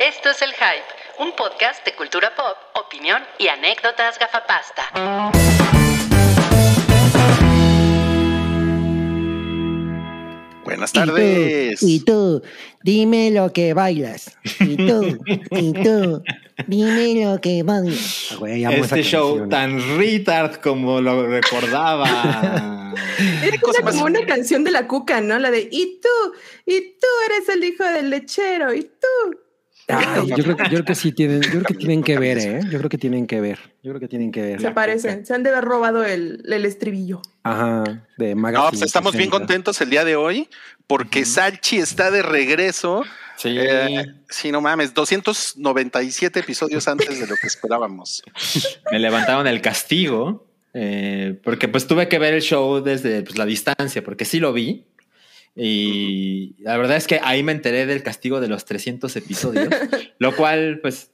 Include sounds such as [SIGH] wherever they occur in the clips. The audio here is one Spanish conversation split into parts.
Esto es El Hype, un podcast de cultura pop, opinión y anécdotas gafapasta. Buenas Y tú, tardes. Y tú, dime lo que bailas. Y tú, y tú, dime lo que bailas. Ah, güey, amo esa Este show canción. tan retard como lo recordaba. [LAUGHS] Era cosa como una canción de la cuca, ¿no? La de y tú, y tú eres el hijo del lechero, y tú. Ay, yo, creo, que- yo creo que sí tienen, yo creo que tienen que ver, ¿eh? Yo creo que tienen que ver. Yo creo que tienen que ver. Se parecen, se han de haber robado el, el estribillo. Ajá, de No, Magazine. pues estamos bien 60. contentos el día de hoy porque Salchi está de regreso. Sí. Eh, sí, no mames, 297 episodios antes de lo que esperábamos. Me levantaron el castigo eh, porque pues tuve que ver el show desde pues, la distancia porque sí lo vi. Y la verdad es que ahí me enteré del castigo de los 300 episodios, [LAUGHS] lo cual pues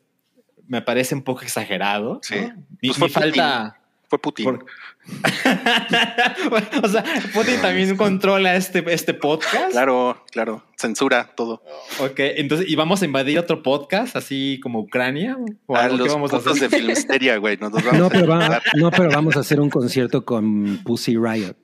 me parece un poco exagerado. ¿no? Sí. Mi, Pues fue mi falta... Fue Putin. Por- [LAUGHS] o sea, Putin también controla este, este podcast. Claro, claro. Censura todo. Ok, entonces, ¿y vamos a invadir otro podcast así como Ucrania? ¿O algo? ¿Qué los vamos a putos hacer? de Filmsteria, güey. Nos los [LAUGHS] vamos No a va- llevar. no, pero vamos a hacer un concierto con Pussy Riot.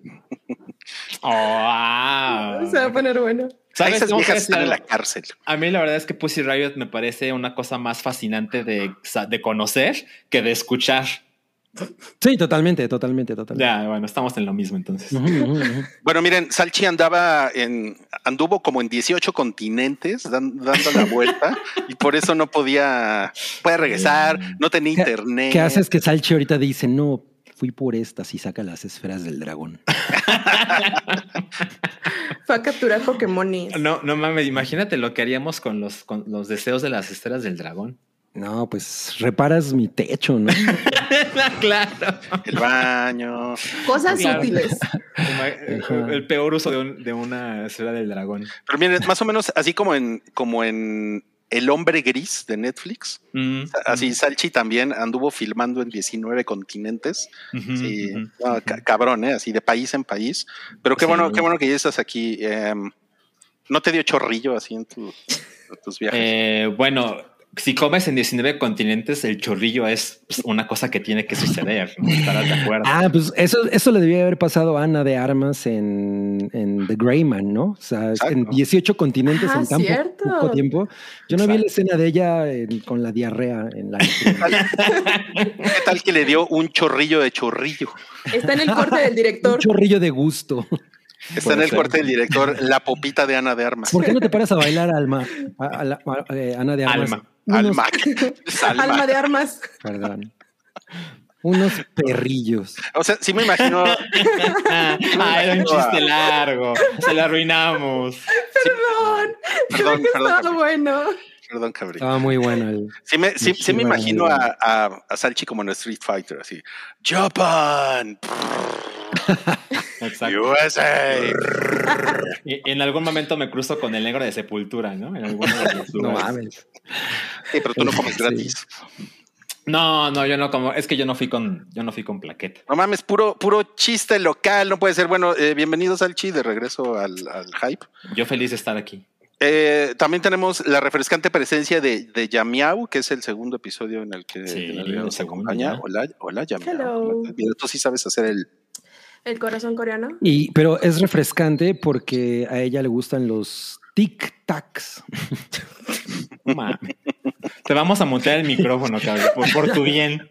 Oh. Se va a poner bueno. ¿Sabes? Esas Tengo que viejas decir están en la cárcel. A mí la verdad es que Pussy Riot me parece una cosa más fascinante de, de conocer que de escuchar. Sí, totalmente, totalmente, totalmente. Ya, bueno, estamos en lo mismo entonces. Bueno, miren, Salchi andaba en, anduvo como en 18 continentes dan- dando la vuelta [LAUGHS] y por eso no podía, puede regresar, no tenía ¿Qué- internet. ¿Qué haces que Salchi ahorita dice, no, fui por estas y saca las esferas del dragón? [LAUGHS] Fue a capturar Pokémones. No, no mames, imagínate lo que haríamos con los, con los deseos de las esferas del dragón. No, pues reparas mi techo, ¿no? [LAUGHS] claro. El baño. Cosas Claro. útiles. Ajá. El peor uso de, un- de una esfera del dragón. Pero miren, más o menos así como en, como en El hombre gris de Netflix. Mm, Así Salchi también anduvo filmando en 19 continentes. Sí, ujú. no, ca- cabrón, ¿eh? Así de país en país. Pero qué Sí. bueno, qué bueno que ya estás aquí. Em, ¿No te dio chorrillo así en, tu- en tus viajes? Eh, bueno, si comes en 19 continentes, el chorrillo es pues, una cosa que tiene que suceder. ¿no? ¿Estarás de acuerdo? Ah, pues eso, eso le debía haber pasado a Ana de Armas en, en The Greyman, ¿no? O sea, Exacto. en 18 continentes Ah, en tan cierto. poco tiempo. Yo no vi la escena de ella en- con la diarrea en la... [LAUGHS] ¿Qué tal que le dio un chorrillo de chorrillo? Está en el corte del un director. chorrillo de gusto. Está Puede en el ser. corte del director, la popita de Ana de Armas. ¿Por qué no te paras a bailar, Alma? A- a la- a- eh, Ana de Armas. Alma. [LAUGHS] Alma. Alma de armas. Perdón. Unos perrillos. O sea, sí me imagino. [LAUGHS] ah, era un chiste largo. Se lo arruinamos. Perdón. Perdón, que perdón, estaba Cabrón. bueno. Perdón, cabrón. Estaba muy bueno el. [LAUGHS] Sí me, sí, sí me imagino a, a, a Salchi como en Street Fighter, así. Japan, Exacto. USA. Y en algún momento me cruzo con el negro de sepultura, ¿no? En alguno de los No mames. Sí, pero tú no comes Sí. gratis. No, no, yo no como. Es que yo no fui con, yo no fui con plaqueta. No mames, puro, puro chiste local, no puede ser. Bueno, eh, bienvenidos Salchi, de regreso al, al hype. Yo feliz de estar aquí. Eh, también tenemos la refrescante presencia de, de Yamiau, que es el segundo episodio en el que, Sí, en el que el nos acompaña. Hola, hola, Yamiau. Hello. Mira, tú sí sabes hacer el. El corazón coreano. Y, pero es refrescante porque a ella le gustan los tic-tacs. [LAUGHS] Te vamos a mutear el micrófono, cabrón, por, por tu bien.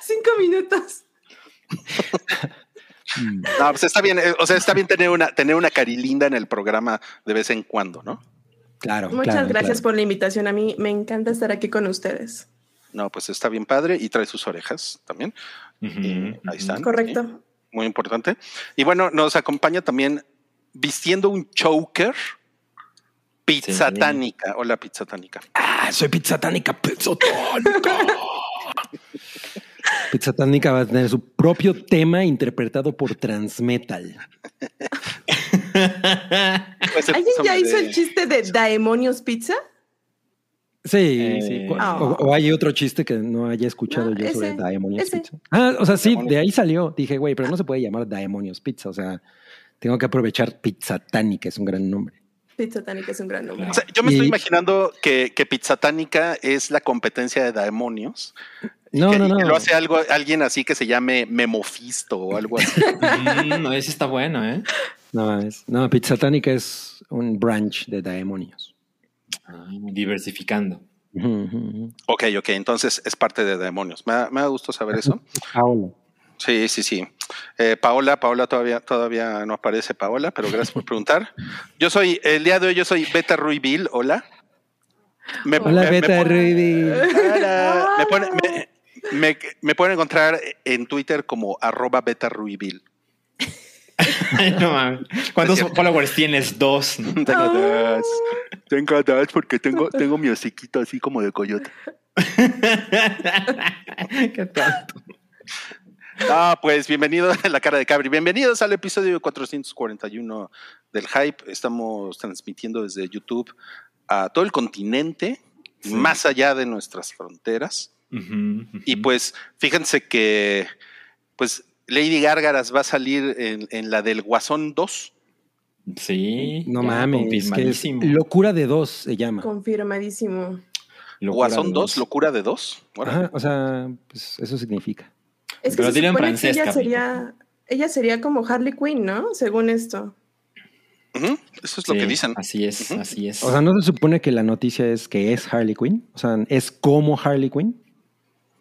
Cinco minutos. [LAUGHS] No, pues está bien, eh, o sea, está bien tener una, tener una carilinda en el programa de vez en cuando, ¿no? Claro. Muchas claro, gracias claro. por la invitación. A mí me encanta estar aquí con ustedes. No, pues está bien padre y trae sus orejas también. Eh, ujú. ahí están. Correcto. Muy importante. Y bueno, nos acompaña también vistiendo un choker. Pizza Sí. tánica. Hola, pizza tánica. Ah, soy pizzatánica, pizzatánica. Pizzatánica va a tener su propio tema interpretado por Transmetal. [LAUGHS] Puede ser ¿Alguien ya hizo el chiste de Daemonios Pizza? Sí, Eh, sí. O, Ah. o- hay otro chiste que no haya escuchado No, yo sobre Daemonios ese. Pizza. Ah, o sea, sí, de ahí salió. Dije, güey, pero no se puede llamar Daemonios Pizza. O sea, tengo que aprovechar Pizzatánica, es un gran nombre. Pizzatánica es un gran nombre. O sea, yo me estoy imaginando que, que Pizzatánica es la competencia de demonios. No, que, no, no. que lo hace algo, alguien así que se llame Memofisto o algo así. [LAUGHS] Mm, no, ese está bueno, ¿eh? No mames. No, Pizzatánica es un branch de demonios. Ah, diversificando. Ok, ok, entonces es parte de demonios. Me da, me da gusto saber eso. [LAUGHS] Paola. Sí, sí, sí. Eh, Paola, Paola todavía, todavía no aparece Paola, pero gracias por preguntar. Yo soy, el día de hoy yo soy Beta Ruibil, hola. Me, Hola, me- Beta Ruby. Hola. Me, pone- me- me- me pueden encontrar en Twitter como arroba Beta Ruibil. [LAUGHS] No. ¿Cuántos followers tienes? Dos. ¿no? [LAUGHS] Tengo dos. Tengo dos porque tengo, tengo mi hociquito así como de coyote. [LAUGHS] Qué tonto. Ah, pues bienvenido a la cara de Cabri. Bienvenidos al episodio 441 del Hype. Estamos transmitiendo desde YouTube a todo el continente, Sí. más allá de nuestras fronteras. Y pues fíjense que pues Lady Gárgaras va a salir en, en la del Guasón 2. Sí. No ya mames. Que es locura de dos se llama. Confirmadísimo. Locura Guasón de 2, locura de 2. Ajá, o sea, pues eso significa. Es que Pero se supone francés, que ella sería, ella sería como Harley Quinn, ¿no? Según esto. Eso es lo que dicen. Así es, así es. O sea, ¿no se supone que la noticia es que es Harley Quinn? O sea, ¿es como Harley Quinn?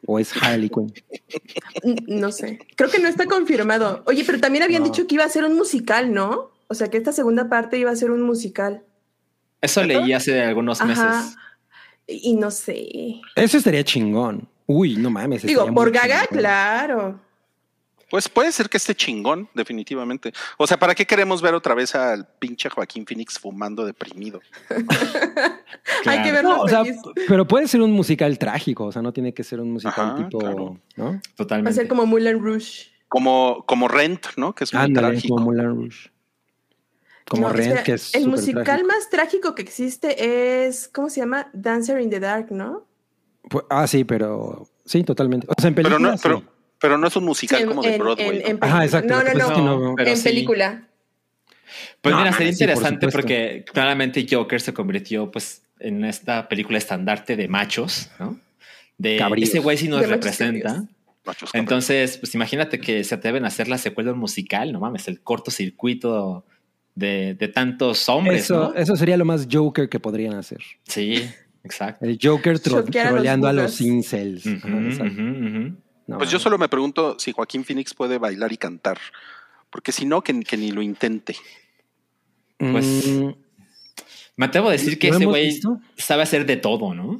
¿O es Harley Quinn? No sé. Creo que no está confirmado. Oye, pero también habían No. dicho que iba a ser un musical, ¿no? O sea, que esta segunda parte iba a ser un musical. Eso leí hace algunos Ajá. meses. Y y no sé. Eso estaría chingón. Uy, no mames. Digo, por Gaga, chingón. claro. Pues puede ser que esté chingón, definitivamente. O sea, ¿para qué queremos ver otra vez al pinche Joaquín Phoenix fumando deprimido? [LAUGHS] Hay que verlo No, o sea, pero puede ser un musical trágico, o sea, no tiene que ser un musical Ajá, tipo, claro. ¿no? Va a Totalmente. ser como Moulin Rouge. Como, como Rent, ¿no? Que es muy Ándale, trágico. como Moulin Rouge. Como No, Rent, espera, que es El musical trágico. más trágico que existe es, ¿cómo se llama? Dancer in the Dark, ¿no? Pues- ah, sí, pero sí, totalmente. O sea, en Pero película no, sí. Pero, no es un musical Sí, como de en- Broadway. en- ¿no? en Ajá, exacto. No, no, pasa es que no. Pero en sí. película. Pues No, mira, sería sí, por interesante supuesto. porque claramente Joker se convirtió pues en esta película estandarte de machos, ¿no? De Cabríos. ese güey sí nos De representa. Machos. Entonces, pues imagínate que se atreven a hacer la secuela de un musical, no mames, el cortocircuito de, de tantos hombres, Eso, ¿no? eso sería lo más Joker que podrían hacer. Sí, exacto. El Joker tro- a los troleando a los bugas. incels. Ujú. No, Pues yo solo me pregunto si Joaquín Phoenix puede bailar y cantar. Porque si no, que, que ni lo intente. pues, Mm, Me atrevo a decir que ¿Lo ese güey sabe hacer de todo, ¿no?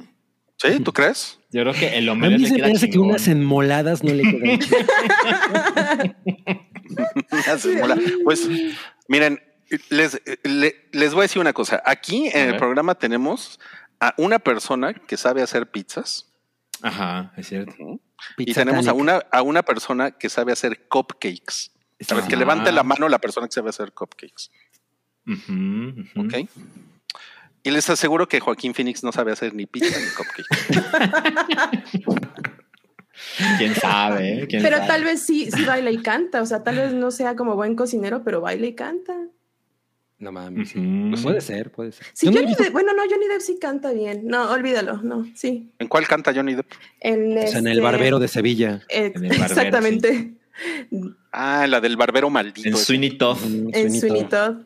¿Sí? ¿Tú crees? Yo creo que el a hombre mí le se queda me hace que chingón. unas enmoladas no le quedan. [LAUGHS] [LAUGHS] Pues miren, les, le- les voy a decir una cosa. Aquí en el programa tenemos a una persona que sabe hacer pizzas Ajá, es cierto. Y tenemos a una, a una persona que sabe hacer cupcakes. A ver, que levante la mano la persona que sabe hacer cupcakes. Ujú. ¿Ok? Y les aseguro que Joaquín Phoenix no sabe hacer ni pizza ni cupcake. [LAUGHS] ¿Quién sabe? eh? ¿Quién Pero sabe? tal vez sí, sí baila y canta. O sea, tal vez no sea como buen cocinero, pero baila y canta. No mames. sí. Puede ser, puede ser. Sí, Johnny Depp- bueno, no, Johnny Depp sí canta bien. No, olvídalo, no, sí. ¿En cuál canta Johnny Depp? En, o sea, en el este, barbero de Sevilla. eh, En el barbero, exactamente. Ah, la del barbero maldito. En. Sweeney Todd. Mm, En Sweeney Todd.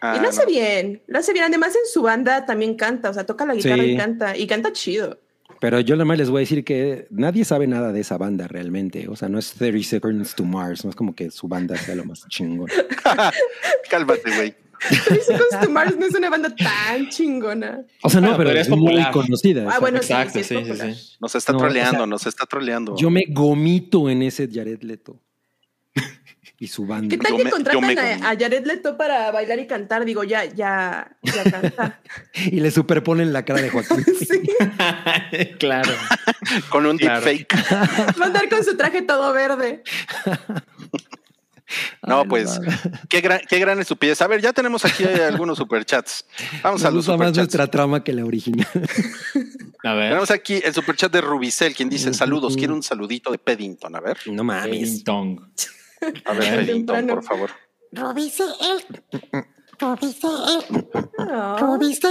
Ah, y lo hace no. bien, lo hace bien. Además, en su banda también canta, o sea, toca la guitarra Sí. y canta, y canta chido. Pero yo nada más les voy a decir que nadie sabe nada de esa banda realmente. O sea, no es 30 Seconds to Mars. No es como que su banda sea lo más chingón. [LAUGHS] Cálmate, güey. [LAUGHS] To Mars no es una banda tan chingona. O sea, no, Bueno, pero, pero es, muy conocida. o Ah, sea, bueno, exacto, sí, sí, sí, sí. Nos está No, o troleando, sea, nos está troleando. Yo me gomito en ese Jared Leto. Y su ¿Qué banda. tal Yo que me- contratan a, a Jared Leto para bailar y cantar? Digo, ya, ya, ya canta. [LAUGHS] Y le superponen la cara de Joaquín. [LAUGHS] sí, claro. Con un Claro. deepfake. va a andar con su traje todo verde. No, Ay, pues, [LAUGHS] qué gran, qué gran estupidez. A ver, ya tenemos aquí [LAUGHS] algunos superchats. Vamos a los gusta más nuestra trama que la original. A ver. Tenemos aquí el superchat de Rubicel, quien dice saludos, quiero un saludito de Peddington. A ver, No mames. Tong. a ver, Peddington, por favor. Robicel, ¿Tuviste? No. ¿Tuviste?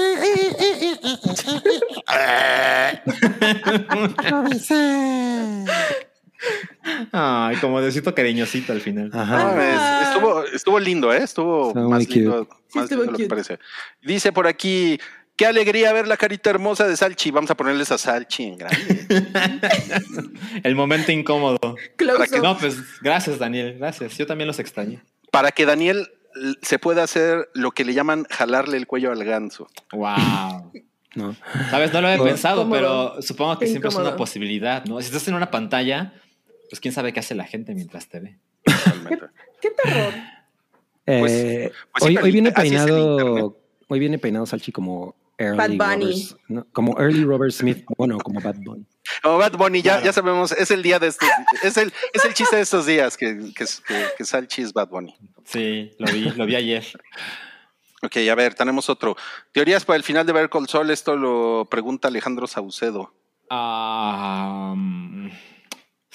[LAUGHS] Ay, como decito cariñosito al final. Ajá. mames, estuvo, estuvo lindo, ¿eh? Estuvo más lindo, más estuvo lindo de lo que parece. Dice por aquí, qué alegría ver la carita hermosa de Salchi. Vamos a ponerles a Salchi en grande. [LAUGHS] El momento incómodo. Up. No, pues gracias, Daniel. Gracias. Yo también los extrañé. Para que Daniel se pueda hacer lo que le llaman jalarle el cuello al ganso. Wow. [LAUGHS] No. Sabes, no lo había pensado, pero supongo que siempre es una posibilidad, ¿no? Si estás en una pantalla, pues quién sabe qué hace la gente mientras te ve. realmente. [LAUGHS] ¿Qué terror? Eh, pues sí, hoy, viene peinado. Hoy viene peinado Salchi como early Bad Bunny. Robert, ¿no? como early Robert Smith. [LAUGHS] Bueno, como Bad Bunny. Como Bad Bunny, ya, ya sabemos, es el día de estos, es el, es el chiste de estos días que, que, que, que Salchi es Bad Bunny. Sí, lo vi, lo vi ayer. Ok, a ver, tenemos otro. Teorías para el final de Ver Sol, esto lo pregunta Alejandro Saucedo. Ah, mm,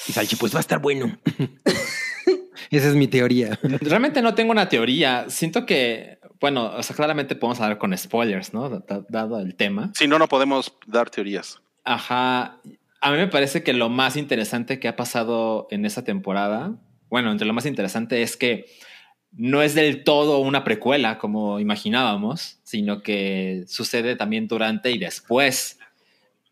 Y Salchi, pues va a estar bueno. [LAUGHS] Esa es mi teoría. realmente no tengo una teoría. Siento que, bueno, o sea, claramente podemos hablar con spoilers, ¿no? Da- Dado el tema. Si no, no podemos dar teorías. Ajá. A mí me parece que lo más interesante que ha pasado en esa temporada, bueno, entre lo más interesante es que no es del todo una precuela como imaginábamos, sino que sucede también durante y después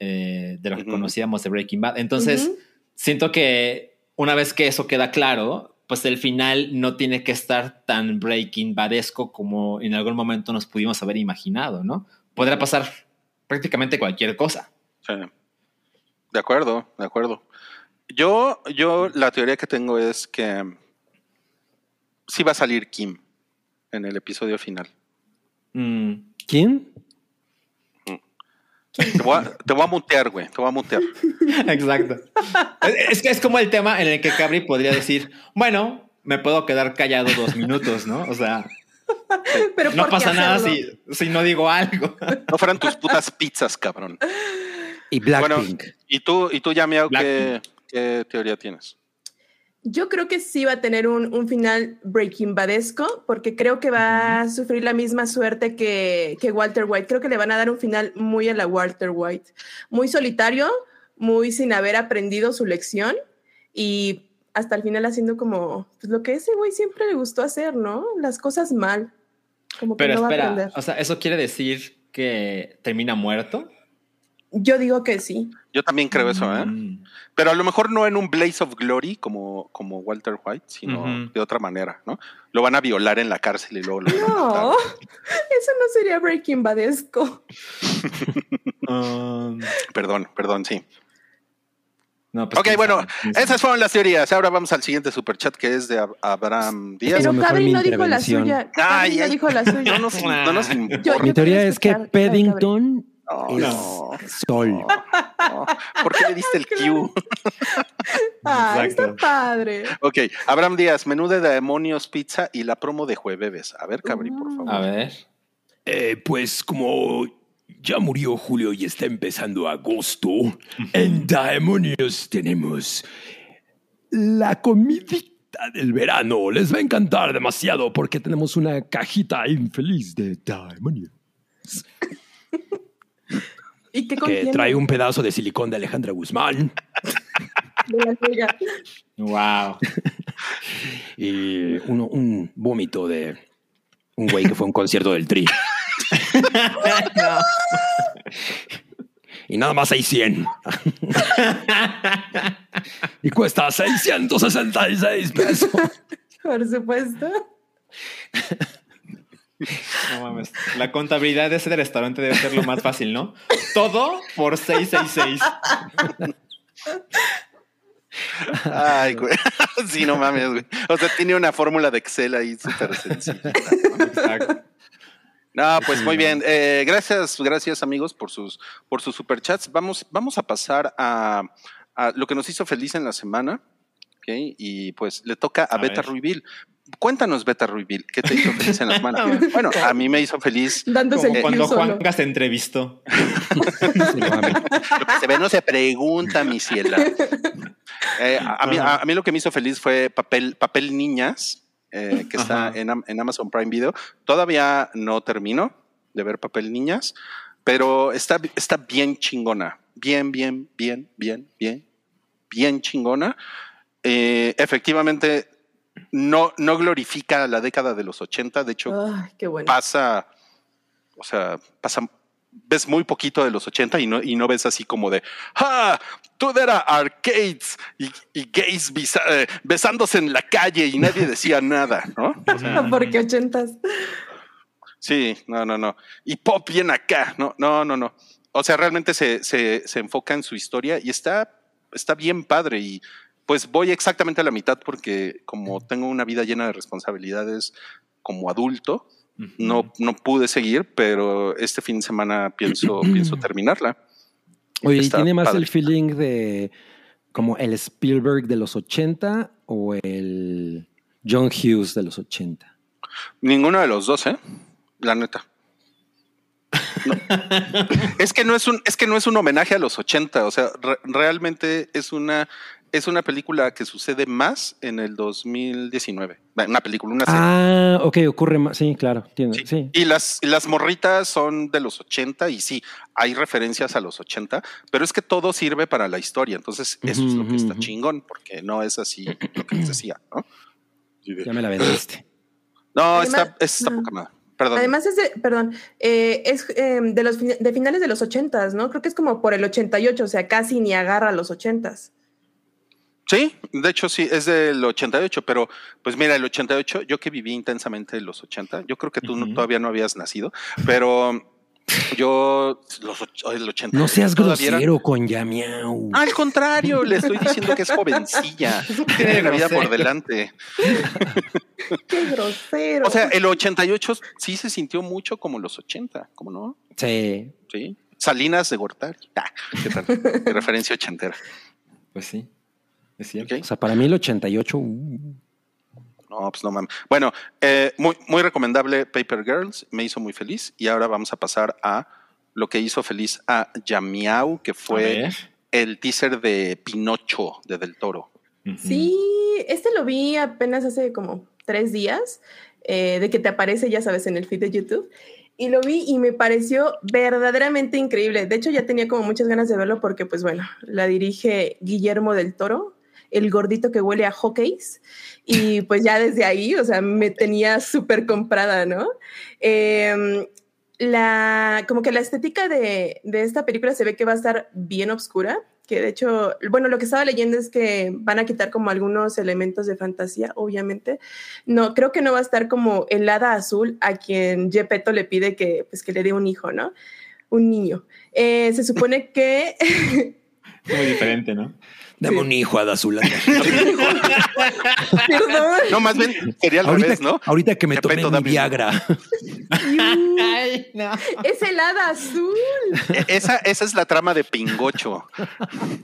eh, de lo que conocíamos de Breaking Bad. Entonces. Siento que una vez que eso queda claro, pues el final no tiene que estar tan Breaking Badesco como en algún momento nos pudimos haber imaginado, ¿no? Podrá pasar prácticamente cualquier cosa. Sí. De acuerdo, de acuerdo. Yo, yo, la teoría que tengo es que sí va a salir Kim en el episodio final. Mm, ¿Quién? Te voy a, te voy a mutear, güey. Te voy a mutear. [LAUGHS] Exacto. es, que es como el tema en el que Cabri podría decir, bueno, me puedo quedar callado dos minutos, ¿no? O sea, Pero no ¿por qué pasa nada si, si no digo algo. No fueran tus putas pizzas, cabrón. Y Blackpink. Y tú, y tú ya, ¿qué, Blackpink. qué teoría tienes? Yo creo que sí va a tener un, un final Breaking Badesco, porque creo que va a sufrir la misma suerte que, que Walter White. Creo que le van a dar un final muy a la Walter White. Muy solitario, muy sin haber aprendido su lección y hasta el final haciendo como pues, lo que ese güey siempre le gustó hacer, ¿no? Las cosas mal. Como que Pero no va a espera, aprender. o sea, ¿eso quiere decir que termina muerto? Yo digo que sí. Yo también creo eso, ¿eh? Mm. Pero a lo mejor no en un Blaze of Glory como, como Walter White, sino de otra manera, ¿no? Lo van a violar en la cárcel y luego lo van a No, matar. [LAUGHS] eso no sería Breaking Badesco. [LAUGHS] Um, Perdón, perdón, sí. no, pues, ok, bueno, esas fueron las teorías. Ahora vamos al siguiente superchat que es de Ab- Abraham Díaz. Pero Cabri no dijo la suya. Ay, Cabri no ay. dijo la [LAUGHS] suya. No nos, no nos. Yo- Mi teoría es que a. Paddington No, es no, Sol. no. ¿Por qué le diste el [LAUGHS] Q? Ah, está padre. ok, Abraham Díaz, menú de demonios pizza y la promo de jueves. A ver, Cabri, por favor. A ver. Eh, pues como ya murió Julio y está empezando agosto, en Daemonios tenemos la comidita del verano. Les va a encantar demasiado porque tenemos una cajita infeliz de Daemonios [LAUGHS] ¿Y qué que trae un pedazo de silicón de Alejandra Guzmán [LAUGHS] De la nalga. Wow. y uno- un vómito de un güey que fue a un concierto del Tri. [LAUGHS] Y nada más hay 100. [LAUGHS] y cuesta 666 pesos. Por supuesto. [LAUGHS] No mames. La contabilidad de ese restaurante debe ser lo más fácil, ¿no? Todo por 666. Ay, güey. [LAUGHS] sí, no mames, güey. O sea, tiene una fórmula de Excel ahí súper sencilla. Exacto. No, pues muy bien. Eh, gracias, gracias amigos por sus, por sus superchats. Vamos, vamos a pasar a, a lo que nos hizo feliz en la semana. ¿ok? Y pues le toca a, A Beta ver. Cuéntanos, Beta Ruibil, ¿qué te hizo feliz en la semana? [LAUGHS] bueno, a mí me hizo feliz. Dándose Como el cuando. Juanca se entrevistó. [LAUGHS] Lo que se ve no se pregunta, mi ciela. Eh, a, a mí, a- a mí lo que me hizo feliz fue papel, papel niñas. eh, que está en, en Amazon Prime Video. Todavía no termino de ver Papel Niñas, pero está, está bien chingona. Bien, bien, bien, bien, bien, bien chingona. Eh, efectivamente, no, no glorifica la década de los 80. De hecho, Ay, qué bueno. pasa, o sea, pasa, ves muy poquito de los 80 y no, y no ves así como de, ¡ah! Todo era arcades y, y gays eh, besándose en la calle y nadie decía [LAUGHS] nada, ¿no? O sea, Porque ochentas. sí, no, no, no. Y pop bien acá, no, no, no, no. O sea, realmente se, se, se enfoca en su historia y está, está bien padre y pues voy exactamente a la mitad porque como tengo una vida llena de responsabilidades como adulto, no, no pude seguir, pero este fin de semana pienso, [CLEARS THROAT] pienso terminarla. Oye, ¿y tiene más padre. el feeling de como el Spielberg de los 80 o el John Hughes de los 80? Ninguno de los dos, ¿eh? La neta. No. [LAUGHS] es que no es un, es que no es un homenaje a los 80, o sea, re- realmente es una, es una película que sucede más en el 2019. Bueno, Una película, una serie. Ah, ok, ocurre más. Sí, claro, tiene, Sí. sí. Y las, las morritas son de los 80 y sí, hay referencias a los 80, pero es que todo sirve para la historia. Entonces, eso es lo que está chingón, porque no es así lo que les [CLEARS THROAT] decía, ¿no? Ya me la vendiste. No, Además- está, está no. poca madre. Perdón. Además es de, perdón, eh, es eh, de los de finales de los ochentas, ¿no? Creo que es como por el 88, o sea, casi ni agarra los ochentas. Sí, de hecho sí, es del 88, pero pues mira, el 88, yo que viví intensamente los 80, yo creo que tú no- todavía no habías nacido, pero yo, los, el 80. No seas grosero con Yamiau. Al contrario, le estoy diciendo que es jovencilla, [LAUGHS] tiene la vida por delante. [LAUGHS] Qué grosero. O sea, el 88 sí se sintió mucho como los 80, ¿cómo no? Sí. Sí. Salinas de Gortari. Ah, ¿qué tal? [LAUGHS] Mi referencia ochentera. Pues sí, es cierto. Ok. O sea, para mí el 88. uh, No, pues no mames. Bueno, eh, muy, muy recomendable Paper Girls, me hizo muy feliz. Y ahora vamos a pasar a lo que hizo feliz a Yamiau, que fue el teaser de Pinocho de Del Toro. Sí, este lo vi apenas hace como tres días, eh, de que te aparece, ya sabes, en el feed de YouTube. Y lo vi y me pareció verdaderamente increíble. De hecho, ya tenía como muchas ganas de verlo porque, pues bueno, la dirige Guillermo del Toro, el gordito que huele a hockeys. Y pues ya desde ahí, o sea, me tenía súper comprada, ¿no? Em, la, como que la estética de, de esta película se ve que va a estar bien oscura, que de hecho, bueno, lo que estaba leyendo es que van a quitar como algunos elementos de fantasía, obviamente. No, creo que no va a estar como el hada azul a quien Gepetto le pide que, pues, que le dé un hijo, ¿no? Un niño. Eh, se supone que [LAUGHS] Muy diferente, ¿no? [LAUGHS] Dame un hijo, Hada Azulana. Perdón. No, más bien sería al ahorita, revés, ¿no? ahorita que me Gepetto, tomé mi Viagra. [LAUGHS] Ay, no. Es el hada azul. E- Esa, esa es la trama de Pingocho.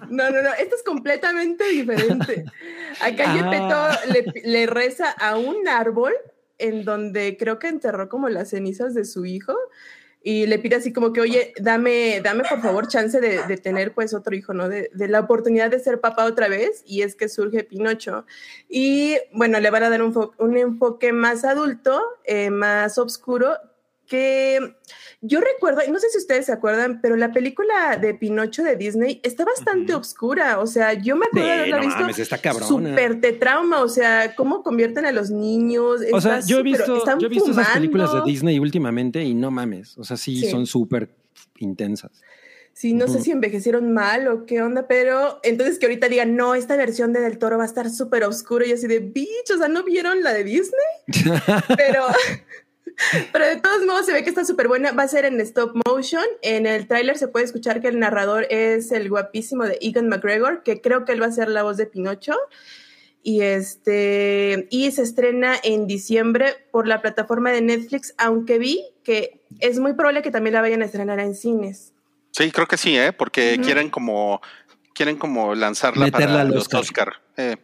No, no, no, esto es completamente diferente. Acá Ah. Le reza a un árbol en donde creo que enterró como las cenizas de su hijo y le pide así como que, oye, dame, dame por favor chance de, de tener pues otro hijo, ¿no? De, la oportunidad de ser papá otra vez y es que surge Pinocho. Y bueno, le van a dar un, un enfoque más adulto, eh, más oscuro, que yo recuerdo, y no sé si ustedes se acuerdan, pero la película de Pinocho de Disney está bastante Ujú. oscura. O sea, yo me acuerdo de haberla no visto súper te trauma. O sea, cómo convierten a los niños. O sea, yo he visto, yo he visto esas películas de. Disney últimamente y no mames. O sea, sí, Sí. son súper intensas. Sí, no sé si envejecieron mal o qué onda, pero entonces que ahorita digan, no, esta versión de Del Toro va a estar súper oscura y así de, bitch, o sea, ¿no vieron la de Disney? [LAUGHS] pero, [LAUGHS] [LAUGHS] pero de todos modos se ve que está súper buena. Va a ser en stop motion. En el tráiler se puede escuchar que el narrador es el guapísimo de Egan McGregor, que creo que él va a ser la voz de Pinocho. Y este y se estrena en diciembre por la plataforma de Netflix, aunque vi que es muy probable que también la vayan a estrenar en cines. Sí, creo que sí, ¿eh? Porque quieren como quieren como lanzarla Meterla para al los Oscar. Oscar. Eh,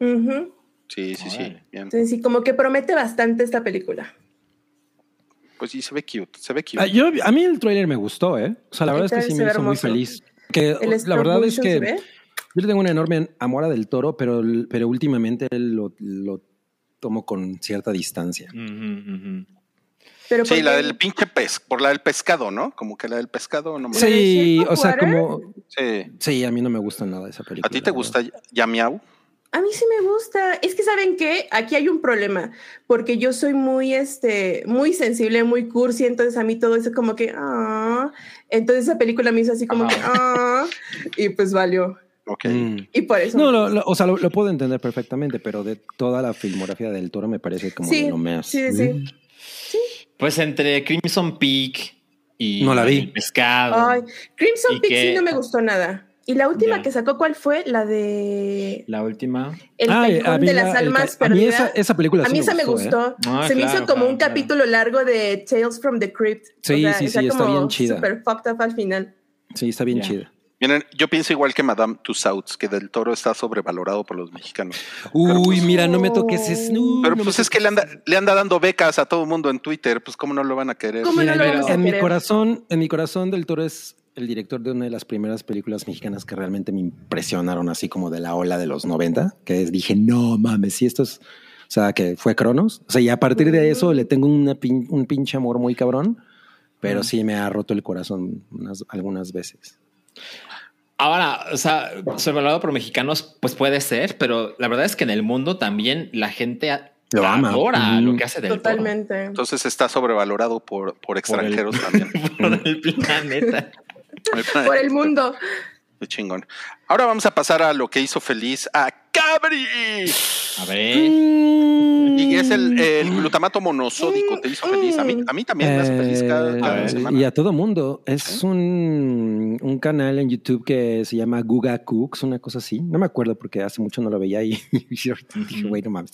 Ujú. sí, sí, sí. Bien. Entonces, sí, como que promete bastante esta película. Pues sí, se ve cute, se ve cute. Ah, yo, a mí el tráiler me gustó, ¿eh? O sea, la verdad es que sí me hizo muy feliz. Que la verdad es que yo le tengo un enorme amor a del toro, pero, pero últimamente él lo, lo- tomo con cierta distancia. Pero Sí, porque- la del pinche pez, por la del pescado, ¿no? Como que la del pescado no me Sí. Sí, o sea, como... Sí. Sí, a mí no me gusta nada esa película. ¿A ti te gusta ya miau? A mí sí me gusta. Es que saben qué, aquí hay un problema, porque yo soy muy, este, muy sensible, muy cursi, entonces a mí todo eso como que, ah, entonces esa película me hizo así como que, ah, y pues valió. Ok. Mm. Y por eso. No, lo- lo- o sea, lo, lo puedo entender perfectamente, pero de toda la filmografía del Toro me parece como Sí, de lo más. sí, sí. Pues entre Crimson Peak y No la vi. El pescado. Ay, Crimson ¿Y Peak sí no me gustó nada. Y la última Ya. que sacó, ¿cuál fue? La de La última. El Ah, Callejón a mí de la- las el Almas ca- a mí esa, esa película A sí mí esa me ¿eh? gustó. Ah, Se me hizo como claro, un claro. capítulo largo de Tales from the Crypt. Sí, sí, sí, está bien chida. Super fucked up al final. Sí, está bien Ya. chida. Miren, yo pienso igual que Madame Tussauds, que Del Toro está sobrevalorado por los mexicanos. Uy, mira, no me toques ese. no, Pero no pues es que le anda, le anda dando becas a todo el mundo en Twitter, pues cómo no lo van a querer. ¿Cómo Mira, no lo vamos a en mi querer? corazón, en mi corazón del Toro es el director de una de las primeras películas mexicanas que realmente me impresionaron, así como de la ola de los 90, que es- dije, no mames, si esto es, o sea, que fue Cronos. O sea, y a partir de eso le tengo una pin- un pinche amor muy cabrón, pero sí me ha roto el corazón unas- algunas veces. Ahora, o sea, sobrevalorado por mexicanos, pues puede ser, pero la verdad es que en el mundo también la gente Lo ama. adora Ujú. lo que hace del Toro. Totalmente. Entonces está sobrevalorado por, por extranjeros [LAUGHS] también. por el planeta. Por el mundo. [LAUGHS] Qué chingón. Ahora vamos a pasar a lo que hizo feliz a Cabri. A ver. Y es el, el glutamato monosódico. ¿Te hizo feliz? A mí, a mí también me hace feliz cada, Eh, cada semana. y a todo mundo. Es un, un canal en YouTube que se llama Guga Cooks, una cosa así. No me acuerdo porque hace mucho no lo veía y [LAUGHS] dije, güey, no mames.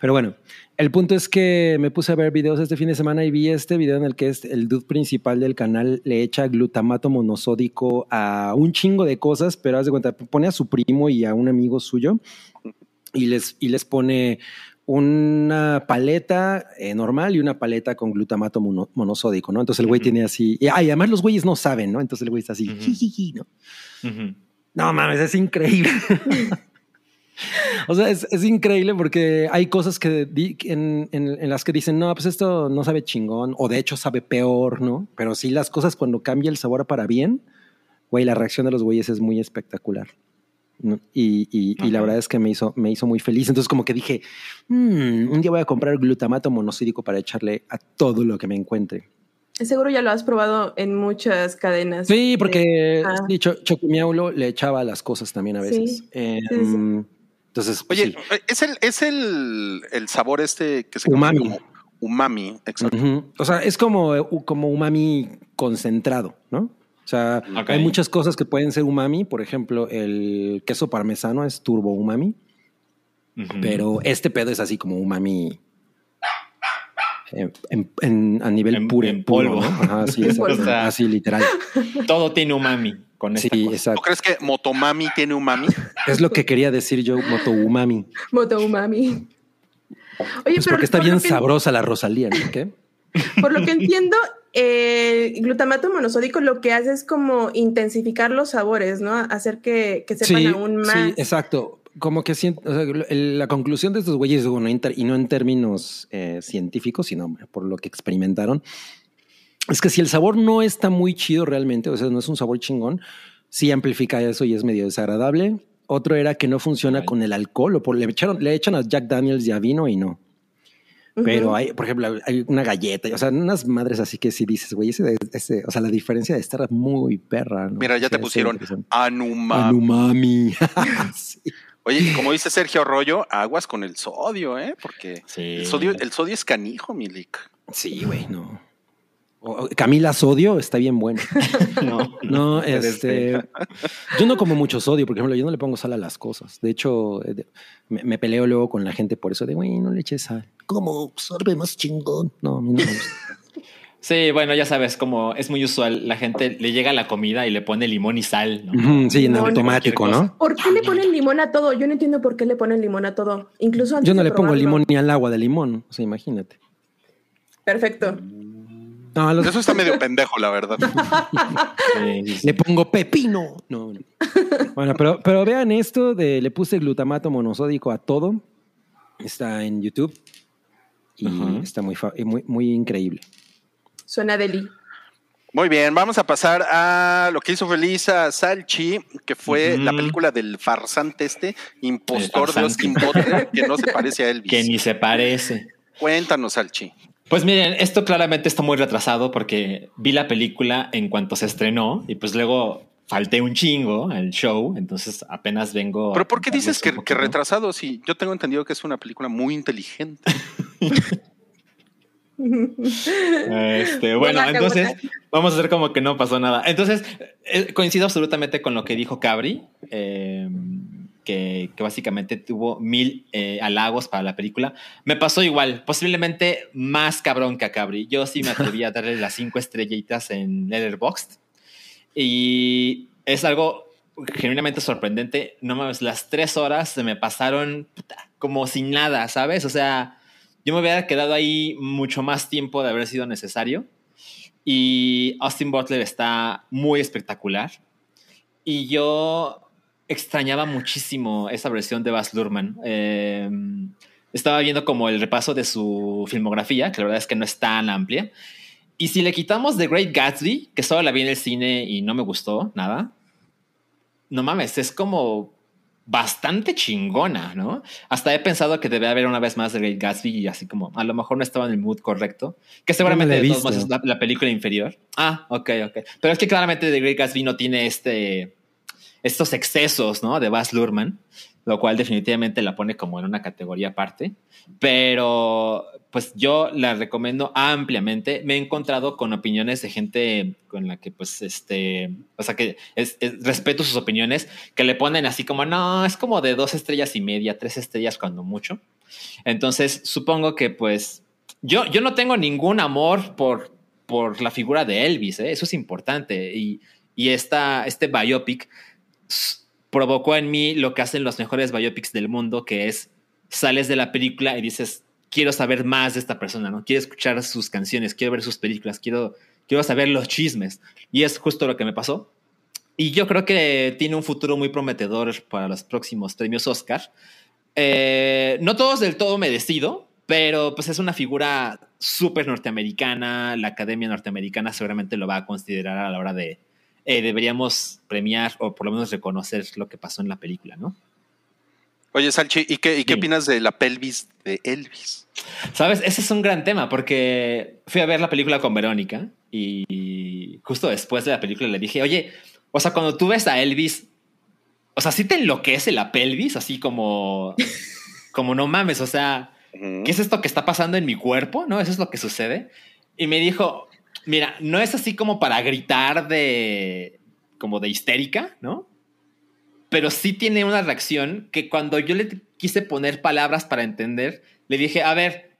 Pero bueno, el punto es que me puse a ver videos este fin de semana y vi este video en el que es el dude principal del canal le echa glutamato monosódico a un chingo de cosas, pero haz de cuenta, pone a su primo y a un amigo suyo y les, y les pone una paleta eh, normal y una paleta con glutamato mono- monosódico, ¿no? Entonces el güey Ujú. tiene así, y, ah, y además los güeyes no saben, ¿no? Entonces el güey está así, ¿no? Ujú. No mames, es increíble. [LAUGHS] o sea, es, es increíble porque hay cosas que di- en, en- en las que dicen, no, pues esto no sabe chingón, o de hecho sabe peor, ¿no? Pero sí las cosas cuando cambia el sabor para bien, güey, la reacción de los güeyes es muy espectacular. ¿no? Y, y- y la verdad es que me hizo, me hizo muy feliz. Entonces como que dije, "Mm, un día voy a comprar glutamato monosídico para echarle a todo lo que me encuentre. Seguro ya lo has probado en muchas cadenas. Sí, porque Ah. sí, Cho- le echaba las cosas también a veces. Sí. Eh, Sí, sí. Entonces, pues, Oye, sí. es el, es el, el sabor este que se Umami. como umami, exacto. O sea, es como, eh, como umami concentrado, ¿no? O sea, hay muchas cosas que pueden ser umami. Por ejemplo, el queso parmesano es turbo umami, pero este pedo es así como umami en, a nivel En- puro. en puro, polvo. ¿no? Ajá, [LAUGHS] sí. O sea, así literal. todo tiene umami con esta Sí, cosa. exacto. ¿Tú crees que Motomami tiene umami? Es lo que quería decir yo, moto umami. Moto umami. Oye, Pues porque está por bien lo que- sabrosa la Rosalía, ¿no? ¿Qué? Por lo que entiendo, el glutamato monosódico lo que hace es como intensificar los sabores, ¿no? Hacer que, que sepan aún más. Sí, exacto. Como que siento, o sea, el- la conclusión de estos güeyes, bueno, inter- y no en términos eh, científicos, sino por lo que experimentaron, es que si el sabor no está muy chido realmente, o sea, no es un sabor chingón, sí amplifica eso y es medio desagradable. Otro era que no funciona con el alcohol, o por, le, echaron, le echan a Jack Daniels y a vino y no. Pero hay, por ejemplo, hay una galleta, o sea, unas madres así que si dices, güey, ese, ese- o sea, la diferencia de estar muy perra. ¿no? Mira, ya Sí, te pusieron. Anumami. Anumami. [LAUGHS] [LAUGHS] Sí. Oye, como dice Sergio Arroyo, aguas con el sodio, ¿eh? Porque Sí. el, sodio, el sodio es canijo, Milik. Sí, güey, no. Camila Sodio está bien bueno. [LAUGHS] No, No, este. Yo no como mucho sodio, por ejemplo, yo no le pongo sal a las cosas. De hecho, eh, me, me peleo luego con la gente por eso de, güey, no le eches sal. ¿Cómo absorbe más chingón? No, a mí no me gusta. Sí, bueno, ya sabes, como es muy usual, la gente le llega la comida y le pone limón y sal. sí, en No, automático, ¿no? ¿Por qué le ponen limón a todo? Yo no entiendo por qué le ponen limón a todo. Incluso antes Yo no de le pongo limón ni al agua de limón. O sea, imagínate. Perfecto. No, los- Eso está medio pendejo, la verdad. [LAUGHS] Sí, sí, sí. Le pongo pepino. No, no. Bueno, pero, pero vean esto de le puse glutamato monosódico a todo. Está en YouTube. y está muy, muy, muy increíble. Suena deli. Muy bien, vamos a pasar a lo que hizo feliz a Salchi, que fue la película del farsante este, impostor de. Austin Butler, que no se parece a [LAUGHS] Elvis. Que ni se parece. Cuéntanos, Salchi. Pues miren, esto claramente está muy retrasado porque vi la película en cuanto se estrenó y pues luego falté un chingo al show, entonces apenas vengo. Pero ¿por qué dices que, que retrasado? Si yo tengo entendido que es una película muy inteligente. [LAUGHS] [LAUGHS] Este, bueno, entonces vamos a hacer como que no pasó nada. Entonces, eh, coincido absolutamente con lo que dijo Cabri, eh, que, que básicamente tuvo mil eh, halagos para la película. Me pasó igual, posiblemente más cabrón que a Cabri. Yo sí me atreví a [LAUGHS] darle las cinco estrellitas en Letterboxd. Y es algo genuinamente sorprendente. No mames, las tres horas se me pasaron puta, como sin nada, ¿sabes? O sea, yo me hubiera quedado ahí mucho más tiempo de haber sido necesario. Y Austin Butler está muy espectacular. Y yo extrañaba muchísimo esa versión de Baz Luhrmann. Eh, estaba viendo como el repaso de su filmografía, que la verdad es que no es tan amplia. Y si le quitamos The Great Gatsby, que solo la vi en el cine y no me gustó nada, no mames, es como bastante chingona, ¿no? Hasta he pensado que debe haber una vez más The Great Gatsby y así como a lo mejor no estaba en el mood correcto, que seguramente de todos modos es la, la película inferior. Ah, ok, ok. Pero es que claramente The Great Gatsby no tiene este, estos excesos, ¿no? De Baz Luhrmann, lo cual definitivamente la pone como en una categoría aparte. Pero pues yo la recomiendo ampliamente. Me he encontrado con opiniones de gente con la que pues este, o sea que es- es- respeto sus opiniones, que le ponen así como, no, es como de dos estrellas y media, tres estrellas cuando mucho. Entonces supongo que pues yo, yo no tengo ningún amor por, por la figura de Elvis, ¿eh? eso es importante. Y, y esta, este biopic provocó en mí lo que hacen los mejores biopics del mundo, que es sales de la película y dices, quiero saber más de esta persona, ¿no? Quiero escuchar sus canciones, quiero ver sus películas, quiero, quiero saber los chismes. Y es justo lo que me pasó. Y yo creo que tiene un futuro muy prometedor para los próximos premios Oscar. Eh, no todos del todo merecido, pero pues es una figura súper norteamericana. La Academia Norteamericana seguramente lo va a considerar a la hora de eh, deberíamos premiar o por lo menos reconocer lo que pasó en la película, ¿no? Oye, Salchi, ¿y qué, y qué Sí. opinas de la pelvis de Elvis? Sabes, ese es un gran tema porque fui a ver la película con Verónica y justo después de la película le dije, oye, o sea, cuando tú ves a Elvis, o sea, sí te enloquece la pelvis, así como, como no mames, o sea. ¿qué es esto que está pasando en mi cuerpo? ¿No? Eso es lo que sucede. Y me dijo, mira, no es así como para gritar de, como de histérica, ¿no? Pero sí tiene una reacción que cuando yo le quise poner palabras para entender, le dije, a ver,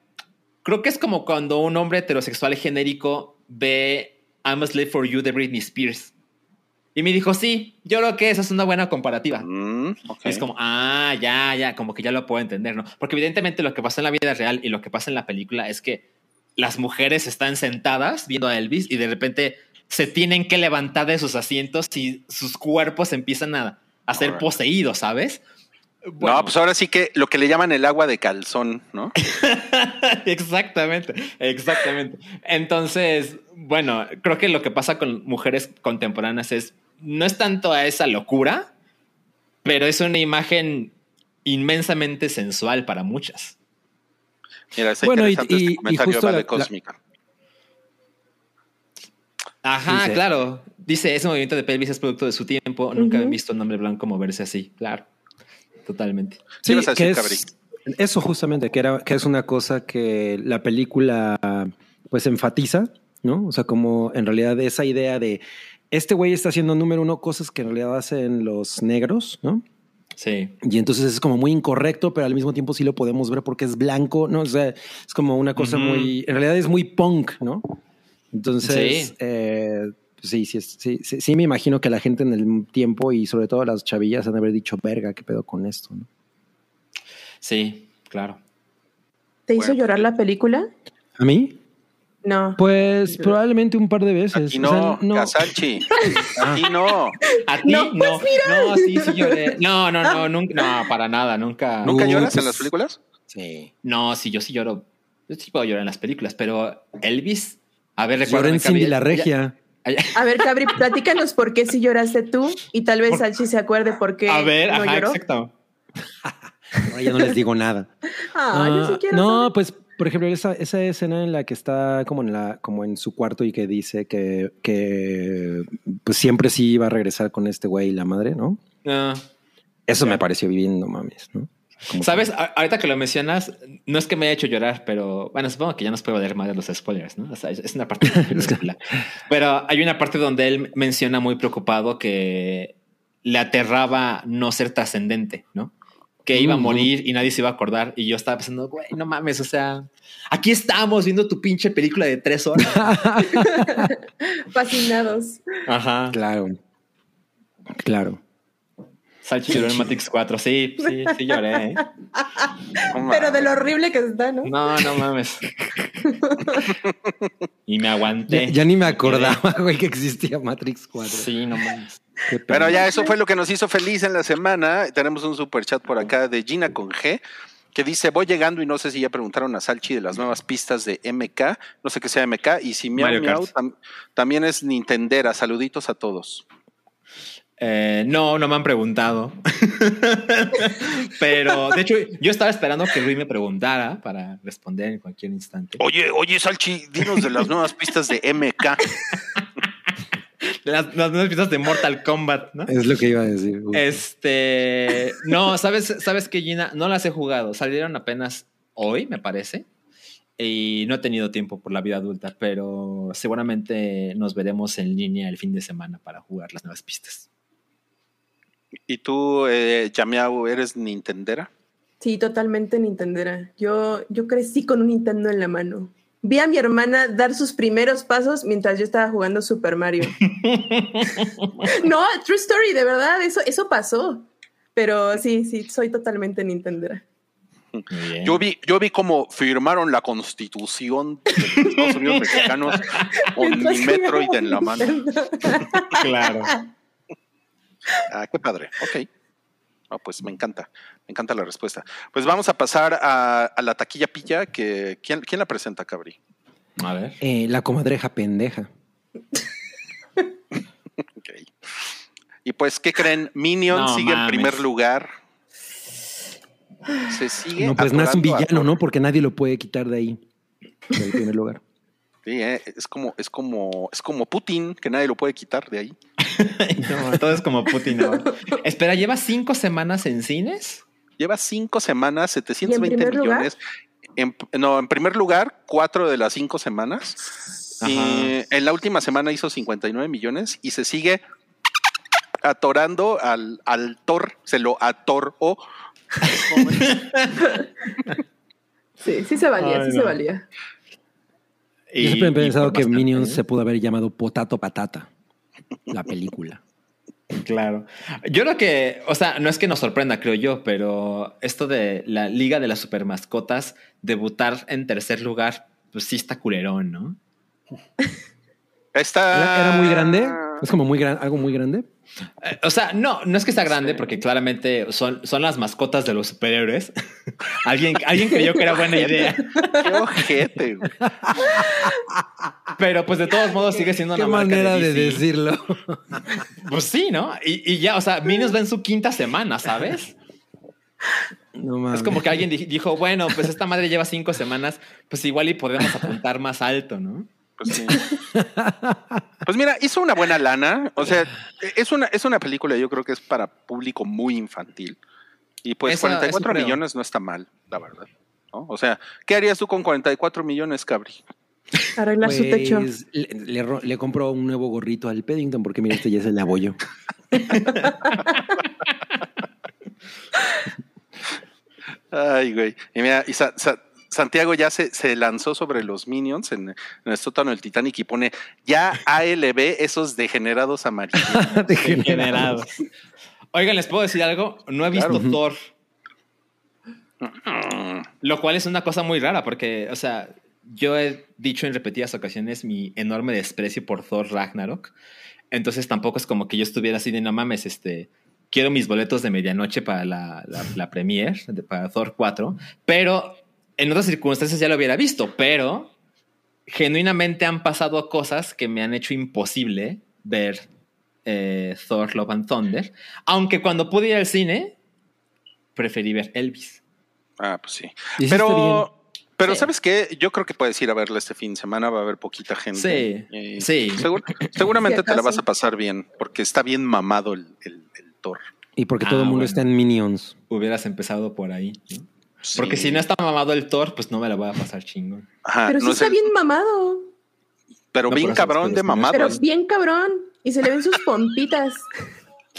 creo que es como cuando un hombre heterosexual genérico ve I'm a Slave for You de Britney Spears. Y me dijo, sí, yo creo que esa es una buena comparativa. Mm. Es como, ah, ya, ya, como que ya lo puedo entender, ¿no? Porque evidentemente lo que pasa en la vida real y lo que pasa en la película es que las mujeres están sentadas viendo a Elvis y de repente se tienen que levantar de sus asientos y sus cuerpos empiezan a, a ser poseídos, ¿sabes? No, pues ahora sí que lo que le llaman el agua de calzón, ¿no? [LAUGHS] exactamente, exactamente. Entonces, bueno, creo que lo que pasa con mujeres contemporáneas es, no es tanto a esa locura, pero es una imagen inmensamente sensual para muchas. Mira, está Bueno, y- interesante y- y este justo va la- de la- Cósmica. Ajá, Dice- claro. Dice, ese movimiento de pelvis es producto de su tiempo. Nunca he visto a un hombre blanco moverse así. Claro, totalmente. Sí, a que decir, es- eso justamente, que, era, que es una cosa que la película pues enfatiza, ¿no? O sea, como en realidad esa idea de este güey está haciendo número uno cosas que en realidad hacen los negros, ¿no? Sí. Y entonces es como muy incorrecto, pero al mismo tiempo sí lo podemos ver porque es blanco, ¿no? O sea, es como una cosa muy, en realidad es muy punk, ¿no? Entonces, Sí. eh, sí, sí, sí, sí, sí me imagino que la gente en el tiempo y sobre todo las chavillas han de haber dicho, verga, ¿qué pedo con esto? ¿no? Sí, claro. ¿Te hizo llorar la película? ¿A mí? No. Pues probablemente un par de veces. Aquí O no, sea, no. Casalchi. [LAUGHS] Aquí no. ¿A ti? No, No, pues no, sí, sí lloré. No, no, no, [LAUGHS] nunca, no, para nada, nunca. ¿Nunca lloras en pues- las películas? Sí. No, sí, yo sí lloro Yo sí puedo llorar en las películas, pero Elvis, a ver, Lloré recuerda en Cindy la regia. A ver, Cabri, platícanos por qué si lloraste tú y tal vez Salchi se acuerde por qué A ver, no ajá, lloró. exacto. [LAUGHS] Ahora ya no les digo nada. Ah, yo sí Ah, quiero no, saber. pues, por ejemplo, esa, esa escena en la que está como en la, como en su cuarto y que dice que, que pues siempre sí iba a regresar con este güey y la madre, ¿no? Ah. Eso me pareció viviendo mames, ¿no? Como ¿Sabes? Ahorita que lo mencionas, no es que me haya hecho llorar, pero bueno, supongo que ya nos puede valer más de los spoilers, ¿no? O sea, es- una parte [LAUGHS] película. Pero hay una parte donde él menciona muy preocupado que le aterraba no ser trascendente, ¿no? Que iba a morir y nadie se iba a acordar. Y yo estaba pensando, güey, no mames, o sea, aquí estamos viendo tu pinche película de tres horas. [LAUGHS] Fascinados. Ajá. Claro. Claro. Salchi lloró en Matrix 4. Sí, sí, sí lloré. ¿eh? Pero de lo horrible que está, ¿no? No, no mames. Y me aguanté. ya ni me acordaba, güey, que existía Matrix 4. Sí, no mames. Pero ya eso fue lo que nos hizo feliz en la semana. Tenemos un super chat por acá de Gina con G que dice, voy llegando y no sé si ya preguntaron a Salchi de las nuevas pistas de MK, no sé qué sea MK, y si Miau Mario Miau tam- también es Nintendera. Saluditos a todos. Eh, no, no me han preguntado. [LAUGHS] Pero de hecho, yo estaba esperando que Rui me preguntara para responder en cualquier instante. Oye, oye, Salchi, dinos de las nuevas pistas de MK. Las, las nuevas pistas de Mortal Kombat, ¿no? Es lo que iba a decir. Este, no, sabes, sabes que Gina, no las he jugado. Salieron apenas hoy, me parece. Y no he tenido tiempo por la vida adulta, pero seguramente nos veremos en línea el fin de semana para jugar las nuevas pistas. ¿Y tú, eh, Yamiau, eres Nintendera? Sí, totalmente Nintendera. Yo, yo crecí con un Nintendo en la mano. Vi a mi hermana dar sus primeros pasos mientras yo estaba jugando Super Mario. [LAUGHS] no, true story, de verdad, eso, eso pasó. Pero sí, sí, soy totalmente Nintendera. Bien. Yo vi, yo vi cómo firmaron la constitución de los Estados Unidos [LAUGHS] mexicanos con mi Metroid en la mano. [LAUGHS] Claro. Ah, qué padre. Ok. Pues me encanta. Me encanta la respuesta. Pues vamos a pasar a, a la taquilla pilla. Que, ¿quién, ¿Quién la presenta, Cabri? A ver. Eh, la comadreja pendeja. [LAUGHS] Ok. Y pues, ¿qué creen? Minion No sigue en mames. primer lugar. Se sigue. No, pues nace un atorando a villano. ¿no? Porque nadie lo puede quitar de ahí. Del primer lugar. Sí, eh, es como, es como, es como Putin, que nadie lo puede quitar de ahí. [LAUGHS] No, todo es como Putin ahora. Espera, ¿lleva cinco semanas en cines? Lleva cinco semanas, 720 primer lugar? millones. En, no, en primer lugar, cuatro de las cinco semanas. Y en la última semana hizo 59 millones y se sigue atorando al, al Thor, se lo atoró. Sí, sí se valía, Ay, sí se valía. Yo siempre he pensado que bastante, Minions ¿eh? se pudo haber llamado Potato Patata. La película. Claro. Yo creo que, o sea, no es que nos sorprenda, creo yo, pero esto de la Liga de las Supermascotas debutar en tercer lugar, pues sí está culerón, ¿no? Está, ¿Era, era muy grande? ¿Es como muy gran, algo muy grande? Eh, o sea, no, no es que sea grande, porque claramente son, son las mascotas de los superhéroes. [LAUGHS] alguien, alguien creyó que era buena idea, Qué ojete, güey. pero pues de todos modos sigue siendo Qué una marca manera de, DC. decirlo. Pues sí, ¿no? Y, y ya, o sea, Minions va en su quinta semana, ¿sabes? No mames. Es como que alguien di- dijo, bueno, pues esta madre lleva cinco semanas, pues igual y podemos apuntar más alto, ¿no? Pues, sí. Pues mira, hizo una buena lana. O sea, es una, es una película, yo creo que es para público muy infantil. Y pues Eso- 44 eso creo. millones no está mal, la verdad. ¿no? O sea, ¿qué harías tú con 44 millones, Cabri? Arreglar su techo. Pues, le, le ro- le compro un nuevo gorrito al Paddington porque mira, este ya es el abollo. [LAUGHS] Ay, güey. Y mira, y Sa- Sa- Santiago ya se, se lanzó sobre los Minions en, en el sótano del Titanic y pone ya ALB esos degenerados amarillos. [LAUGHS] Degenerados. Oigan, ¿les puedo decir algo? No he visto Claro. Thor. Lo cual es una cosa muy rara porque, o sea, yo he dicho en repetidas ocasiones mi enorme desprecio por Thor Ragnarok. Entonces tampoco es como que yo estuviera así de no mames, este, quiero mis boletos de medianoche para la, la, la premiere, de- para Thor 4. Pero en otras circunstancias ya lo hubiera visto, pero genuinamente han pasado cosas que me han hecho imposible ver eh, Thor Love and Thunder. Aunque cuando pude ir al cine, preferí ver Elvis. Ah, pues sí. Pero, pero Sí. ¿sabes qué? Yo creo que puedes ir a verla este fin de semana, va a haber poquita gente. Sí, sí. segur- seguramente te la vas a pasar bien, porque está bien mamado el, el, el Thor. Y porque Ah, todo el mundo bueno. está en Minions. Hubieras empezado por ahí. ¿no? Sí. Porque si no está mamado el Thor, pues no me la voy a pasar chingón. Ajá, Pero sí no es está el- bien mamado. pero No, bien cabrón de mamado. Pero bien cabrón. Y se le ven sus [LAUGHS] pompitas.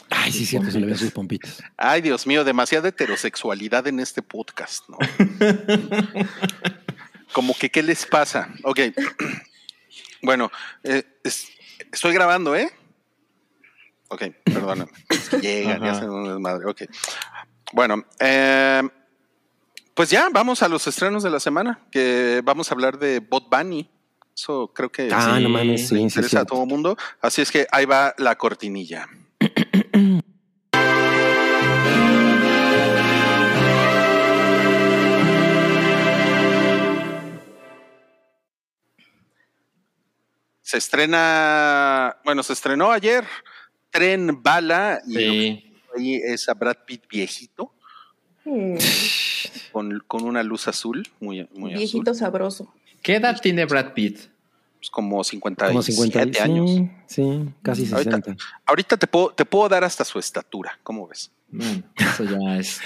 Ay, sí, cierto, se le ven sus pompitas. Ay, Dios mío, demasiada heterosexualidad en este podcast, ¿no? [LAUGHS] Como que, ¿qué les pasa? Ok. [CLEARS THROAT] Bueno, eh, es- estoy grabando, ¿eh? Ok, perdóname. Es que Llegan y hacen un desmadre. Ok. Bueno, eh, pues ya, vamos a los estrenos de la semana, que vamos a hablar de Bot Bunny. Eso creo que Ah, Sí, no mames, le sí, sí, interesa a todo el mundo. Así es que ahí va la cortinilla. [CLEARS THROAT] Se estrena, bueno, se estrenó ayer Tren Bala y Sí. ahí es a Brad Pitt viejito Mm, con, con una luz azul, muy, muy azul, Viejito sabroso. ¿Qué edad tiene Brad Pitt? pues como 57 Como 50 años. Sí, sí, casi Ahorita- 60. Ahorita te puedo, te puedo dar hasta su estatura, ¿cómo ves? Bueno, eso ya es.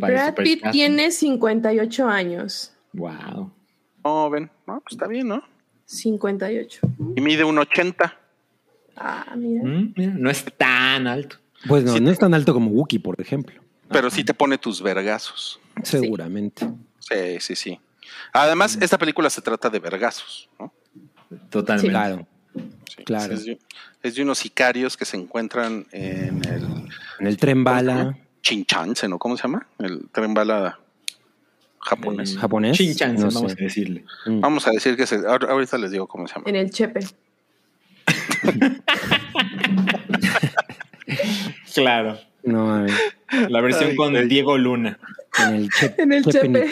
Para Brad Pitt supercast. tiene 58 años. Wow. Joven, no, pues está bien, ¿no? 58. Y mide un 80. Ah, mira. Mm, mira, no es tan alto. Pues no, Sí. no es tan alto como Wookiee, por ejemplo. Pero sí te pone tus vergazos. Seguramente. Sí, sí, sí. Además, esta película se trata de vergazos, ¿no? Totalmente. Claro. Sí, Claro. Es de, es de unos sicarios que se encuentran en el En el tren bala Chinchansen, ¿no? ¿Cómo se llama? El tren bala japonés. Eh, japonés. Shin-chan, No vamos sé. a decirle. Mm. Vamos a decir que se, ahor- ahorita les digo cómo se llama. En el Chepe. [LAUGHS] Claro. No, mames. La versión Ay, con güey. Diego Luna. en el Chepe, En el Chepe.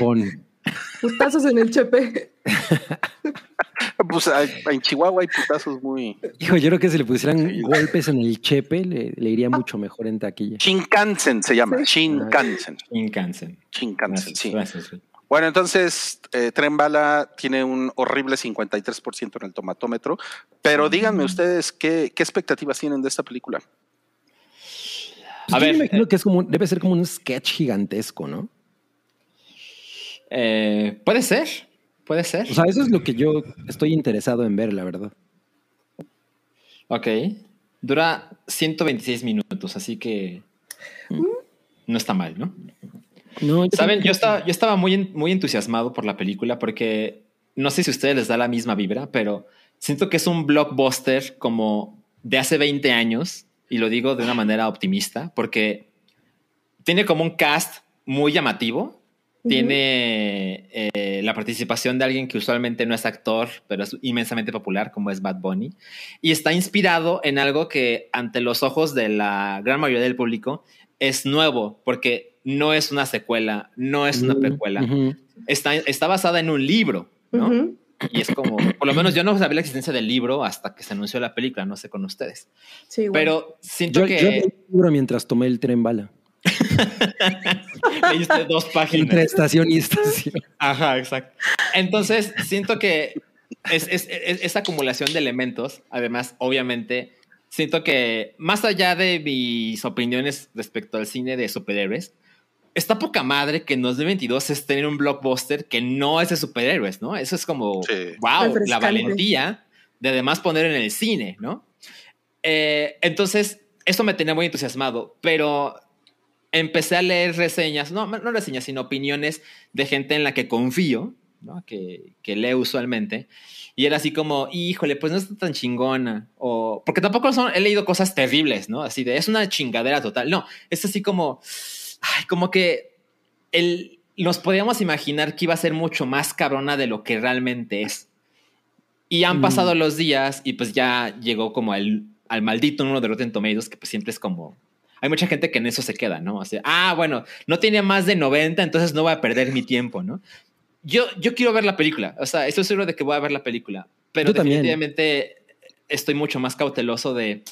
Putazos en el Chepe. [LAUGHS] Pues en Chihuahua hay putazos muy. Hijo, yo creo que si le pusieran Sí. golpes en el Chepe, le, le iría mucho mejor en taquilla. Shinkansen se llama. Shinkansen. Shinkansen. Shinkansen, Gracias, sí. gracias. Bueno, entonces, eh, Tren Bala tiene un horrible 53% en el tomatómetro. Pero díganme ustedes, ¿qué, qué expectativas tienen de esta película? Pues A yo ver, me imagino eh, que es como, debe ser como un sketch gigantesco, ¿no? Eh, puede ser. Puede ser. O sea, eso es lo que yo estoy interesado en ver, la verdad. ok. Dura 126 minutos, así que no está mal, ¿no? No, yo Saben, yo estaba, yo estaba muy, muy entusiasmado por la película porque no sé si a ustedes les da la misma vibra, pero siento que es un blockbuster como de hace 20 años y lo digo de una manera optimista porque tiene como un cast muy llamativo. Tiene eh, la participación de alguien que usualmente no es actor, pero es inmensamente popular, como es Bad Bunny. Y está inspirado en algo que ante los ojos de la gran mayoría del público es nuevo, porque no es una secuela, no es una precuela. ujú. está, está basada en un libro, ¿no? Ujú. Y es como, [CLEARS THROAT] por lo menos yo no sabía la existencia del libro hasta que se anunció la película, no sé con ustedes. Sí, bueno. Pero siento Yo, que yo leí el libro mientras tomé el tren bala. [LAUGHS] leíste dos páginas. Entre estación y estación. Ajá, exacto. Entonces, siento que es, es- es- esa acumulación de elementos, además, obviamente, siento que más allá de mis opiniones respecto al cine de superhéroes, está poca madre que en 2022 estén en un blockbuster que no es de superhéroes, ¿no? Eso es como, Sí. wow, la valentía de además poner en el cine, ¿no? Eh, entonces, eso me tenía muy entusiasmado, pero empecé a leer reseñas, no, no reseñas, sino opiniones de gente en la que confío, ¿no? que, que leo usualmente, y era así como, híjole, pues no está tan chingona, o porque tampoco son, he leído cosas terribles, ¿no? Así de, es una chingadera total, no, es así como, ay, como que el, nos podíamos imaginar que iba a ser mucho más cabrona de lo que realmente es. Y han Mm. pasado los días y pues ya llegó como al, al maldito número de Rotten Tomatoes, que pues siempre es como... hay mucha gente que en eso se queda, ¿no? O sea, ah, bueno, no tiene más de 90, entonces no voy a perder mi tiempo, ¿no? Yo, yo quiero ver la película, o sea, estoy seguro de que voy a ver la película, pero Yo también. definitivamente estoy mucho más cauteloso de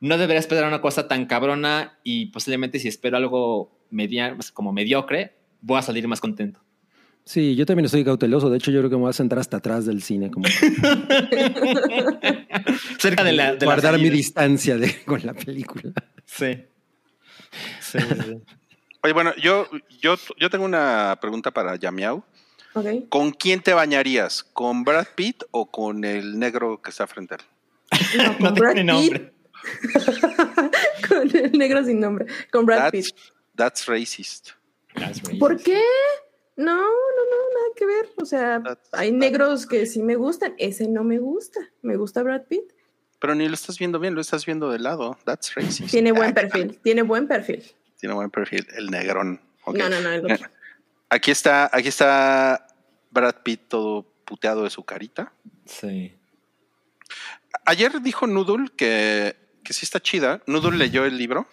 no debería esperar una cosa tan cabrona y posiblemente si espero algo media, como mediocre, voy a salir más contento. Sí, yo también estoy cauteloso. De hecho, yo creo que me voy a sentar hasta atrás del cine, como [LAUGHS] Cerca de la... De la guardar mi distancia de, con la película. Sí. Sí, sí. Oye, bueno, yo, yo, yo tengo una pregunta para Yamiao. Ok. ¿Con quién te bañarías? ¿Con Brad Pitt o con el negro que está frente a él? No, [LAUGHS] No con Brad tiene Pitt. nombre. [LAUGHS] con el negro sin nombre. Con Brad That's, Pitt. That's racist. That's racist. ¿Por qué? No, no, no, nada que ver. O sea, That's- hay negros que sí me gustan. Ese no me gusta. Me gusta Brad Pitt. Pero ni lo estás viendo bien, lo estás viendo de lado. That's racist. Tiene buen perfil. Tiene buen perfil. Tiene buen perfil, el negrón. Ok. No, no, no. el otro. [LAUGHS] Aquí está, aquí está Brad Pitt todo puteado de su carita. Sí. Ayer dijo Noodle que, que sí está chida. Noodle leyó el libro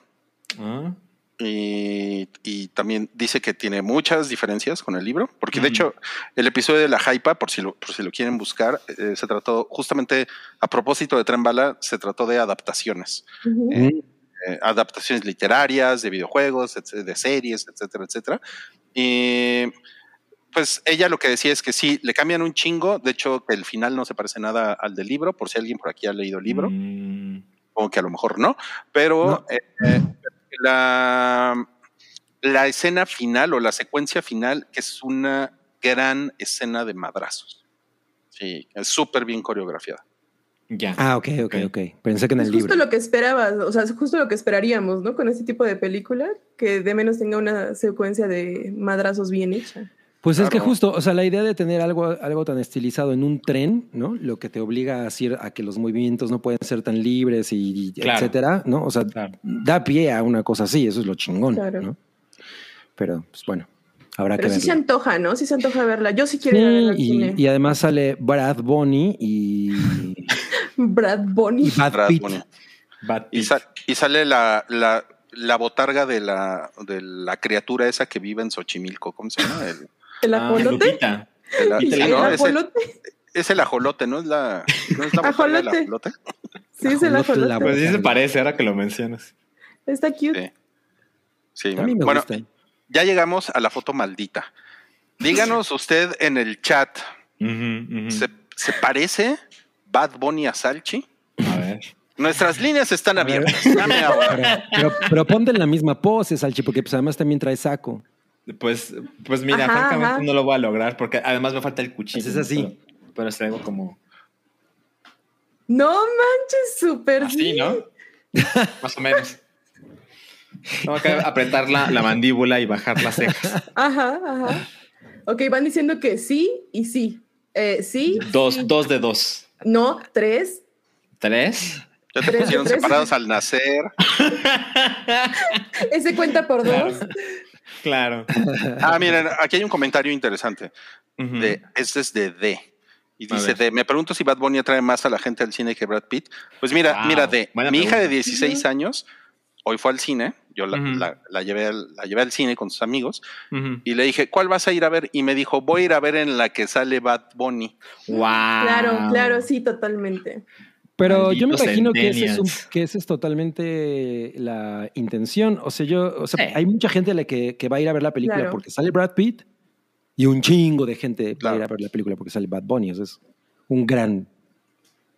Ah, y, y también dice que tiene muchas diferencias con el libro, porque de Ujú. hecho el episodio de la Hypa, por si lo, por si lo quieren buscar, eh, se trató justamente a propósito de Tren Bala, se trató de adaptaciones. Ujú. Eh, eh, adaptaciones literarias, de videojuegos, etc- de series, etcétera, etcétera. Y pues ella lo que decía es que sí, le cambian un chingo. De hecho, que el final no se parece nada al del libro, por si alguien por aquí ha leído el libro, mm, o que a lo mejor no. Pero No. eh, eh, la, la escena final o la secuencia final, que es una gran escena de madrazos. Sí, es súper bien coreografiada. ya. Ah, ok, ok, ok. Pensé que en Es el justo libro. lo que esperabas, o sea, es justo lo que esperaríamos, ¿no? Con este tipo de película, que de menos tenga una secuencia de madrazos bien hecha. Pues es que justo, o sea, la idea de tener algo, algo tan estilizado en un tren, ¿no? Lo que te obliga a decir a que los movimientos no pueden ser tan libres y, y Claro. etcétera, ¿no? O sea, Claro. da pie a una cosa así, eso es lo chingón, Claro. ¿no? Pero, pues bueno, habrá Pero que sí se verlo. antoja, ¿no? Sí se antoja verla. Yo sí quiero ir a verla Sí, cine. y, y además sale Brad Bonnie y, [LAUGHS] Brad y Bunny. Brad Brad Pitt. Bunny. Bad Y, y sale la, la, la botarga de la, de la criatura esa que vive en Xochimilco. ¿Cómo se llama? El, ¿El Ah, ajolote? El- ¿Y sí, el ¿no? Es, el, ajolote? es el ajolote, ¿no? Es la, ¿no es la del Ajolote. ajolote. Sí, es el Ajolote, la ajolote. Pues sí se parece ahora que lo mencionas. Está cute. Sí. Sí, A mí me bueno, gusta. ya llegamos a la foto maldita. Díganos usted en el chat. ¿se, se parece Bad Bunny a Salchi? A ver. Nuestras líneas están abiertas. Llame ahora. Pero, pero, pero ponte en la misma pose, Salchi, porque pues además también trae saco. Pues, pues mira, Ajá, francamente ajá. no lo voy a lograr porque además me falta el cuchillo. Pues es así. Pero, pero es algo como No manches, súper así, bien. ¿no? Más o menos. Tengo que apretar la, la mandíbula y bajar las cejas. Ajá, ajá. Ok, van diciendo que sí y sí. Eh, sí. Dos, sí. dos de dos. No, tres. Tres. Ya te pusieron separados al nacer. [LAUGHS] Ese cuenta por dos. Claro. [LAUGHS] Ah, miren, aquí hay un comentario interesante. De, este es de D. Y A dice ver. D. Me pregunto si Bad Bunny atrae más a la gente al cine que Brad Pitt. Pues mira, Wow, mira D. buena Mi hija de pregunta. 16 años hoy fue al cine. Yo la, Ujú. la- la llevé al, la llevé al cine con sus amigos y le dije, ¿cuál vas a ir a ver? Y me dijo, voy a ir a ver en la que sale Bad Bunny. Wow. Claro, claro, sí, totalmente. Pero yo me imagino que ese, es un- que ese es totalmente la intención. O sea, yo, o sea, Sí. hay mucha gente a la que, que va a ir a ver la película Claro. porque sale Brad Pitt y un chingo de gente va a Claro. ir a ver la película porque sale Bad Bunny. O sea, es un gran,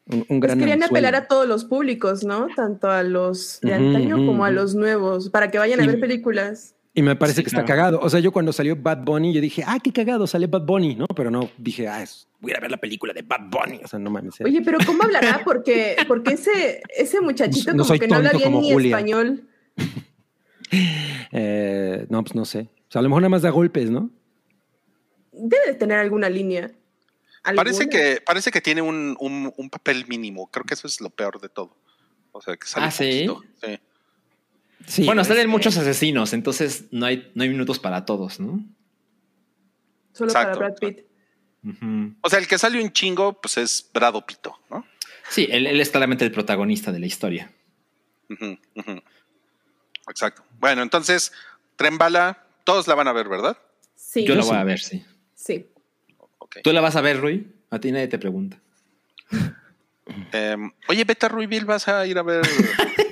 un, un Pues gran querían anzuelo. apelar a todos los públicos, ¿no? Tanto a los de antaño ujú, como a ujú. los nuevos, para que vayan a Y- ver películas. Y me parece Sí, que está claro. cagado. O sea, yo cuando salió Bad Bunny, yo dije, ah, qué cagado, sale Bad Bunny, ¿no? Pero no dije, ah, es- voy a ir a ver la película de Bad Bunny. O sea, no mames. Oye, pero ¿cómo hablará? Porque, porque ese, ese muchachito No como soy que no habla bien como ni Julia. español. [LAUGHS] Eh, no, pues no sé. O sea, a lo mejor nada más da golpes, ¿no? Debe de tener alguna línea. Parece que, parece que tiene un, un- un papel mínimo. Creo que eso es lo peor de todo. O sea, que sale Ah, ¿sí? poquito. Sí. Sí. Bueno, salen muchos asesinos, entonces no hay, no hay minutos para todos, ¿no? Solo Exacto. para Brad Pitt. O sea, el que sale un chingo, pues es Brado Pito, ¿no? Sí, él, él es claramente el protagonista de la historia. Exacto. Bueno, entonces, Tren Bala, todos la van a ver, ¿verdad? Sí, Yo sí. voy a ver, sí. sí. ¿Tú la vas a ver, Rui? A ti nadie te pregunta. Em, oye, Beta Ruibil, ¿vas a ir a ver [LAUGHS]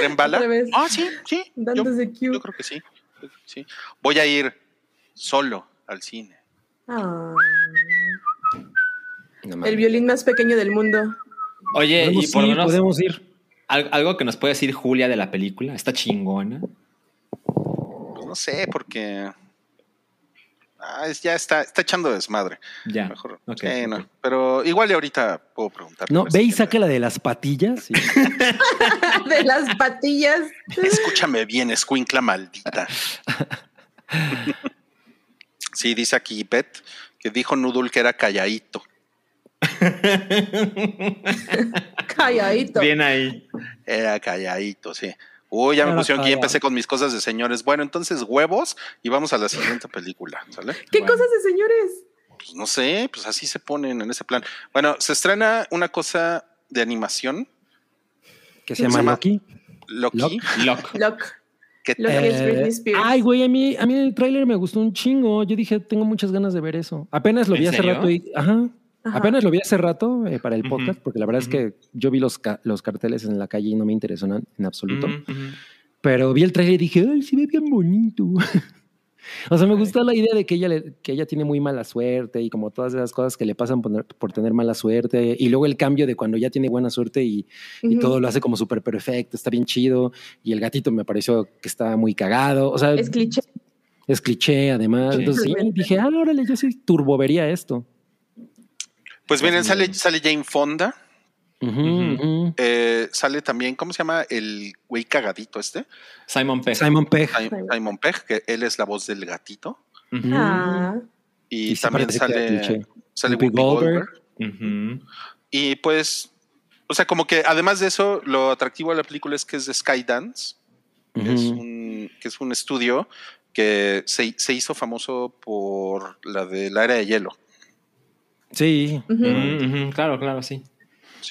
Tren Bala? Ah, sí, sí. Yo, creo que sí. sí. Voy a ir solo al cine. Ah, No el violín más pequeño del mundo. Oye, y Podemos por lo ir, menos podemos ir. al- algo que nos puede decir Julia de la película. Está chingona. Pues no sé, porque ah, es- ya está, está echando desmadre. Ya. Mejor. Ok, Sí, ok. no. Pero igual y ahorita puedo preguntar. No, ve y saca la de las patillas. y- [LAUGHS] De las patillas. Escúchame bien, escuincla maldita. Sí, dice aquí Bet que dijo Nudul que era calladito. [LAUGHS] Calladito. Bien ahí. Era calladito, sí. Uy, ya me pusieron que ya callado. empecé con mis cosas de señores. Bueno, entonces huevos y vamos a la siguiente película, ¿sale? ¿Qué Bueno. cosas de señores? Pues no sé, pues así se ponen en ese plan. Bueno, se estrena una cosa de animación, que se llama Se llama- Loki. Loki, Lock. Locke. que Lo que es Eh, Britney Spears. ay, güey, a mí, a mí el tráiler me gustó un chingo. Yo dije, tengo muchas ganas de ver eso. Apenas lo ¿En vi hace serio? rato y, ajá, Ajá. apenas lo vi hace rato eh, para el podcast, porque la verdad es que yo vi los, ca- los carteles en la calle y no me interesó na- en absoluto. Pero vi el tráiler y dije, ay, se ve bien bonito. [LAUGHS] o sea, me gusta la idea de que ella, le- que ella tiene muy mala suerte y como todas esas cosas que le pasan por, por tener mala suerte. Y luego el cambio de cuando ya tiene buena suerte y, y todo lo hace como súper perfecto, está bien chido. Y el gatito me pareció que estaba muy cagado. O sea, Es cliché. es cliché además. Sí. Entonces sí, [LAUGHS] dije, ah, órale, yo sí turbovería esto. Pues miren, sale, sale Jane Fonda, eh, sale también, ¿cómo se llama? El güey cagadito este, Simon Pegg. Simon Pegg. Simon, Simon Pegg, que él es la voz del gatito. Ah. Y, también sale, sale Whoopi Goldberg. Y pues, o sea, como que además de eso, lo atractivo de la película es que es de Skydance, que, es, un, que es un estudio que se, se hizo famoso por la de la era de hielo. Sí. Claro, claro, sí.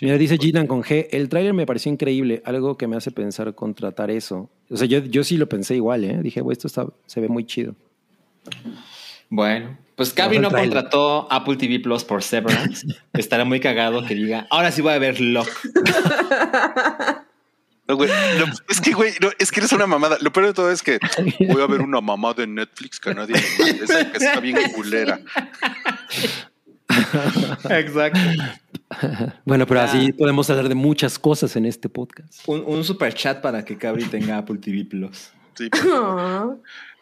Mira, dice Gitan con G, el tráiler me pareció increíble, algo que me hace pensar contratar eso. O sea, yo, yo sí lo pensé igual, ¿eh? Dije, güey, esto está, se ve muy chido. Bueno, pues Cabri no contrató Apple TV Plus por Severance. [LAUGHS] Estará muy cagado que diga, ahora sí voy a ver Lock. [LAUGHS] No, güey, no, es que, güey, no, es que eres una mamada. Lo peor de todo es que voy a ver una mamada en Netflix que nadie interesa, que está bien culera. [LAUGHS] [LAUGHS] Exacto. Bueno, pero Ah. así podemos hablar de muchas cosas en este podcast. Un, un super chat para que Cabri tenga Apple TV Plus. Sí.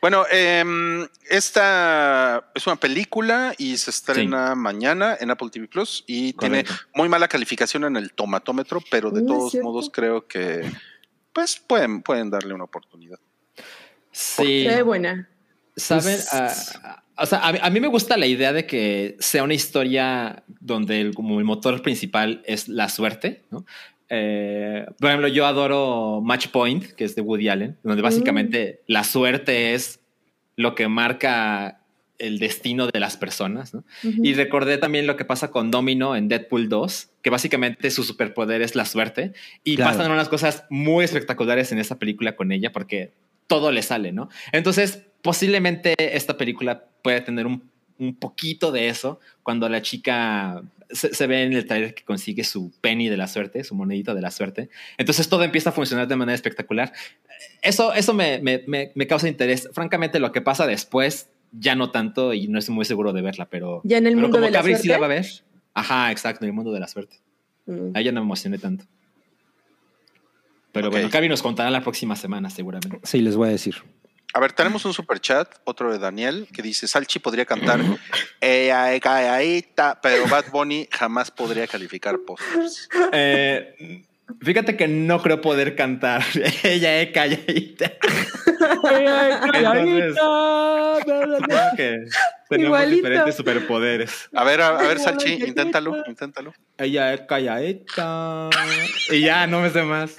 Bueno, em, esta es una película y se estrena mañana en Apple TV Plus y tiene muy mala calificación en el tomatómetro, pero de todos modos creo que pues pueden, pueden darle una oportunidad. Sí. Se ve buena. ¿Saben? Pues- ah, o sea, a, mí- a mí me gusta la idea de que sea una historia donde el, como el motor principal es la suerte, ¿no? Eh, por ejemplo, yo adoro Match Point, que es de Woody Allen, donde básicamente la suerte es lo que marca el destino de las personas, ¿no? Ujú. Y recordé también lo que pasa con Domino en Deadpool 2, que básicamente su superpoder es la suerte. Y Claro. pasan unas cosas muy espectaculares en esa película con ella porque todo le sale, ¿no? Entonces, posiblemente esta película puede tener un, un poquito de eso cuando la chica se, se ve en el trailer que consigue su penny de la suerte, su monedita de la suerte. Entonces todo empieza a funcionar de manera espectacular. Eso, eso me, me- me- me causa interés. Francamente, lo que pasa después ya no tanto y no estoy muy seguro de verla, pero, Ya en el pero mundo como de la Cabri sí la suerte. va a ver. Ajá, exacto, en el mundo de la suerte. Mm. Ahí ya no me emocioné tanto. Pero Ok. bueno, Cabri nos contará la próxima semana, seguramente. Sí, les voy a decir. A ver, tenemos un super chat, otro de Daniel, que dice, Salchi podría cantar Ella es calladita", pero Bad Bunny jamás podría calificar posters. Eh, fíjate que no creo poder cantar. [LAUGHS] Ella es calladita. Entonces, creo que tenemos Igualito. diferentes superpoderes. A ver, a, a ver, Salchi, inténtalo, inténtalo. Ella es calladita. Y ya, no me sé más.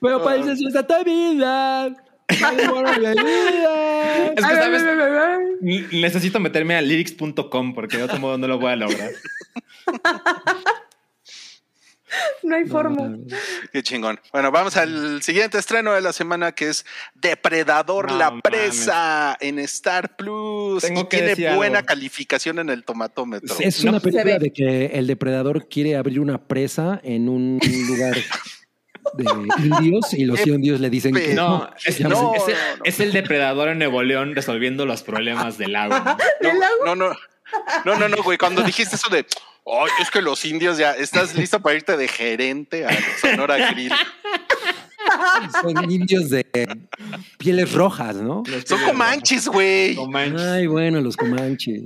Pero parece si está tu vida. Es que, ¿sabes? Necesito meterme a lyrics.com porque de otro modo no lo voy a lograr. No hay forma. Qué chingón. Bueno, vamos al siguiente estreno de la semana que es Depredador No la mames. presa en Star Plus. Tengo y que tiene decir buena algo. calificación en el tomatómetro. Es una película de que el depredador quiere abrir una presa en un lugar [LAUGHS] de indios y los indios le dicen que No, es, No, es- no, es el, no. es el depredador en Nuevo León resolviendo los problemas del agua. [LAUGHS] No, ¿Del agua? no, no. No, no, no, güey. Cuando dijiste eso de, "Ay, es que los indios ya, estás listo para irte de gerente a Sonora Grill. [LAUGHS] son indios de pieles rojas, ¿no? Son comanches, güey. Ay, bueno, los comanches.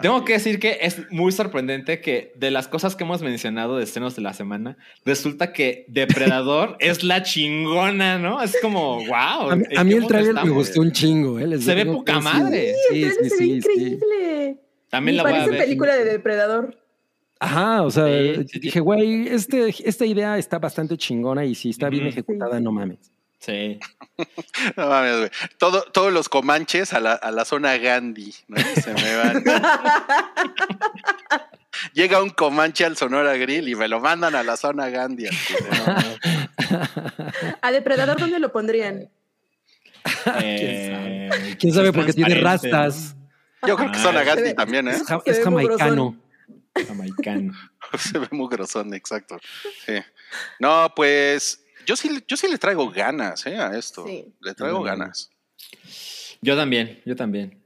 Tengo que decir que es muy sorprendente que de las cosas que hemos mencionado de estrenos de la semana, resulta que Depredador [LAUGHS] es la chingona, ¿no? Es como, wow. A mí, a mí el trailer me gustó un chingo, ¿eh? Les Se ve poca madre. Sí, El trailer sí, se ve sí, sí. increíble. También la voy a parece ver. película de depredador. Ajá, o sea, Sí, sí, dije, güey, este, esta idea está bastante chingona y si está bien ejecutada, no mames. Sí. [LAUGHS] No mames, güey. Todo, todos los comanches a la, a la zona Gandhi, ¿no? Se me van. [LAUGHS] Llega un comanche al Sonora Grill y me lo mandan a la zona Gandhi. así de, no. [LAUGHS] A depredador, ¿dónde lo pondrían? Eh, ¿Quién sabe es por qué tiene rastas? Yo creo que Ah, zona se Gandhi también, ¿eh? Es, jamaicano. ¿No? Jamaicano. [LAUGHS] Se ve muy grosón, exacto. Sí. No, pues yo sí, yo sí le traigo ganas ¿eh? a esto. Sí. Le traigo ganas. Yo también, yo también.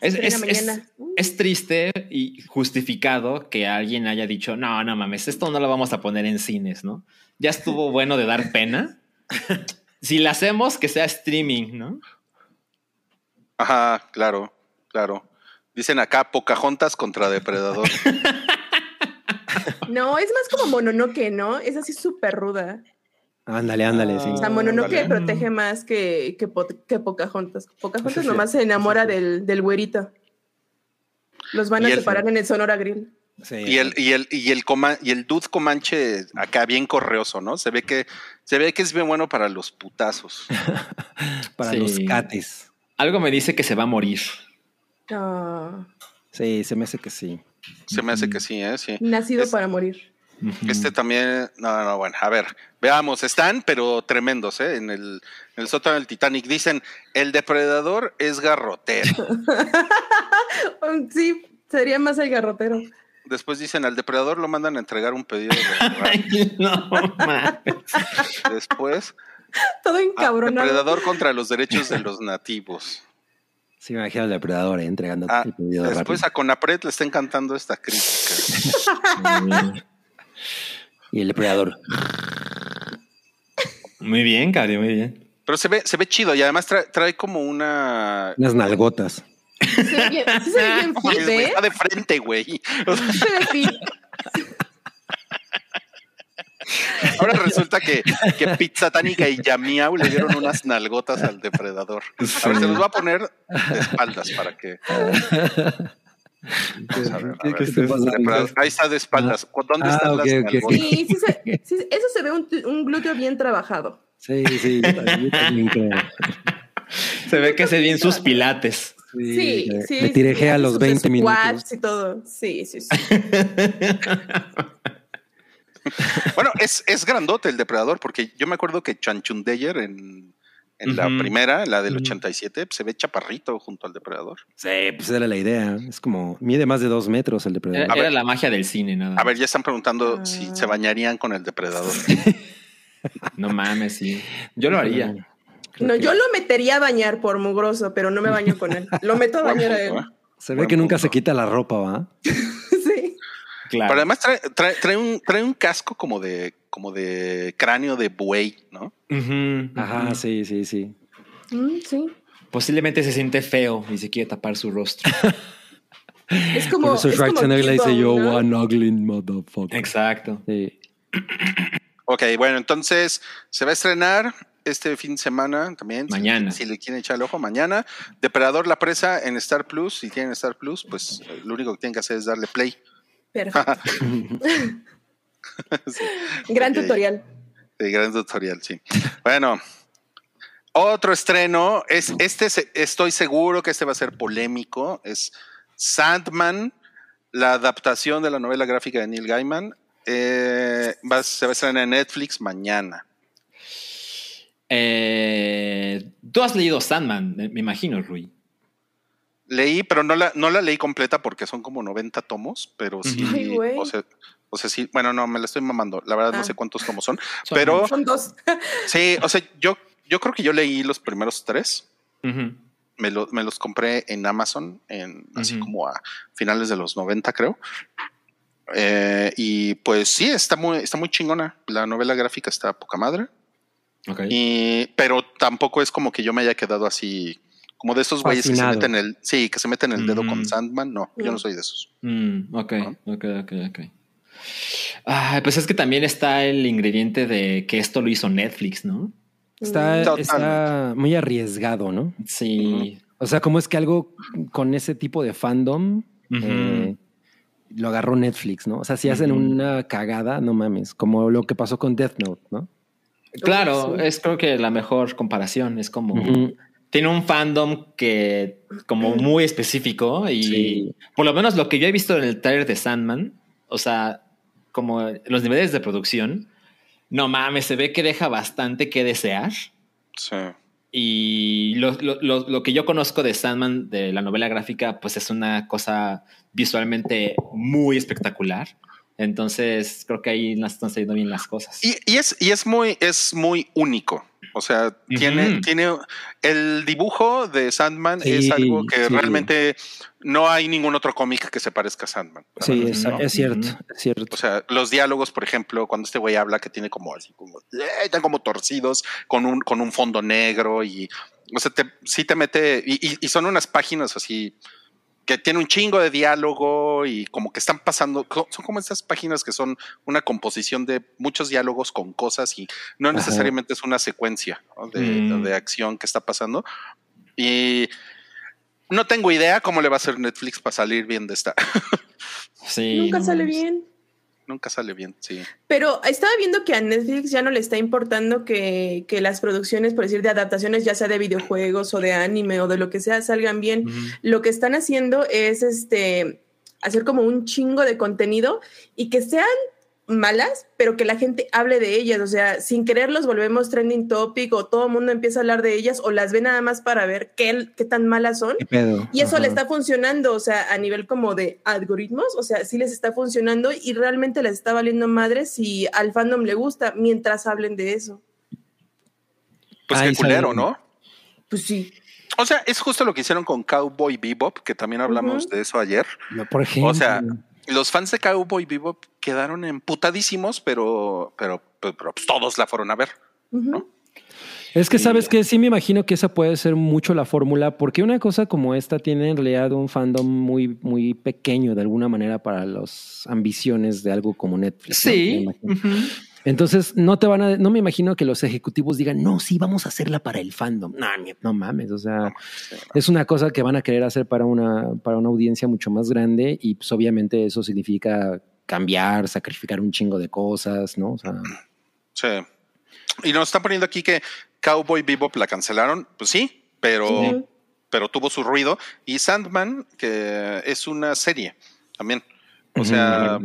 Es, es- es- es triste y justificado que alguien haya dicho, no, no mames, esto no lo vamos a poner en cines, ¿no? Ya estuvo bueno de dar pena. [LAUGHS] Si la hacemos, que sea streaming, ¿no? Ajá, claro, claro. Dicen acá Pocahontas contra Depredador. [LAUGHS] No, es más como Mononoke, ¿no? Es así súper ruda. Ándale, ándale, sí. O sea, Mononoke Ándale. protege más que, que, Po- que Pocahontas. Pocahontas sí, nomás se enamora sí. del, del güerito. Los van a el- separar en el Sonora Grill. Sí. Y el, y el, y el coma- y el dude comanche acá bien correoso, ¿no? Se ve que, se ve que es bien bueno para los putazos. [LAUGHS] Para Sí. los cates. Algo me dice que se va a morir. Ah, Sí, se me hace que sí. Se me hace que sí, ¿eh? Sí. nacido para morir. Este también, no, no, bueno, a ver, veamos, están, pero tremendos, ¿eh? En el, en el sótano del Titanic dicen, el depredador es garrotero. [LAUGHS] Um, Sí, sería más el garrotero. Después dicen, al depredador lo mandan a entregar un pedido de [LAUGHS] Ay, no mames. Después, Todo ah, encabronado. depredador contra los derechos de los nativos. Sí, me imagino al depredador eh, entregando Ah, el pedido de después rápido. a Conapred le está encantando esta crítica. [LAUGHS] Y el depredador. Muy bien, Cari, muy bien. Pero se ve, se ve chido y además trae, trae como una... Unas nalgotas. Se ve bien, se ve bien fit, ¿eh? Está de frente, güey. Se ve fit. Ahora resulta que, que Pizzatánica y Yamiau le dieron unas nalgotas al depredador. A ver, se los voy a poner de espaldas para que... Vamos a ver, a ¿Qué- ver. qué te pasa? Depredador. Ahí está de espaldas. ¿Dónde Ah, están las ok. nalgotas? Sí, sí se- sí, eso se ve un, un glúteo bien trabajado. Sí, sí, yo también, yo también creo. Se ve que hace bien sus pilates. Sí, sí. Le tirejé sí, a los sus 20 minutos. y todo. Sí, sí, sí. [LAUGHS] [LAUGHS] Bueno, es, es grandote el depredador, porque yo me acuerdo que Chanchundeyer en, en la primera, la del Ujú. 87, se ve chaparrito junto al depredador. Sí, pues era la idea. Es como, mide más de dos metros el Era, depredador. A ver. era la magia del cine, nada. A ver, ya están preguntando Ah. si se bañarían con el depredador. [LAUGHS] No mames, sí. Yo lo haría. No, yo lo metería a bañar por mugroso, pero no me baño con él. Lo meto a [LAUGHS] bañar a él. Se ve Buen que nunca punto. se quita la ropa, ¿va? Claro. Pero además trae, trae, trae un, trae un casco como de, como de cráneo de buey, ¿no? Ajá, sí, sí, sí. Mm, sí. Posiblemente se siente feo y se quiere tapar su rostro. [LAUGHS] Es como. Por eso es como le dice yo, ¿no? one ugly motherfucker. Exacto. Sí. Ok, bueno, entonces se va a estrenar este fin de semana también. si- Mañana. Si, le quieren echar el ojo, mañana. Depredador la presa en Star Plus. Si tienen Star Plus, pues lo único que tienen que hacer es darle play. Perfecto. [LAUGHS] [LAUGHS] Sí. Gran tutorial. Sí, gran tutorial, sí. Bueno, otro estreno es este. se- Estoy seguro que este va a ser polémico. Es Sandman, la adaptación de la novela gráfica de Neil Gaiman Eh, va, se va a estrenar en Netflix mañana. Eh, Tú has leído Sandman, me imagino, Rui. Leí, pero no la, no la leí completa porque son como 90 tomos, pero sí. Ay, güey. o, sea, o sea, sí, bueno, no, me la estoy mamando. La verdad no Ah. sé cuántos tomos son, Son pero Son dos. [LAUGHS] sí, o sea, yo, yo creo que yo leí los primeros tres. Me, lo- me los compré en Amazon, en, así como a finales de los 90, creo. Eh, y pues sí, está muy, está muy chingona. La novela gráfica está poca madre. Ok. Y, pero tampoco es como que yo me haya quedado así, como de esos güeyes que se meten el, sí, que se meten el dedo con Mm. Sandman. No, yo No. soy de esos. Mm, ok, ¿no? ok, ok, ok. Ah, pues es que también está el ingrediente de que esto lo hizo Netflix, ¿no? Está, está muy arriesgado, ¿no? Sí. O sea, como es que algo con ese tipo de fandom eh, lo agarró Netflix, ¿no? O sea, si hacen una cagada, no mames, como lo que pasó con Death Note, ¿no? Claro, Sí. es creo que la mejor comparación. Es como. Tiene un fandom que como muy específico y Sí. por lo menos lo que yo he visto en el trailer de Sandman, o sea, como los niveles de producción, no mames, se ve que deja bastante que desear. Sí. Y lo, lo- lo- lo que yo conozco de Sandman, de la novela gráfica, pues es una cosa visualmente muy espectacular. Entonces creo que ahí están saliendo bien las cosas. Y, y es, y es muy, es muy único. O sea, tiene, el dibujo de Sandman Sí, es algo que sí. realmente no hay ningún otro cómic que se parezca a Sandman. Sí, es, ¿No? es cierto, es cierto. O sea, los diálogos, por ejemplo, cuando este güey habla que tiene como así como eh, están como torcidos con un con un fondo negro y o sea, te, sí te mete y, y- y son unas páginas así que tiene un chingo de diálogo y como que están pasando, son como estas páginas que son una composición de muchos diálogos con cosas y no Ajá. necesariamente es una secuencia ¿no? de, Mm. de acción que está pasando. Y no tengo idea cómo le va a hacer Netflix para salir bien de esta. [LAUGHS] Sí, Nunca no sale bien. Nunca sale bien, sí. Pero estaba viendo que a Netflix ya no le está importando que, que las producciones, por decir, de adaptaciones, ya sea de videojuegos o de anime o de lo que sea, salgan bien. Lo que están haciendo es este hacer como un chingo de contenido y que sean malas, pero que la gente hable de ellas. O sea, sin querer los volvemos trending topic o todo el mundo empieza a hablar de ellas o las ve nada más para ver qué, qué tan malas son. ¿Qué pedo? Y eso le está funcionando, o sea, a nivel como de algoritmos, o sea, sí les está funcionando y realmente les está valiendo madre si al fandom le gusta mientras hablen de eso. Pues qué culero. ¿no? Pues sí. O sea, es justo lo que hicieron con Cowboy Bebop, que también hablamos de eso ayer. No, por ejemplo. O sea, los fans de Cowboy Bebop quedaron emputadísimos, pero, pero, pero, pero, pues, todos la fueron a ver. Es que sabes que sí me imagino que esa puede ser mucho la fórmula, porque una cosa como esta tiene en realidad un fandom muy, muy pequeño de alguna manera para las ambiciones de algo como Netflix. ¿no? Me Sí. Entonces no te van a, no me imagino que los ejecutivos digan, no, sí, vamos a hacerla para el fandom. No, no mames. O sea, es una cosa que van a querer hacer para una, para una audiencia mucho más grande y pues obviamente eso significa cambiar, sacrificar un chingo de cosas, ¿no? O sea, Sí. Y nos están poniendo aquí que Cowboy Bebop la cancelaron. Pues sí, pero, Ujú. pero tuvo su ruido. Y Sandman, que es una serie también. O sea,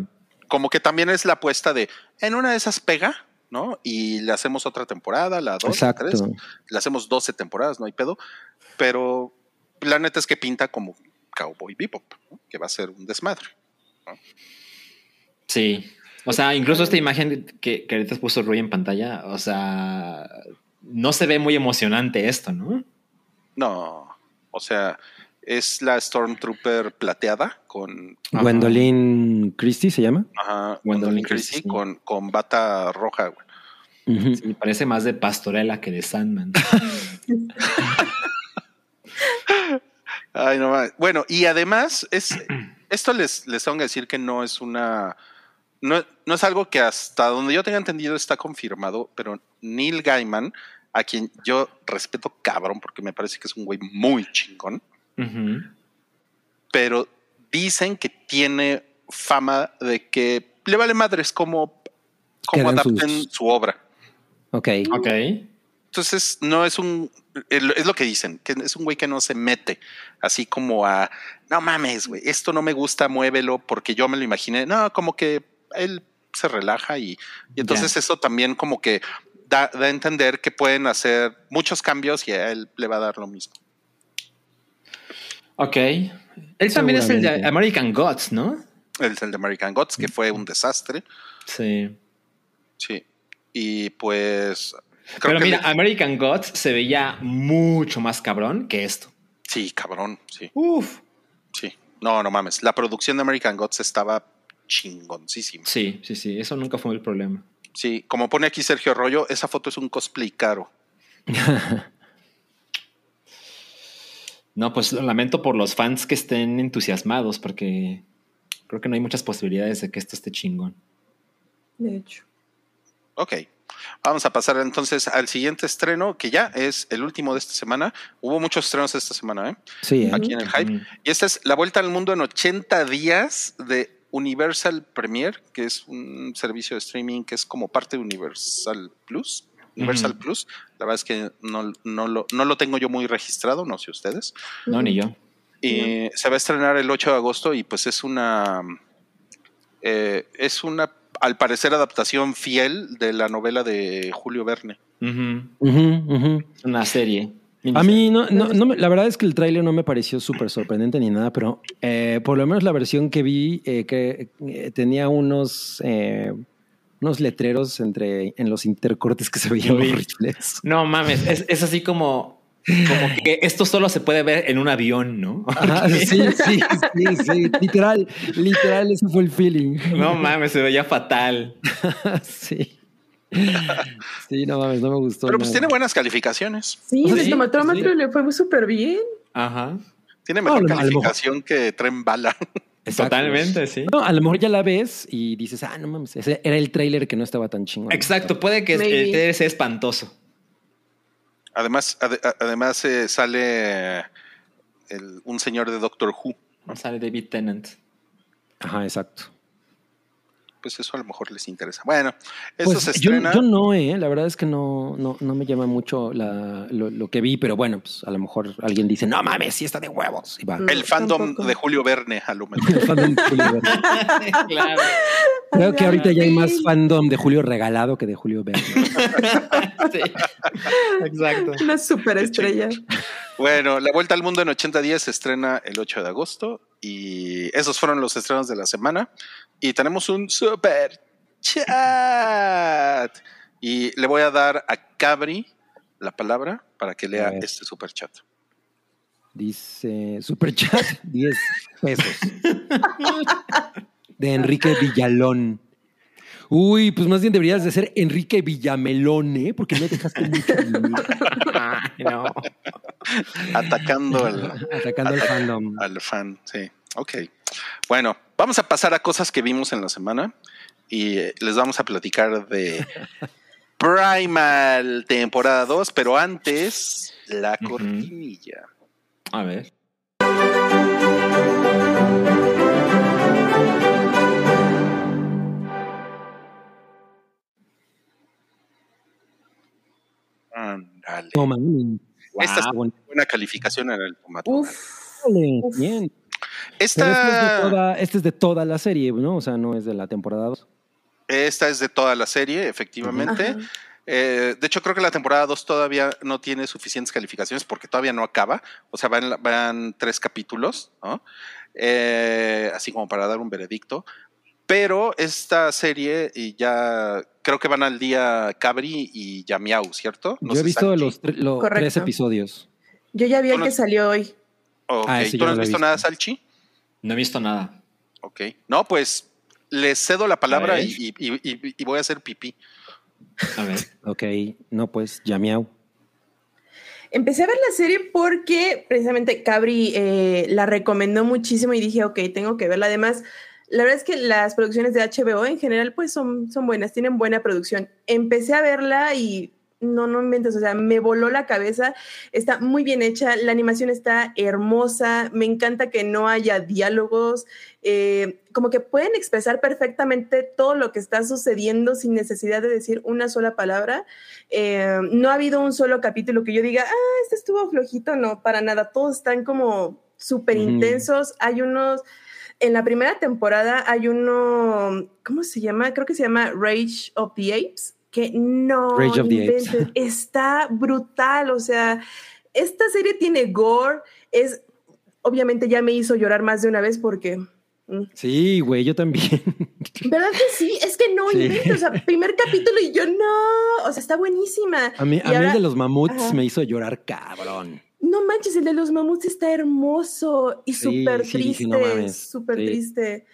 como que también es la apuesta de en una de esas pega, ¿no? Y le hacemos otra temporada, la dos, la exacto. tres. le hacemos 12 temporadas, no hay pedo, pero la neta es que pinta como Cowboy Bebop, ¿no? que va a ser un desmadre. Sí. O sea, incluso esta imagen que, que ahorita puso Rui en pantalla, o sea, no se ve muy emocionante esto, ¿no? No, o sea, es la Stormtrooper plateada con Ajá. Gwendolyn Christie se llama. ajá, Gwendolyn Gwendolyn Christie Christie. con, con bata roja. güey. Sí, parece más de pastorela que de Sandman. [LAUGHS] Ay, no mames. Bueno, y además, es, [CLEARS THROAT] esto les, les tengo que decir que no es una. No, no es algo que hasta donde yo tenga entendido está confirmado, pero Neil Gaiman, a quien yo respeto cabrón, porque me parece que es un güey muy chingón, Ujú. pero dicen que tiene fama de que le vale madres cómo, cómo adapten sus- su obra. Ok. Ok. Entonces, no es un. Es lo que dicen, que es un güey que no se mete así como a. No mames, güey, esto no me gusta, muévelo, porque yo me lo imaginé. No, como que él se relaja y, y entonces eso también como que da, da a entender que pueden hacer muchos cambios y a él le va a dar lo mismo. Ok. Él también es el de. American Gods, ¿no? El, el de American Gods, que fue un desastre. Sí. Sí. Y pues. creo Pero que mira, le- American Gods se veía mucho más cabrón que esto. sí, cabrón. Sí, Uf. sí. No, no mames. La producción de American Gods estaba chingoncísima. Sí, sí, sí. Eso nunca fue el problema. Sí, como pone aquí Sergio Arroyo, esa foto es un cosplay caro. [LAUGHS] No, pues lo lamento por los fans que estén entusiasmados, porque creo que no hay muchas posibilidades de que esto esté chingón. De hecho. Ok. Vamos a pasar entonces al siguiente estreno, que ya es el último de esta semana. Hubo muchos estrenos esta semana, ¿eh? Sí, ¿eh? Aquí en el Hype. Y esta es La Vuelta al Mundo en 80 días de Universal Premiere, que es un servicio de streaming que es como parte de Universal Plus. Universal. Plus. La verdad es que no, no, lo, no lo tengo yo muy registrado, no sé ustedes. No, ni yo. Y se va a estrenar el 8 de agosto y pues es una... eh, es una, al parecer, adaptación fiel de la novela de Julio Verne. Ujú, ujú. Una serie. A mí, no, no, no me- la verdad es que el tráiler no me pareció súper sorprendente ni nada, pero eh, por lo menos la versión que vi eh, que eh, tenía unos, eh, unos letreros entre, en los intercortes que se veían horribles. No mames, es, es así como, como que esto solo se puede ver en un avión, ¿no? Ajá, [LAUGHS] sí, sí, sí, sí, literal, literal, ese fue el feeling. No mames, se veía fatal. [LAUGHS] sí. Sí, no mames, no me gustó. Pero pues nada. tiene buenas calificaciones. Sí, Sí, el tomatómetro sí. le fue súper bien. Ajá. Tiene No, mejor- calificación que Tren Bala. Exacto. Totalmente, sí. No, a lo mejor ya la ves y dices, ah, no mames, ese era el tráiler que no estaba tan chingón. Exacto, puede que Maybe. el trailer sea espantoso. Además, además eh, sale el- un señor de Doctor Who. Sale David Tennant. Ajá, exacto. Pues eso a lo mejor les interesa. Bueno, esto Pues se estrena. yo no, eh, la verdad es que no, no, no me llama mucho la- lo, lo que vi, pero bueno, pues a lo mejor alguien dice, no mames, sí está de huevos. Y va. el fandom Tampoco. de Julio Verne, a lo mejor. [LAUGHS] El fandom de Julio Verne. [LAUGHS] claro. Creo que ahorita ya hay más fandom de Julio Regalado que de Julio Verne. [LAUGHS] Sí. Exacto. Una superestrella. Bueno, La Vuelta al Mundo en 80 días se estrena el 8 de agosto y esos fueron los estrenos de la semana. Y tenemos un super chat. Y le voy a dar a Cabri la palabra para que lea este super chat. Dice Superchat, 10 [LAUGHS] pesos. [LAUGHS] De Enrique Villalón. Uy, pues más bien deberías de ser Enrique Villamelón, ¿eh? Porque no dejaste mucho [LAUGHS] no. Atacando al, atacando al fandom. al fan, sí. Ok. Bueno, vamos a pasar a cosas que vimos en la semana y eh, les vamos a platicar de [LAUGHS] Primal temporada 2, pero antes la cortinilla. A ver. Ándale. Esta es bueno, buena calificación en el tomate. Uf. bien. Pero este es, de Esta, toda, este es de toda la serie, ¿no? O sea, no es de la temporada 2. esta es de toda la serie, efectivamente. Eh, de hecho, creo que la temporada 2 todavía no tiene suficientes calificaciones porque todavía no acaba. O sea, van, van tres capítulos, ¿no? Eh, así como para dar un veredicto. Pero esta serie y ya creo que van al día Cabri y Yamiau, ¿cierto? No Yo he visto los, tre- los Correcto. tres episodios. Yo ya vi el que salió hoy. Ok, Ah, ¿Tú no has visto visto. nada, Salchi? No he visto nada. Ok. No, pues les cedo la palabra ver. y, y- y- y voy a hacer pipí. A ver. [LAUGHS] Ok, no, pues, ya miau. Empecé a ver la serie porque precisamente Cabri eh, la recomendó muchísimo y dije, ok, tengo que verla. Además, la verdad es que las producciones de HBO en general pues son, son buenas, tienen buena producción. Empecé a verla y no, no inventes, o sea, me voló la cabeza, está muy bien hecha, la animación está hermosa, me encanta que no haya diálogos, eh, como que pueden expresar perfectamente todo lo que está sucediendo sin necesidad de decir una sola palabra. Eh, no ha habido un solo capítulo que yo diga, ah, este estuvo flojito, no, para nada, todos están como súper intensos, hay unos en la primera temporada hay uno, ¿cómo se llama? Creo que se llama Rage of the Apes, que no Rage of the Apes. inventes, [LAUGHS] está brutal, o sea, esta serie tiene gore, es, obviamente ya me hizo llorar más de una vez porque... mm, Sí, güey, yo también. [LAUGHS] ¿Verdad que sí? Es que no Sí. inventes, o sea, primer capítulo y yo no, o sea, está buenísima. A mí, a mí el de los mamuts Ajá. me hizo llorar cabrón. No manches, el de los mamuts está hermoso y súper sí, triste, no súper triste.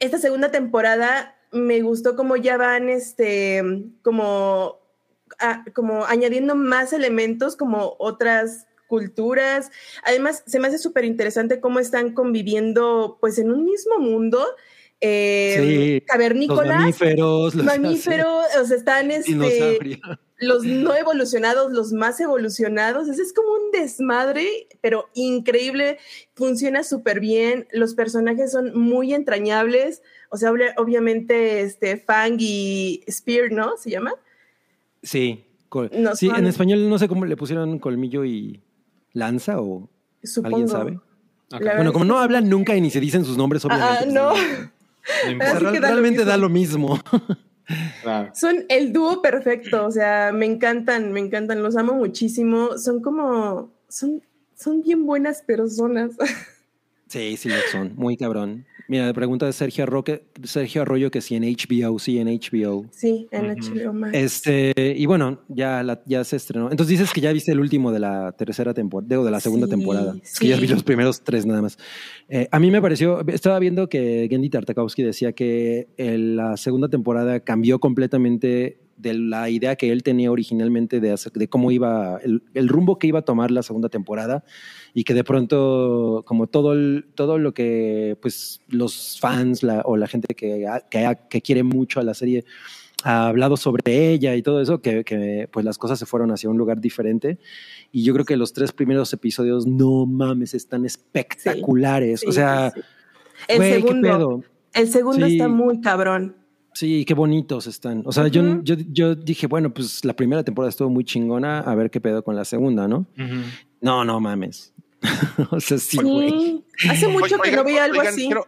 Esta segunda temporada me gustó como ya van, este, como, a- como añadiendo más elementos, como otras culturas. Además, se me hace súper interesante cómo están conviviendo, pues, en un mismo mundo. Eh, Sí, Los cavernícolas, mamíferos, los mamíferos, [LAUGHS] o sea, están este, los no evolucionados, los más evolucionados. Es, es como un desmadre, pero increíble. Funciona súper bien. Los personajes son muy entrañables. O sea, obvia- obviamente, este Fang y Spear, ¿no? ¿Se llama? Sí, col- No sí, en español no sé cómo le pusieron colmillo y lanza o Supongo. alguien sabe. La- Bueno, como no hablan nunca y ni se dicen sus nombres, obviamente. Ah, pues, no. o No sea, real- realmente da lo mismo. [LAUGHS] Claro. Son el dúo perfecto. O sea, me encantan, me encantan. Los amo muchísimo. Son como. Son, son bien buenas personas. [LAUGHS] Sí, sí lo son. Muy cabrón. Mira, pregunta de Sergio, Arroque, Sergio Arroyo que si en HBO, sí, en HBO. Sí, en Ujú. HBO Max. Este, y bueno, ya, la- ya se estrenó. Entonces dices que ya viste el último de la tercera temporada, o de la segunda Sí, temporada. Es que ya sí. vi los primeros tres nada más. Eh, a mí me pareció, estaba viendo que Gendy Tartakovsky decía que el- la segunda temporada cambió completamente de la idea que él tenía originalmente de, hacer- de cómo iba, el, el rumbo que iba a tomar la segunda temporada y que de pronto, como todo, el- todo lo que pues los fans la- o la gente que, que, que quiere mucho a la serie ha hablado sobre ella y todo eso, que, que, pues las cosas se fueron hacia un lugar diferente. Y yo creo que los tres primeros episodios, no mames, están espectaculares. Sí, o sea, sí, sí. El güey, qué segundo, pedo. el segundo Sí. está muy cabrón. Sí, qué bonitos están. O sea, yo, Ujú. yo, yo dije, bueno, pues la primera temporada estuvo muy chingona, a ver qué pedo con la segunda, ¿no? Ujú. No, no mames. [LAUGHS] o sea, sí, güey. Sí. Hace mucho que no veía algo oigan, así. Quiero,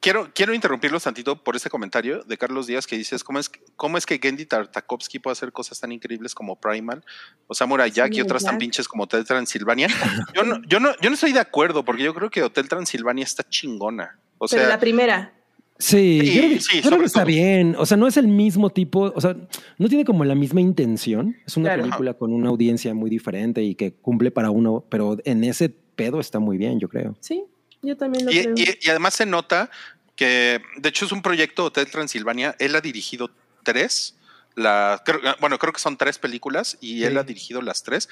quiero, quiero interrumpirlos tantito por ese comentario de Carlos Díaz que dices, ¿cómo es, que- cómo es que Gendy Tartakovsky puede hacer cosas tan increíbles como Primal o Samurai Jack y otras tan pinches como Hotel Transilvania? Yo no, yo, no, yo no estoy de acuerdo porque yo creo que Hotel Transilvania está chingona. O pero sea, la primera. Sí, Sí, yo creo que, sí, yo creo sobre que está bien. O sea, no es el mismo tipo, o sea, no tiene como la misma intención. Es una Claro. película con una audiencia muy diferente y que cumple para uno, pero en ese pedo está muy bien, yo creo. Sí, yo también lo y, creo. y- y además se nota que, de hecho, es un proyecto Hotel Transilvania. Él ha dirigido tres. La, creo- bueno, creo que son tres películas y él ha dirigido las tres.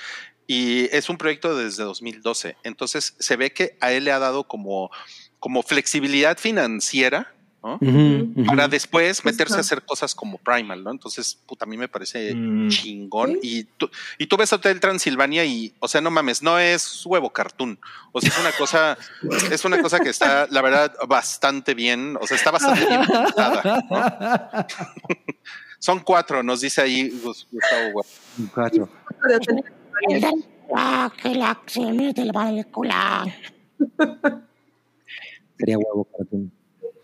Y es un proyecto desde 2012. Entonces se ve que a él le ha dado como, como flexibilidad financiera. Para después meterse a hacer cosas como Primal, ¿no? Entonces, puta, a mí me parece Mm. chingón. Sí. Y, tú, y tú ves Hotel Transilvania y, o sea, no mames, no es huevo cartoon. O sea, es una cosa, [LAUGHS] es una cosa que está, la verdad, bastante bien. O sea, está bastante bien pintada, ¿no? [LAUGHS] Son cuatro, nos dice ahí Gus- Gustavo. Cuatro. Sería huevo cartoon.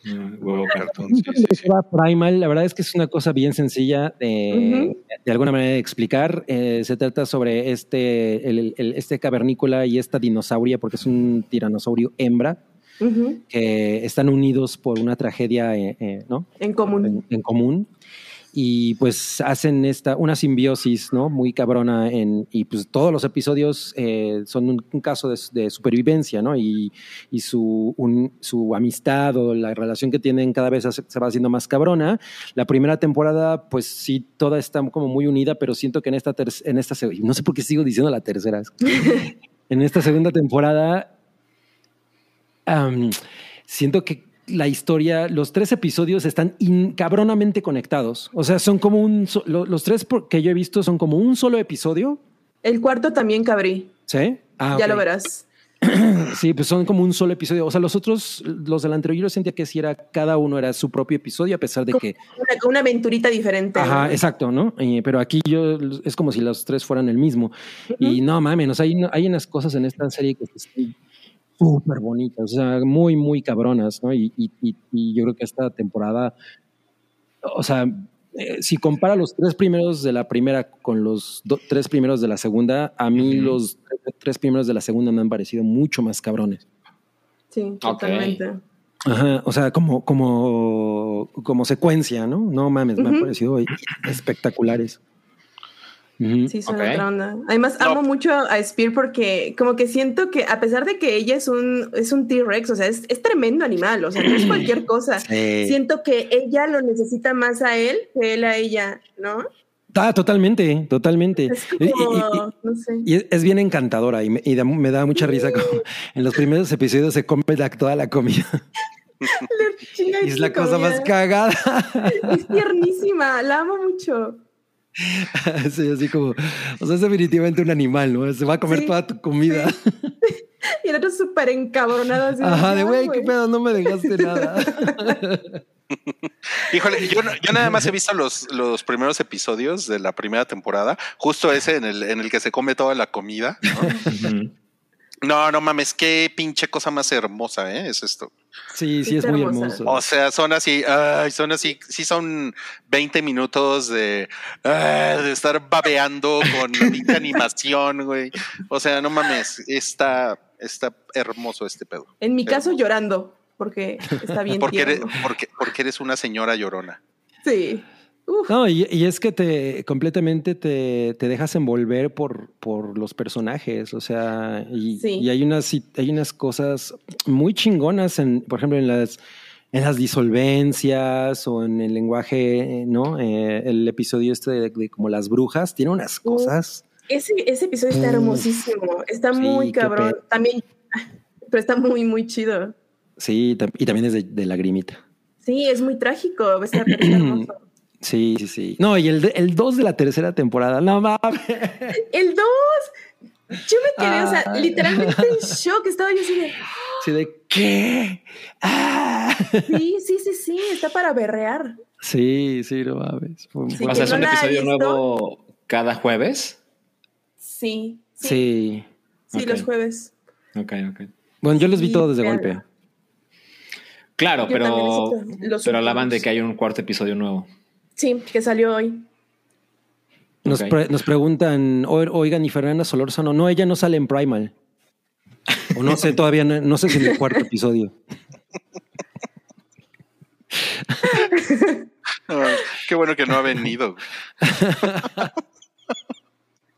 Mm, Huevo cartón. sí, sí, sí. Era Primal, la verdad es que es una cosa bien sencilla de, de alguna manera de explicar. Eh, se trata sobre este, el, el- este cavernícola y esta dinosauria, porque es un tiranosaurio hembra, que están unidos por una tragedia eh, eh, ¿no? En común. en, en común. Y pues hacen esta, una simbiosis, ¿no? Muy cabrona en, y pues todos los episodios eh, son un, un caso de, de supervivencia, ¿no? Y, y su, un- su amistad o la relación que tienen cada vez se, se va haciendo más cabrona. La primera temporada, pues sí, toda está como muy unida, pero siento que en esta, ter- en esta, no sé por qué sigo diciendo la tercera. [LAUGHS] en esta segunda temporada, am, siento que la historia, los tres episodios están in- cabronamente conectados. O sea, son como un, lo- los tres que yo he visto son como un solo episodio. El cuarto también cabrí. ¿Sí? Ah, Ya ok. lo verás. [CLEARS THROAT] Sí, pues son como un solo episodio. O sea, los otros, los del anterior, yo sentía que sí era, cada uno era su propio episodio, a pesar de que Una, una aventurita diferente. Ajá, ¿no? exacto, ¿no? Eh, pero aquí yo es como si los tres fueran el mismo. Y no mames, o sea, hay, hay unas cosas en esta serie que súper bonitas, o sea, muy, muy cabronas, ¿no? Y, y- y- y yo creo que esta temporada, o sea, eh, si compara los tres primeros de la primera con los do- tres primeros de la segunda, a mí los tre- tres primeros de la segunda me han parecido mucho más cabrones. Sí, totalmente. Ajá, o sea, como, como, como secuencia, ¿no? No mames, me han parecido espectaculares. Sí, son Ok. otra onda. Además, No. amo mucho a Spear porque como que siento que a pesar de que ella es un, es un T-Rex, o sea, es, es tremendo animal, o sea, no es [CLEARS THROAT] cualquier cosa. Sí. Siento que ella lo necesita más a él que él a ella, ¿no? Ah, totalmente, totalmente. Es Y- y- como, y- no sé. Y es, es bien encantadora y, me, y da- me da mucha risa como en los primeros episodios se come la- toda la comida. [LAUGHS] Y es la cosa más cagada. Es tiernísima, la amo mucho. [LAUGHS] Sí, así como, o sea, es definitivamente un animal, ¿no? Se va a comer Sí, toda tu comida. [LAUGHS] Y el otro súper encabronado. así Ajá, de "Ah, güey, qué pedo, no me dejaste nada. [LAUGHS] Híjole, yo, no- yo nada más he visto los, los primeros episodios de la primera temporada, justo ese en el, en el que se come toda la comida. ¿no? No, no mames, qué pinche cosa más hermosa, ¿eh? Es esto. Sí, sí, es muy hermoso. O sea, son así, ay, son así, sí son 20 minutos de, ah, de estar babeando con la [LAUGHS] animación, güey. O sea, no mames, está, está hermoso este pedo. En mi caso, llorando, porque está bien Porque eres, porque, porque eres una señora llorona. Sí. Uf, No, y, y es que te completamente te, te dejas envolver por, por los personajes. O sea, y, Sí. y hay unas hay unas cosas muy chingonas en, por ejemplo, en las en las disolvencias o en el lenguaje, eh, ¿no? Eh, el episodio este de, de como las brujas tiene unas cosas. ese, ese episodio está Mm. hermosísimo. Está Sí, muy cabrón. También, [LAUGHS] pero está muy, muy chido. Sí, y también es de, de lagrimita. Sí, es muy trágico. Está [CLEARS THROAT] hermoso. Sí, sí, sí. No, y el, el 2 de la tercera temporada, no mames. El 2. Yo me quedé, o sea, Ah. literalmente en shock. Estaba yo así de, Sí, de qué. Ah. sí, sí, sí, sí, está para berrear. Sí, sí, no mames. Sí, O sea, es un episodio visto. nuevo cada jueves. Sí, sí, sí, los jueves. Ok, ok. Bueno, yo los vi Sí, todos de véanla. golpe. Claro, Yo pero, pero hablaban de que hay un cuarto episodio nuevo. Sí, que salió hoy. Nos, Ok. pre- nos preguntan, "O- oigan, y Fernanda Solórzano, no, ella no sale en Primal. O no sé, todavía no, no sé si en el cuarto episodio. No, qué bueno que no ha venido.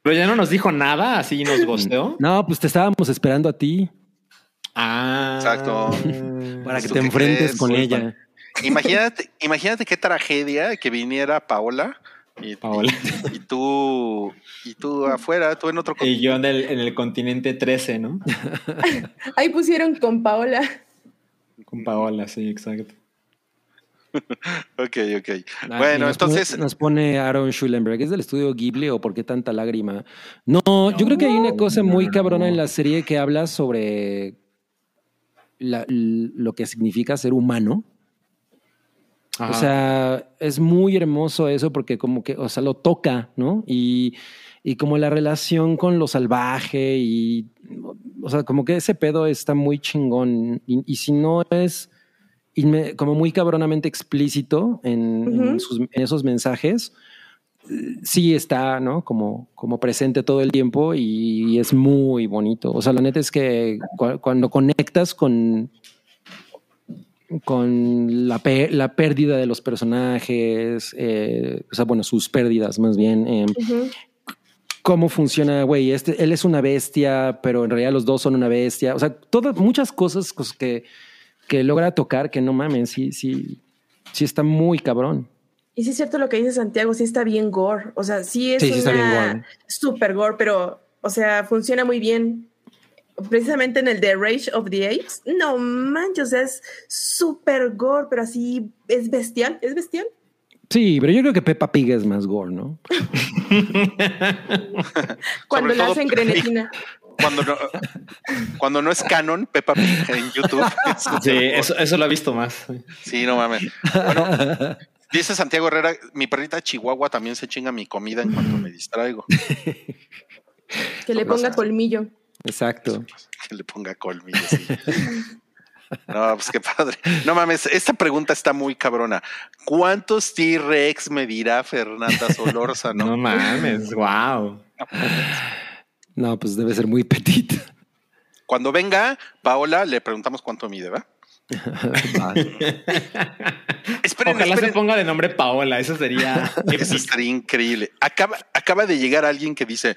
Pero ya no nos dijo nada, así nos gosteó. No, pues te estábamos esperando a ti Ah. Exacto. para que ¿Tú te enfrentes crees? con Disculpa. ella. Imagínate, imagínate qué tragedia que viniera Paola y, Paola. y- y tú y tú afuera, tú en otro Y yo en el, en el continente 13, ¿no? [LAUGHS] Ahí pusieron con Paola. Con Paola, sí, exacto. [LAUGHS] Ok, ok. Ah, bueno, nos entonces pone- nos pone Aaron Schulenberg, ¿es del estudio Ghibli o por qué tanta lágrima? No, yo creo que hay una cosa muy cabrona no. en la serie que habla sobre la- lo que significa ser humano. Ajá. O sea, es muy hermoso eso porque como que, o sea, lo toca, ¿no? Y, y como la relación con lo salvaje y, o sea, como que ese pedo está muy chingón. Y, y si no es inme- como muy cabronamente explícito en, en Ujú. sus- en esos mensajes, sí está, ¿no? Como, como presente todo el tiempo y, es muy bonito. O sea, la neta es que cu- cuando conectas con, con la, la pérdida de los personajes, eh, o sea, bueno, sus pérdidas más bien. eh, Ujú. cómo funciona, güey, este, él es una bestia, pero en realidad los dos son una bestia. O sea, todas, muchas cosas cos- que, que logra tocar que no mamen, sí, sí, sí está muy cabrón. Y sí es cierto lo que dice Santiago, sí está bien gore. O sea, sí es Sí, sí está bien una super gore, pero, o sea, funciona muy bien. Precisamente en el de Rage of the Apes, no manches, o sea, es super gore, pero así es bestial, es bestial. Sí, pero yo creo que Peppa Pig es más gore, ¿no? [LAUGHS] Cuando todo- hacen grenetina. cuando no, cuando no es canon, Peppa Pig en YouTube. [LAUGHS] Sí, eso, eso lo he visto más. Sí, no mames. Bueno, dice Santiago Herrera, mi perrita Chihuahua también se chinga mi comida en cuanto me distraigo. Que le ponga colmillo. Exacto. que le ponga colmillos. [LAUGHS] No, pues qué padre. No mames, esta pregunta está muy cabrona. ¿Cuántos T-Rex medirá Fernanda Solórzano? [LAUGHS] No mames, wow. No, pues debe ser muy petit. Cuando venga Paola, le preguntamos cuánto mide, ¿va? [LAUGHS] Esperen, Ojalá esperen. se ponga de nombre Paola, eso sería Eso estaría increíble. Acaba, acaba de llegar alguien que dice,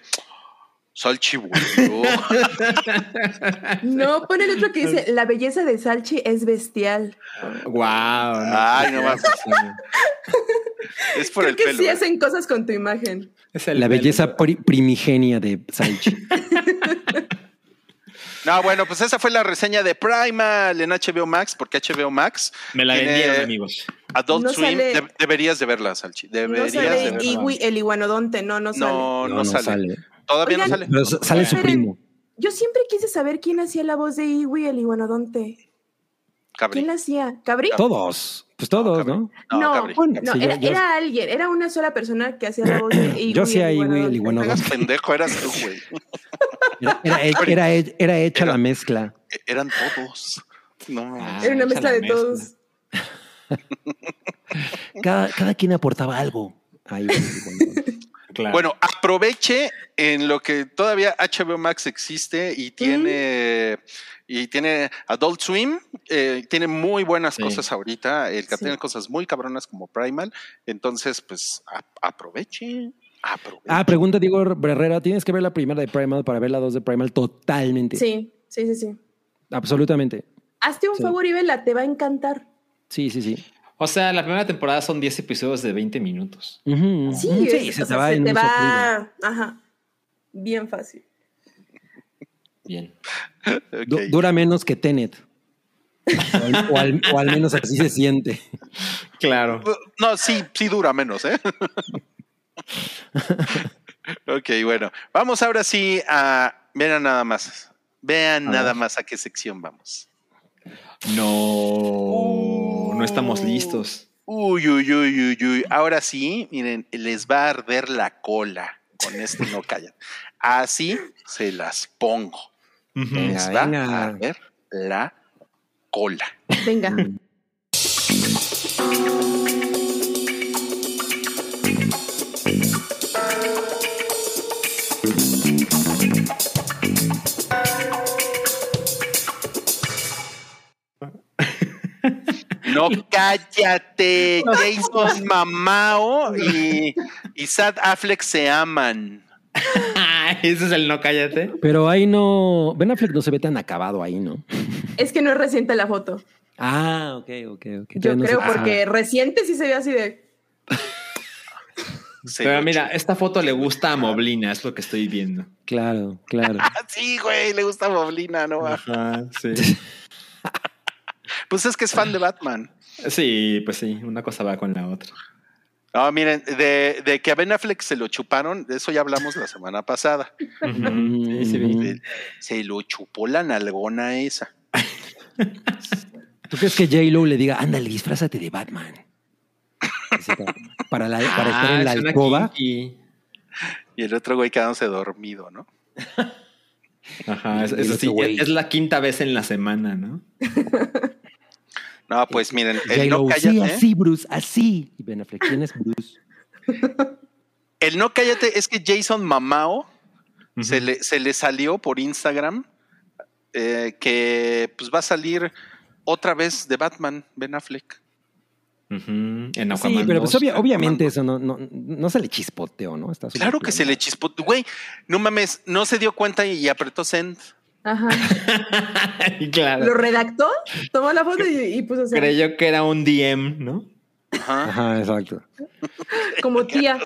Salchi volvió". [LAUGHS] No, pone el otro que dice, la belleza de Salchi es bestial. Wow. Ay, no mames. Es por Creo el que pelo. sí ¿eh? hacen cosas con tu imagen. Es La pelo. belleza pri- primigenia de Salchi. [LAUGHS] No, bueno, pues esa fue la reseña de Primal en HBO Max, porque HBO Max Me la vendieron, amigos. Adult No Swim. sale- De- deberías de verla, Salchi. No Deberías de sale verla. Iwi, el iguanodonte, no, no sale. No, no, No, no sale. sale. Todavía Oigan, no sale. Pero sale su primo. Yo siempre quise saber quién hacía la voz de Iwi, el iguanodonte. Cabri. ¿Quién la hacía? ¿Cabri? Todos. Pues todos, Cabri. ¿no? No, No, Cabri. no, Sí, yo- era, yo- era alguien, era una sola persona que hacía la voz de [COUGHS] Iwi. Yo hacía Iwi, el No iguanodonte. hagas pendejo, eras tú, güey. Era, era, era, era- era hecha Era- la mezcla. Eran todos. No, Ah. Era una mezcla la de mezcla. todos. [LAUGHS] Cada, cada quien aportaba algo. Ahí, el iguanodonte. Claro. Bueno, aproveche en lo que todavía HBO Max existe y tiene y tiene Adult Swim, eh, tiene muy buenas Sí. cosas ahorita, el que Sí. tiene cosas muy cabronas como Primal, entonces pues a- aproveche, aproveche. Ah, pregunta Diego Herrera. Tienes que ver la primera de Primal para ver la dos de Primal totalmente. Sí, sí, sí, sí. Absolutamente. Hazte un Sí. favor y vela, te va a encantar. Sí, sí, sí. O sea, la primera temporada son 10 episodios de 20 minutos. Sí, Ujú. es- se o te va en un soplido. va, ajá, bien fácil. Bien. Du- dura menos que Tenet. O al, o al- o al menos así se siente. Claro. No, sí, sí dura menos, ¿eh? ok, bueno. Vamos ahora sí a. Vean nada más. Vean A nada ver. más a qué sección vamos. No, no estamos listos. Uy, uy, uy, uy, uy. Ahora sí, miren, les va a arder la cola con este no callan. Así se las pongo. Les va venga. a arder la cola. Venga. No [LAUGHS] cállate, Jason Mamao y, y Sad Affleck se aman. [LAUGHS] Ese es el no cállate. Pero ahí no. Ben Affleck no se ve tan acabado ahí, ¿no? [LAUGHS] Es que no es reciente la foto. Ah, ok, ok, ok. Yo no creo se- porque reciente sí se ve así de. Se Pero mira, esta foto le gusta a Moblina, es lo que estoy viendo. Claro, claro. Ah, sí, güey, le gusta Moblina, ¿no? Ajá, sí. Pues es que es fan de Batman. Sí, pues sí, una cosa va con la otra. No, miren, de, de que a Ben Affleck se lo chuparon, de eso ya hablamos la semana pasada. Sí. Se, se lo chupó la nalgona esa. ¿Tú crees que J-Lo le diga, ándale, disfrázate de Batman? Para, la- para estar en la Ah, alcoba. Y el otro güey quedándose dormido, ¿no? Ajá, es, Y el eso otro sí, güey. es la quinta vez en la semana, ¿no? [LAUGHS] No, pues miren, el no sí, cállate. así, Bruce, así. Y Ben Affleck, ¿quién es Bruce? [LAUGHS] El no cállate es que Jason Mamao se, le, se le salió por Instagram eh, que pues va a salir otra vez de Batman, Ben Affleck. Ujú, En Sí, Aquaman pero pues 2. obvia- obviamente eso no, no, no se le chispoteó, ¿no? Está Claro que se le chispó. Güey, no mames, no se dio cuenta y apretó send. Ajá. [LAUGHS] claro. Lo redactó, tomó la foto y, y puso así, Creyó que era un DM, ¿no? Ajá. Ajá, exacto. como tía.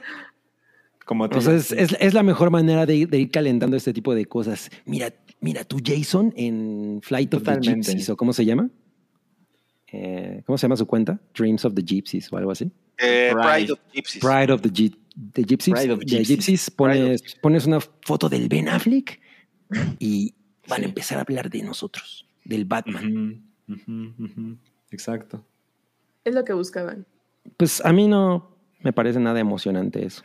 Como tú. Entonces es, es la mejor manera de ir, de ir calentando este tipo de cosas. Mira, mira, tú, Jason, en Flight of Totalmente. the Gypsies, o cómo se llama? Eh, ¿Cómo se llama su cuenta? Dreams of the Gypsies o algo así. Eh, Pride. Pride of Gypsies. Pride of the, Gy- the Gypsies. Pride of The Gypsies. Gypsies, pones, pones una foto del Ben Affleck y van a empezar a hablar de nosotros, del Batman. Exacto. Es lo que buscaban. Pues a mí no me parece nada emocionante eso.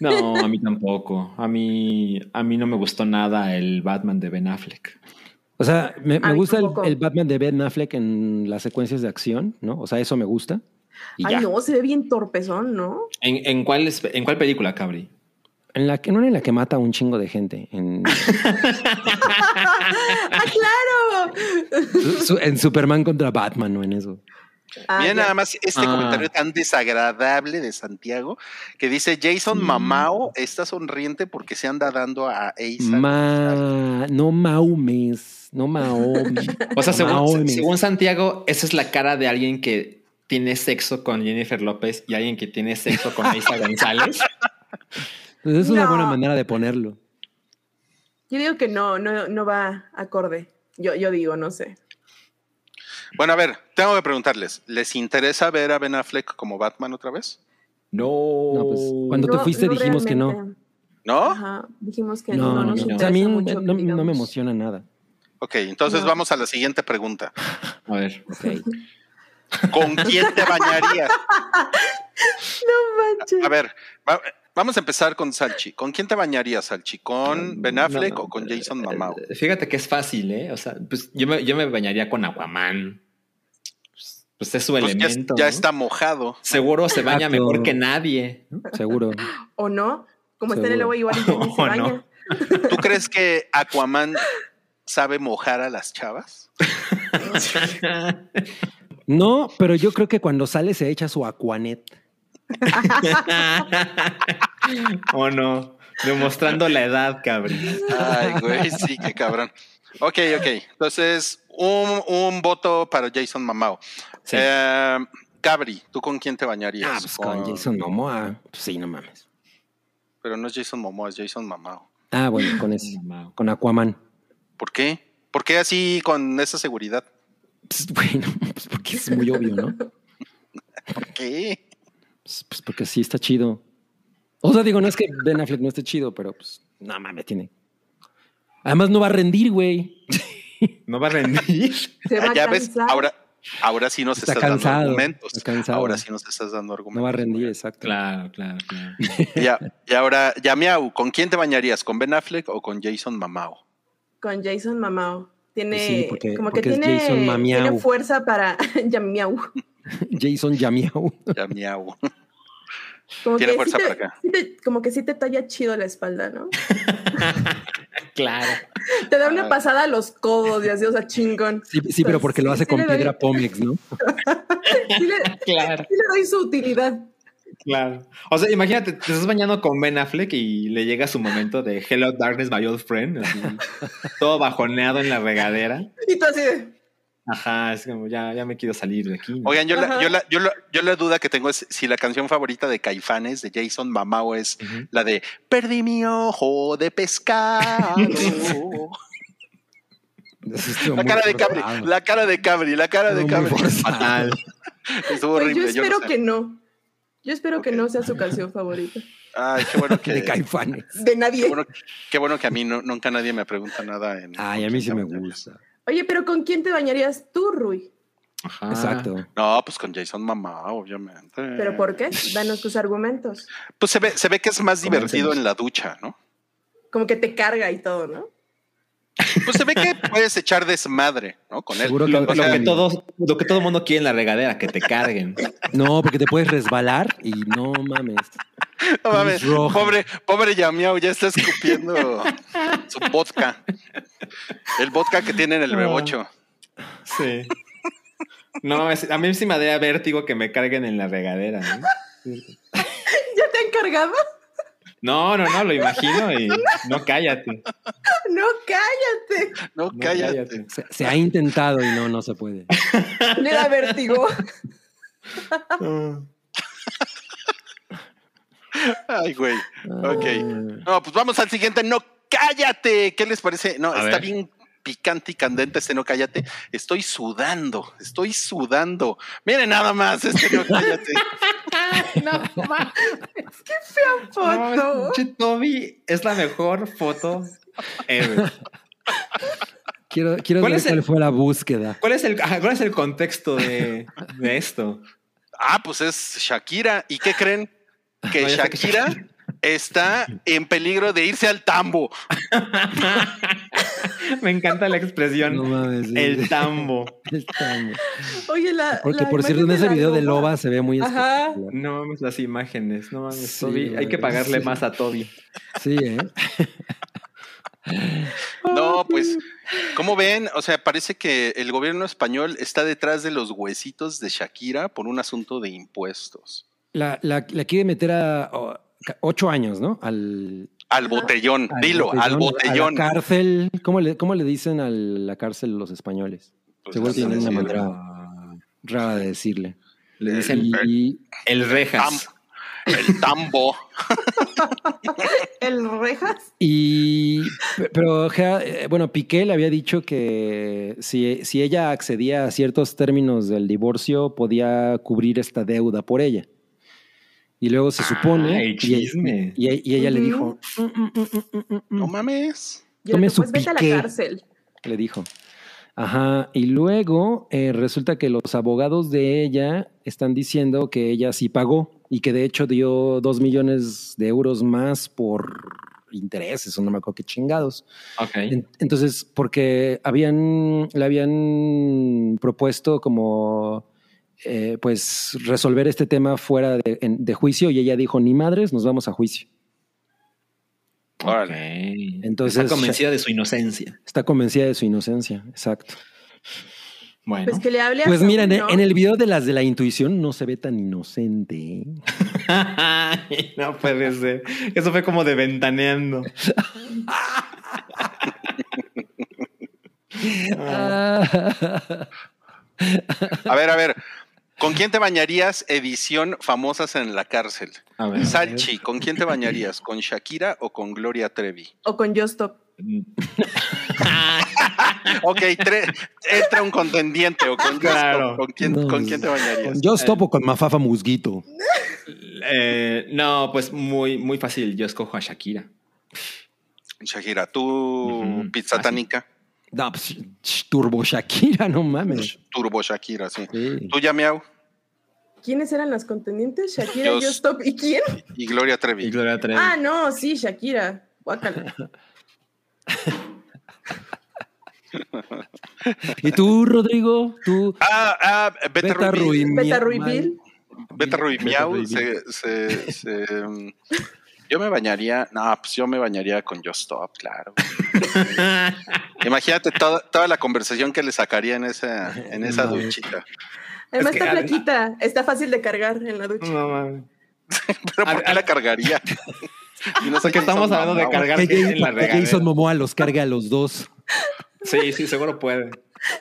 No, [LAUGHS] a mí tampoco. A mí, a mí no me gustó nada el Batman de Ben Affleck. O sea, me, me gusta el, Batman de Ben Affleck en las secuencias de acción, ¿no? O sea, eso me gusta. Y Ay, ya. no, se ve bien torpezón, ¿no? ¿En, en cuál, es- ¿En cuál película, Cabri? En la que no en la que mata a un chingo de gente. En, [LAUGHS] ¡Ah, claro! su- su- en Superman contra Batman, no en eso. Ah, Miren ya. nada más este Ah. comentario tan desagradable de Santiago que dice Jason Mamao está sonriente porque se anda dando a Asa. Ma, no Maumes, no Mahomes. O sea, según, según Santiago, esa es la cara de alguien que tiene sexo con Jennifer López y alguien que tiene sexo con Isa González. [LAUGHS] Pues es una buena manera de ponerlo. Yo digo que no, no, no va acorde. Yo, yo digo, no sé. Bueno, a ver, tengo que preguntarles, ¿les interesa ver a Ben Affleck como Batman otra vez? No. No, pues, cuando No, fuiste no dijimos que no. ¿No? Ajá, dijimos que No, no, no, nos no. O interesa sea, a mí mucho, no, no me emociona nada. Ok, entonces No. vamos a la siguiente pregunta. A ver. ¿Con quién te bañarías? [LAUGHS] No manches. A ver, va- vamos a empezar con Salchi. ¿Con quién te bañarías, Salchi? ¿Con Ben Affleck No, o con Jason Mamao? eh, Fíjate que es fácil, ¿eh? O sea, pues yo me, yo me bañaría con Aquaman. Pues, pues es su Pues elemento. ya ¿no? está mojado. Seguro se baña Exacto. mejor que nadie. Seguro. ¿O no? Como está en el agua igual y se [LAUGHS] ¿O baña. no? ¿Tú crees que Aquaman sabe mojar a las chavas? [LAUGHS] No, pero yo creo que cuando sale se echa su Aquanet. [LAUGHS] ¿O no? Demostrando la edad, cabrón. Ay, güey, sí, qué cabrón. Ok, ok. Entonces, un, un voto para Jason Mamao. Sí. Eh, Cabri, ¿tú con quién te bañarías? Ah, pues con Jason Momoa. Pues sí, no mames. Pero no es Jason Momoa, es Jason Mamao. Ah, bueno, con ese. Con Aquaman. ¿Por qué? ¿Por qué así con esa seguridad? Pues, [LAUGHS] bueno, pues porque es muy obvio, ¿no? ¿Por qué? Pues, pues porque sí está chido. O sea, digo, no es que Ben Affleck no esté chido, pero pues, no mames, tiene. Además, no va a rendir, güey. [LAUGHS] ¿No va a rendir? Se va ya a ves, ahora, ahora sí nos Está estás dando argumentos. está cansado. Ahora sí nos estás dando argumentos. No va a rendir, exacto. Claro, claro, claro. [LAUGHS] Ya, y ahora, ya Miau, ¿con quién te bañarías? ¿Con Ben Affleck o con Jason Mamao? Con Jason Mamao. Tiene, Pues sí, porque- como que porque tiene, Jason Mamiau. tiene fuerza para [LAUGHS] ya miau. [LAUGHS] Jason Yamiau. Ya Miau. [LAUGHS] Como Tiene que fuerza sí te- para acá. sí te- como que sí te talla chido la espalda, ¿no? Claro. Te da una Ah. pasada a los codos y así, o sea, chingón. Sí, sí, pero porque lo hace sí con le doy- piedra Pómex, ¿no? Sí le, Claro, sí le doy su utilidad. Claro. O sea, imagínate, te estás bañando con Ben Affleck y le llega su momento de Hello Darkness, my old friend. así, todo bajoneado en la regadera. Y tú así de, Ajá, es como ya, ya me quiero salir de aquí. ¿no? Oigan, yo la, yo, la, yo, la, yo la duda que tengo es si la canción favorita de Caifanes, de Jason Mamao, es la de Perdí mi ojo de pescado. [LAUGHS] La cara de Cabri, la cara de Cabri, la cara de Cabri. Fatal. Estuvo pues horrible. yo yo espero no sé. que no. Yo espero que no sea su canción favorita. Ay, qué bueno que. [LAUGHS] De Caifanes. De nadie. Qué bueno, qué bueno que a mí no- nunca nadie me pregunta nada. En, Ay, a mí sí me gusta. Oye, pero ¿con quién te bañarías tú, Rui? Ajá. Exacto. No, pues con Jason Mamao, obviamente. ¿Pero por qué? Danos tus argumentos. Pues se ve, se ve que es más divertido en la ducha, ¿no? Como que te carga y todo, ¿no? Pues se ve que puedes echar desmadre, ¿no? Con él. Seguro que- Lo, que todo, lo que todo mundo quiere en la regadera, que te carguen. [LAUGHS] No, porque te puedes resbalar y no mames. no mames, pobre, pobre Yamiao ya está escupiendo [LAUGHS] su vodka. El vodka que tiene en el bebocho. Sí. No mames, a mí sí me daría vértigo que me carguen en la regadera. ¿no? [LAUGHS] ¿Ya te han cargado? No, no, no, lo imagino y no cállate. No, cállate. No, No, cállate. Se, se ha intentado y no, no se puede. Le da vértigo. Ay, güey. Ok. Ah. No, pues vamos al siguiente. No, cállate. ¿Qué les parece? No, A está ver. bien picante y candente este no cállate. Estoy sudando, estoy sudando. Miren nada más este no cállate. [LAUGHS] Foto. Che, Toby es la mejor foto ever. Quiero, quiero ¿Cuál ver es el- cuál fue la búsqueda. ¿Cuál es el, cuál es el contexto de, de esto? Ah, pues es Shakira. ¿Y qué creen? No, que Shakira está en peligro de irse al tambo. [LAUGHS] Me encanta la expresión. No mames, sí. El tambo. [LAUGHS] El tambo. Oye, la. Porque la por cierto, en ese video de Loba se ve muy Ajá. No mames las imágenes. No mames, Sí, Toby. Hay que pagarle sí. más a Toby. Sí, ¿eh? [LAUGHS] No, pues, como ven? O sea, parece que el gobierno español está detrás de los huesitos de Shakira por un asunto de impuestos. La, la, la quiere meter a ocho años, ¿no? Al, Al botellón, al dilo, al botellón. A la cárcel. ¿Cómo le, ¿Cómo le dicen a la cárcel los españoles? Pues, Seguro tienen una manera rara de decirle. Le dicen el rejas. Tam- el tambo. El rejas. y- pe- pero, eh, bueno, Piqué le había dicho que si, si ella accedía a ciertos términos del divorcio, podía cubrir esta deuda por ella. Y luego se supone. Ah, el y- chisme. Y, y ella le dijo. "Mm, mm, mm, mm, mm, mm". No mames. Y Tome el su pues vete a la cárcel. le dijo. Ajá, y luego eh, resulta que los abogados de ella están diciendo que ella sí pagó y que de hecho dio dos millones de euros más por intereses, o no me acuerdo qué chingados. Ok. En- Entonces, porque habían, le habían propuesto como, eh, pues, resolver este tema fuera de, en- de juicio y ella dijo, ni madres, nos vamos a juicio. Entonces, Está convencida de su inocencia. Está convencida de su inocencia, exacto. Bueno. Pues que le hable a Pues mira, en, ¿no? en el video de las de la intuición no se ve tan inocente. ¿eh? Ay, [LAUGHS] no puede ser. Eso fue como de ventaneando. [LAUGHS] [LAUGHS] Ah. A ver, a ver. ¿Con quién te bañarías edición famosas en la cárcel? A ver. Salchi, ¿con quién te bañarías? ¿Con Shakira o con Gloria Trevi? O con Just Stop. [LAUGHS] Ok, tre- entra un contendiente o con, Claro. ¿con, quién, No, ¿con quién te bañarías? Yo topo con Mafafa Musguito. Eh, no, pues muy, muy fácil. Yo escojo a Shakira. Shakira, tú, pizza tánica, No, pues, Turbo Shakira, no mames. turbo Shakira, sí. Sí. Tú ya miau ¿Quiénes eran las contendientes? Shakira, Just Stop. ¿Y quién? y Gloria Y Trevi. Gloria Trevi. Ah, no, sí, Shakira. Guácala. ¿Y tú, Rodrigo? ¿Tú? Ah, ah, Beta, Beta Ruiz. Ruiz. Beta Miau, Ruibil. Beta Ruiz Beta Miau. Ruiz. Se, se- se, um, yo me bañaría, no, pues yo me bañaría con Just Stop, claro. [LAUGHS] Imagínate toda, toda la conversación que le sacaría en esa, en esa No. duchita. Además Es que está flaquita. Está fácil de cargar en la ducha. No mames. [LAUGHS] Pero A- ¿por qué la cargaría? [LAUGHS] Y no sé qué estamos hablando de cargar en la regadera. Jason Momoa los carga a los dos. Sí, sí, seguro puede.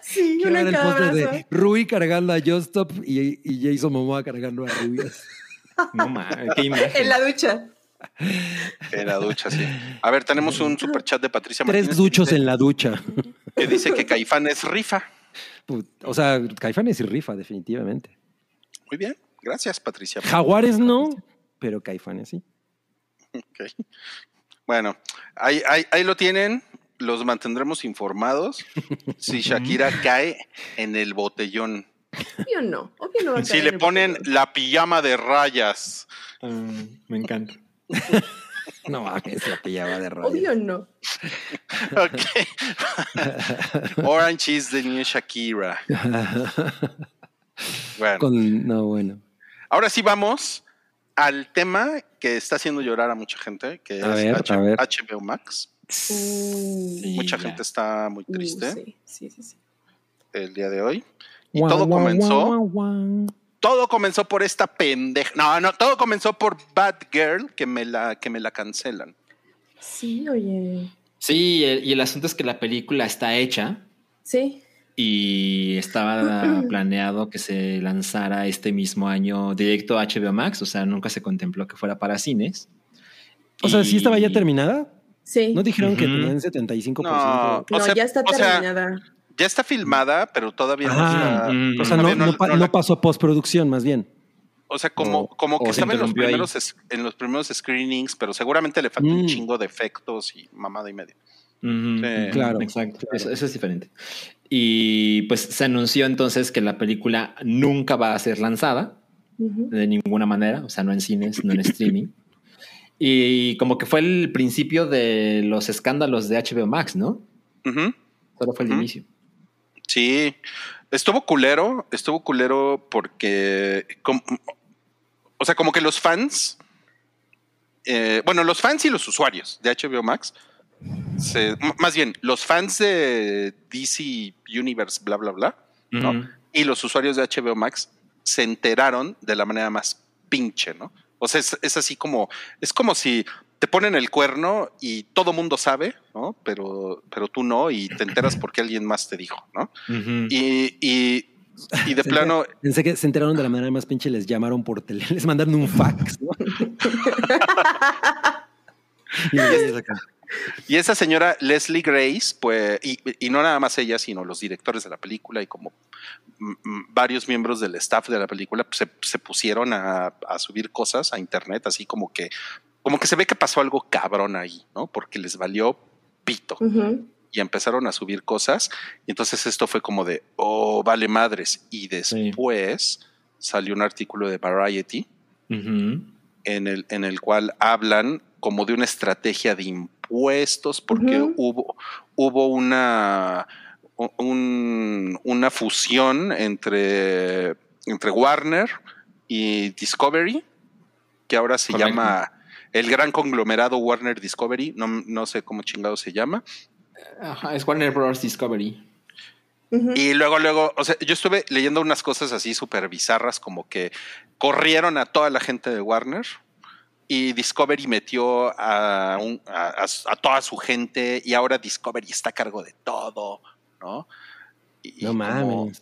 Sí, Quiero una en cada de Rui cargando a Just Stop y, y Jason Momoa cargando a Rubias. No mames, qué imagen. En la ducha. En la ducha, sí. A ver, tenemos un super chat de Patricia Tres Martínez duchos que en la ducha. que dice que Caifán es rifa. O sea, Caifanes y rifa, definitivamente. Muy bien, gracias Patricia. Jaguares no, pero Caifanes sí. Ok. Bueno, ahí, ahí, ahí lo tienen. Los mantendremos informados si Shakira [LAUGHS] cae en el botellón. Obvio no. Obvio no va a Si caer le en el ponen la pijama de rayas. Ah, me encanta. [LAUGHS] No mames, la pillaba de radio. Obvio no. Ok. [LAUGHS] Orange is the new Shakira. Bueno, Con, no, bueno. ahora sí vamos al tema que está haciendo llorar a mucha gente, que A es ver, H- a ver. HBO Max. Uh, Sí, Mucha ya. gente está muy uh, triste sí, sí, sí, sí. el día de hoy. Y Guau, todo guau, comenzó. guau. Todo comenzó por esta pendeja. No, no, todo comenzó por Bad Girl que me la, que me la cancelan. Sí, oye. Sí, el- y el asunto es que la película está hecha Sí. y estaba [CLEARS THROAT] planeado que se lanzara este mismo año directo a HBO Max, o sea, nunca se contempló que fuera para cines. O sea, Y- ¿sí estaba ya terminada? Sí. ¿No dijeron que Ujú. tenían 75%? No, no, o sea, ya está o sea, terminada. Ya está filmada, pero todavía no Ah, está. mm, o sea, no, no, pa- no la- no pasó postproducción, más bien. O sea, como, O- como que estaba en los, ahí. primeros, es- en los primeros screenings, pero seguramente le falta un Mm. chingo de efectos y mamada y media. Sí. Claro, Exacto, claro. Eso, eso es diferente. Y pues se anunció entonces que la película nunca va a ser lanzada de ninguna manera, o sea, no en cines, no en streaming. Y como que fue el principio de los escándalos de HBO Max, ¿no? Ujú. Solo fue el inicio. Sí, estuvo culero, estuvo culero porque, o sea, como que los fans, eh, bueno, los fans y los usuarios de HBO Max, se- más bien, los fans de DC Universe, bla, bla, bla, ¿no? Y los usuarios de HBO Max se enteraron de la manera más pinche, ¿no? O sea, es, es así como, es como si te ponen el cuerno y todo mundo sabe, ¿no? Pero, pero tú no y te enteras [LAUGHS] porque alguien más te dijo, ¿no? Y, y, y de plano, Pensé que se enteraron de la manera más pinche, les llamaron por teléfono, [LAUGHS] les mandaron un fax, ¿no? [LAUGHS] Y y esa señora Leslie Grace, pues, y, y no nada más ella, sino los directores de la película y como mm, mm, varios miembros del staff de la película pues, se, se pusieron a, a subir cosas a internet, así como que, como que se ve que pasó algo cabrón ahí, ¿no? Porque les valió pito. Y empezaron a subir cosas. Y entonces esto fue como de, oh, vale madres. Y después salió un artículo de Variety en el, en el cual hablan como de una estrategia de impuestos, porque hubo, hubo una, un- una fusión entre, entre Warner y Discovery, que ahora se Correcto. llama el gran conglomerado Warner Discovery, no, no sé cómo chingado se llama. Ajá, es Warner Bros. Discovery. Y luego, luego, o sea, yo estuve leyendo unas cosas así súper bizarras, como que corrieron a toda la gente de Warner y Discovery metió a, un- a, a- a toda su gente y ahora Discovery está a cargo de todo, ¿no? Y- No como- mames.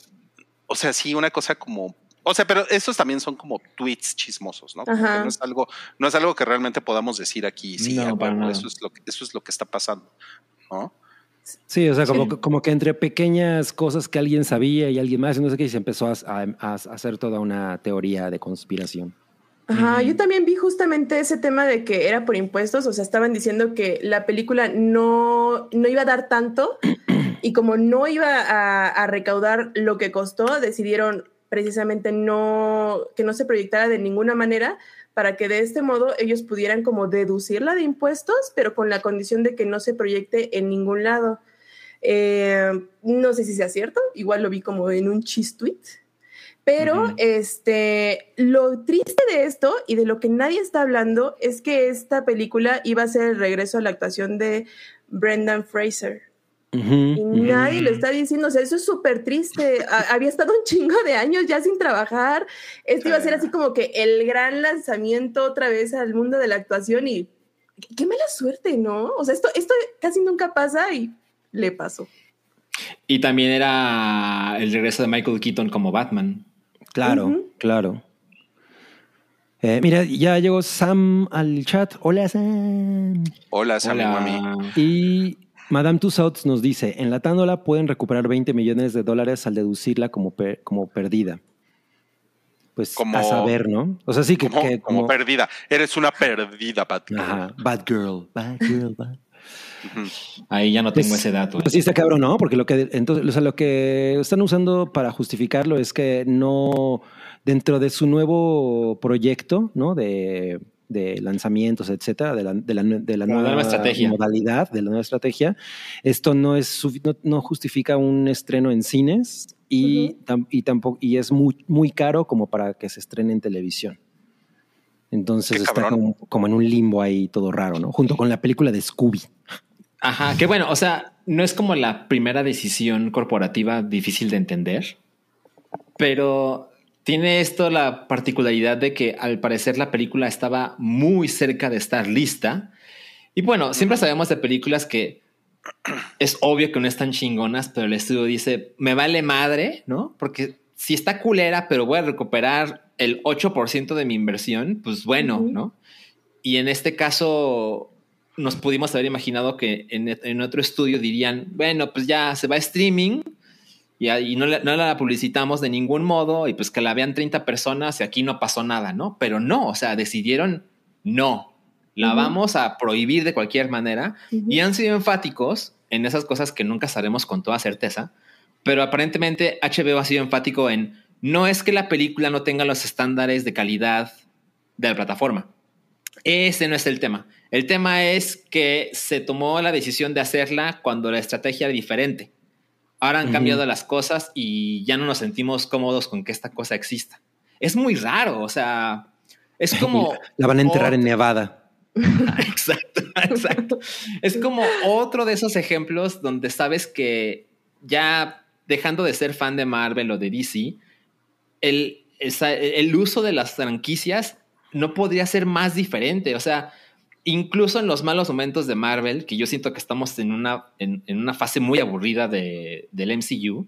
o sea, sí, una cosa como... O sea, pero estos también son como tweets chismosos, ¿no? No es algo, no es algo que realmente podamos decir aquí. Sí, No, a para huevo, nada. eso es lo que, eso es lo que está pasando, ¿no? Sí, o sea, como, Sí. como que entre pequeñas cosas que alguien sabía y alguien más, y no sé qué, y se empezó a, a- a hacer toda una teoría de conspiración. Ajá, yo también vi justamente ese tema de que era por impuestos, o sea, estaban diciendo que la película no, no iba a dar tanto y como no iba a, a recaudar lo que costó, decidieron precisamente no, que no se proyectara de ninguna manera para que de este modo ellos pudieran como deducirla de impuestos, pero con la condición de que no se proyecte en ningún lado. Eh, no sé si sea cierto, igual lo vi como en un chis tweet, pero este, lo triste de esto y de lo que nadie está hablando es que esta película iba a ser el regreso a la actuación de Brendan Fraser. Y nadie lo está diciendo, o sea, eso es súper triste. Ha- había estado un chingo de años ya sin trabajar. Esto iba a ser así como que el gran lanzamiento otra vez al mundo de la actuación y qué- mala suerte, ¿no? O sea, esto, esto casi nunca pasa y le pasó. Y también era el regreso de Michael Keaton como Batman. Claro, claro. Eh, mira, ya llegó Sam al chat. Hola, Sam. Hola, Hola. Mami. Y Madame Tussauds nos dice, enlatándola pueden recuperar 20 millones de dólares al deducirla como, per- como perdida. Pues Como- a saber, ¿no? O sea, sí que... Como, que como como- perdida. Eres una perdida, Batgirl. Ajá, bad girl, bad girl, bad. Ahí ya no tengo Pues- ese dato. Pues sí está cabrón, ¿no? Porque lo que entonces, o sea, lo que están usando para justificarlo es que no dentro de su nuevo proyecto, ¿no? De, de lanzamientos, etcétera, de la, de la, de la Como nueva, nueva estrategia. modalidad, de la nueva estrategia, esto no es no, no justifica un estreno en cines y, tam- y tampoco y es muy muy caro como para que se estrene en televisión. Entonces Qué está como, como en un limbo ahí todo raro, ¿no? Junto con la película de Scooby. Ajá, que bueno, o sea, no es como la primera decisión corporativa difícil de entender, pero tiene esto la particularidad de que al parecer la película estaba muy cerca de estar lista. Y bueno, siempre sabemos de películas que es obvio que no están chingonas, pero el estudio dice, me vale madre, ¿no? Porque si está culera, pero voy a recuperar el 8% de mi inversión, pues bueno. ¿no? Y en este caso nos pudimos haber imaginado que en, en otro estudio dirían, bueno, pues ya se va a streaming y, ahí no, la- no la publicitamos de ningún modo y pues que la vean 30 personas y aquí no pasó nada, ¿no? Pero no, o sea, decidieron no, la Ujú. vamos a prohibir de cualquier manera Ujú. y han sido enfáticos en esas cosas que nunca sabemos con toda certeza, pero aparentemente HBO ha sido enfático en no es que la película no tenga los estándares de calidad de la plataforma. Ese no es el tema. El tema es que se tomó la decisión de hacerla cuando la estrategia era diferente. Ahora han cambiado las cosas y ya no nos sentimos cómodos con que esta cosa exista. Es muy raro, o sea, es [LAUGHS] como... La van a enterrar en Nevada. [LAUGHS] Exacto, exacto. Es como otro de esos ejemplos donde sabes que ya dejando de ser fan de Marvel o de DC, el, el uso de las franquicias no podría ser más diferente. O sea, incluso en los malos momentos de Marvel, que yo siento que estamos en una, en, en una fase muy aburrida de- del MCU,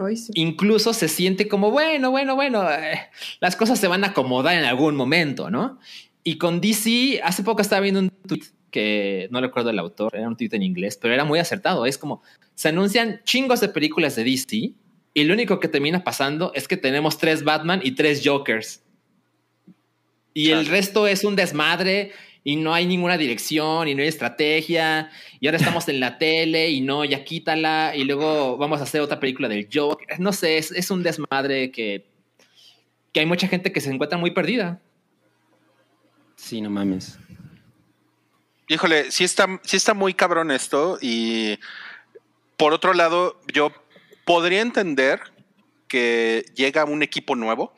Ay, sí. incluso se siente como, bueno, bueno, bueno, eh, las cosas se van a acomodar en algún momento, ¿no? Y con DC, hace poco estaba viendo un tweet que no recuerdo el autor, era un tweet en inglés, pero era muy acertado. Es como, se anuncian chingos de películas de DC y lo único que termina pasando es que tenemos tres Batman y tres Jokers. Y el resto es un desmadre y no hay ninguna dirección y no hay estrategia. Y ahora estamos en la [LAUGHS] tele y no, ya quítala. Y luego vamos a hacer otra película del Joker. No sé, es, es un desmadre que, que hay mucha gente que se encuentra muy perdida. Sí, no mames. Híjole, sí está, sí está muy cabrón esto y por otro lado, yo podría entender que llega un equipo nuevo,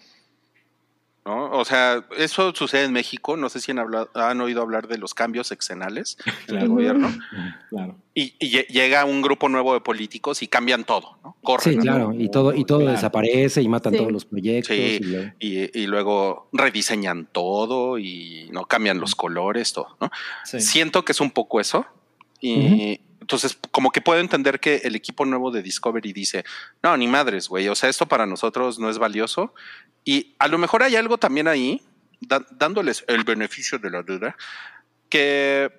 ¿no? O sea, eso sucede en México, no sé si han, hablado, han oído hablar de los cambios exenales en [LAUGHS] el gobierno, Claro. y, y lle- llega un grupo nuevo de políticos y cambian todo, ¿no? Corren. Sí, ¿no? claro. Y todo, y todo Claro. desaparece y matan Sí. todos los proyectos. Sí, y luego- y, y luego rediseñan todo y no cambian los colores, todo, ¿no? Sí. Siento que es un poco eso. Y entonces, como que puedo entender que el equipo nuevo de Discovery dice: No, ni madres, güey. O sea, esto para nosotros no es valioso. Y a lo mejor hay algo también ahí, da- dándoles el beneficio de la duda, que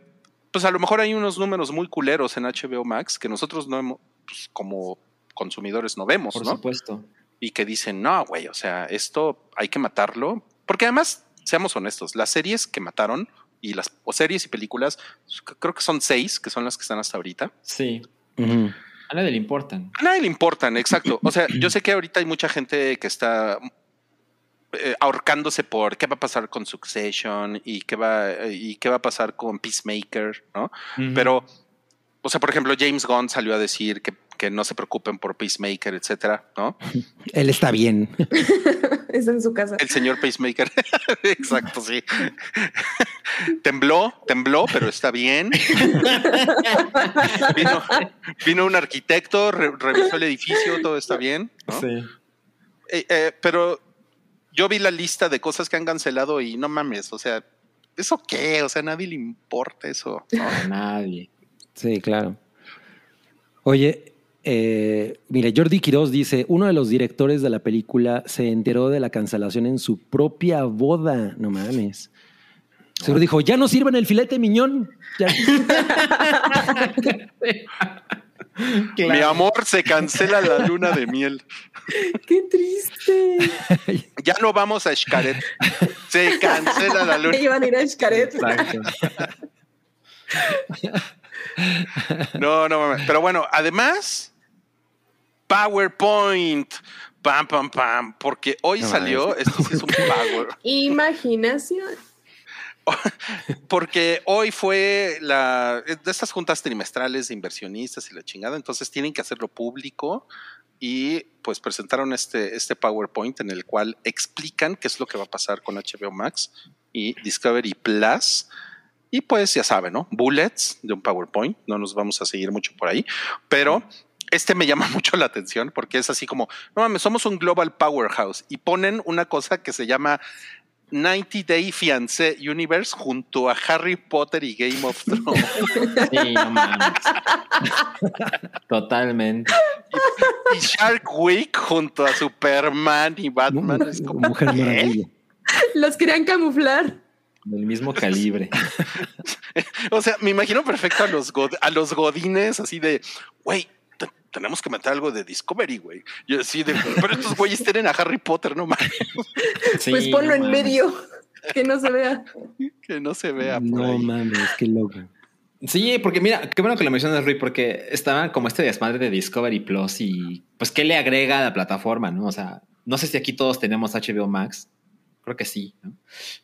pues a lo mejor hay unos números muy culeros en HBO Max que nosotros no hemos, pues, como consumidores no vemos, Por ¿no? supuesto. y que dicen, no, güey, o sea, esto hay que matarlo. Porque además, seamos honestos, las series que mataron y las o series y películas, creo que son seis, que son las que están hasta ahorita. Sí. A nadie le importan. A nadie le importan, exacto. O sea, yo sé que ahorita hay mucha gente que está eh, ahorcándose por qué va a pasar con Succession y qué va y qué va a pasar con Peacemaker, ¿no? Pero, o sea, por ejemplo, James Gunn salió a decir que, que no se preocupen por Peacemaker, etcétera, ¿no? [LAUGHS] Él está bien. [LAUGHS] Está en su casa. El señor Pacemaker. [LAUGHS] Exacto, sí. tembló, tembló, pero está bien. [LAUGHS] vino, vino un arquitecto, re- revisó el edificio, todo está bien. ¿no? Sí. Eh, eh, pero yo vi la lista de cosas que han cancelado y no mames, o sea, ¿eso qué? O sea, a nadie le importa eso. A nadie. Sí, claro. Oye, eh, mire, Jordi Quiroz dice, uno de los directores de la película se enteró de la cancelación en su propia boda. No mames. Seguro dijo, ya no sirven el filete miñón. Ya- [LAUGHS] Mi amor, se cancela la luna de miel. [LAUGHS] Qué triste. Ya no vamos a Xcaret. Se cancela la luna. [LAUGHS] Iban a ir a Xcaret. Exacto. No, no mames. Pero bueno, además, PowerPoint. Pam, pam, pam. Porque hoy No salió, esto sí es un Power. [LAUGHS] Imaginación. [LAUGHS] Porque hoy fue la de estas juntas trimestrales de inversionistas y la chingada, entonces tienen que hacerlo público y pues presentaron este, este PowerPoint en el cual explican qué es lo que va a pasar con HBO Max y Discovery Plus. Y pues ya saben, ¿no? Bullets de un PowerPoint, no nos vamos a seguir mucho por ahí, pero este me llama [LAUGHS] mucho la atención porque es así como, no mames, somos un global powerhouse y ponen una cosa que se llama 90 Day Fiancé Universe junto a Harry Potter y Game of Thrones. [LAUGHS] Sí, no mames. Totalmente. y Shark Week junto a Superman y Batman. Es como, Mujer ¿qué? maravilla. Los querían camuflar. Del mismo calibre. [LAUGHS] O sea, me imagino perfecto a los, god- a los godines así de, güey, tenemos que meter algo de Discovery, güey. Yo así de, pero estos güeyes tienen a Harry Potter, no mames, Sí, pues ponlo no en mames. medio. Que no se vea. que no se vea por No ahí. mames, qué loco. Sí, porque mira, qué bueno que lo mencionas, Rui, porque estaba como este desmadre de Discovery Plus y pues qué le agrega a la plataforma, ¿no? O sea, no sé si aquí todos tenemos HBO Max. Creo que sí, ¿no?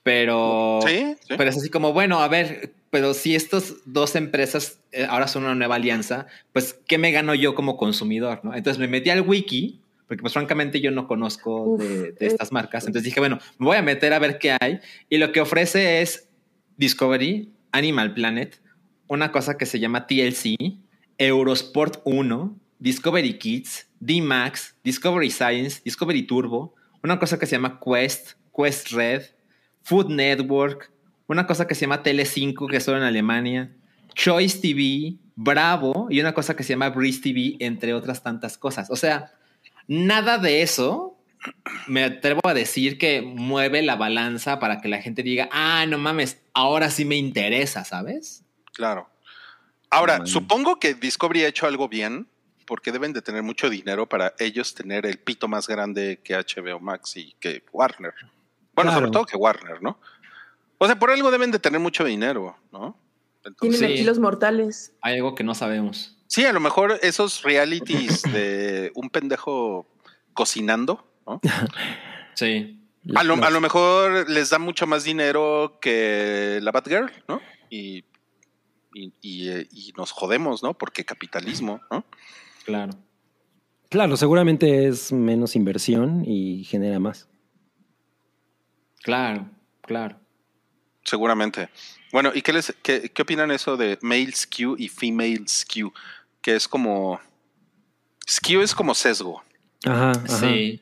Pero, Sí, sí. pero es así como, bueno, a ver, pero si estas dos empresas eh, ahora son una nueva alianza, pues, ¿qué me gano yo como consumidor? ¿no? Entonces me metí al wiki, porque pues francamente yo no conozco Uf, de, de eh. estas marcas. Entonces dije, bueno, me voy a meter a ver qué hay. Y lo que ofrece es Discovery, Animal Planet, una cosa que se llama TLC, Eurosport 1, Discovery Kids, D-Max, Discovery Science, Discovery Turbo, una cosa que se llama Quest, Quest Red, Food Network, una cosa que se llama Tele5, que es solo en Alemania, Choice TV, Bravo y una cosa que se llama Breeze TV, entre otras tantas cosas. O sea, nada de eso me atrevo a decir que mueve la balanza para que la gente diga, ah, no mames, ahora sí me interesa, ¿sabes? Claro. Ahora, No, supongo que Discovery ha hecho algo bien, porque deben de tener mucho dinero para ellos tener el pito más grande que HBO Max y que Warner. Bueno, Claro. sobre todo que Warner, ¿no? O sea, por algo deben de tener mucho dinero, ¿no? Entonces, Tienen Sí. aquí los mortales. Hay algo que no sabemos. sí, a lo mejor esos realities de un pendejo cocinando, ¿no? [LAUGHS] Sí. A lo, a lo mejor les da mucho más dinero que la Batgirl, ¿no? Y, y, y, eh, y nos jodemos, ¿no? Porque capitalismo, ¿no? Claro. Claro, seguramente es menos inversión y genera más. Claro, claro. Seguramente. Bueno, ¿y qué, les, qué, qué opinan eso de male skew y female skew? Que es como... Skew es como sesgo. Ajá, ajá. Sí.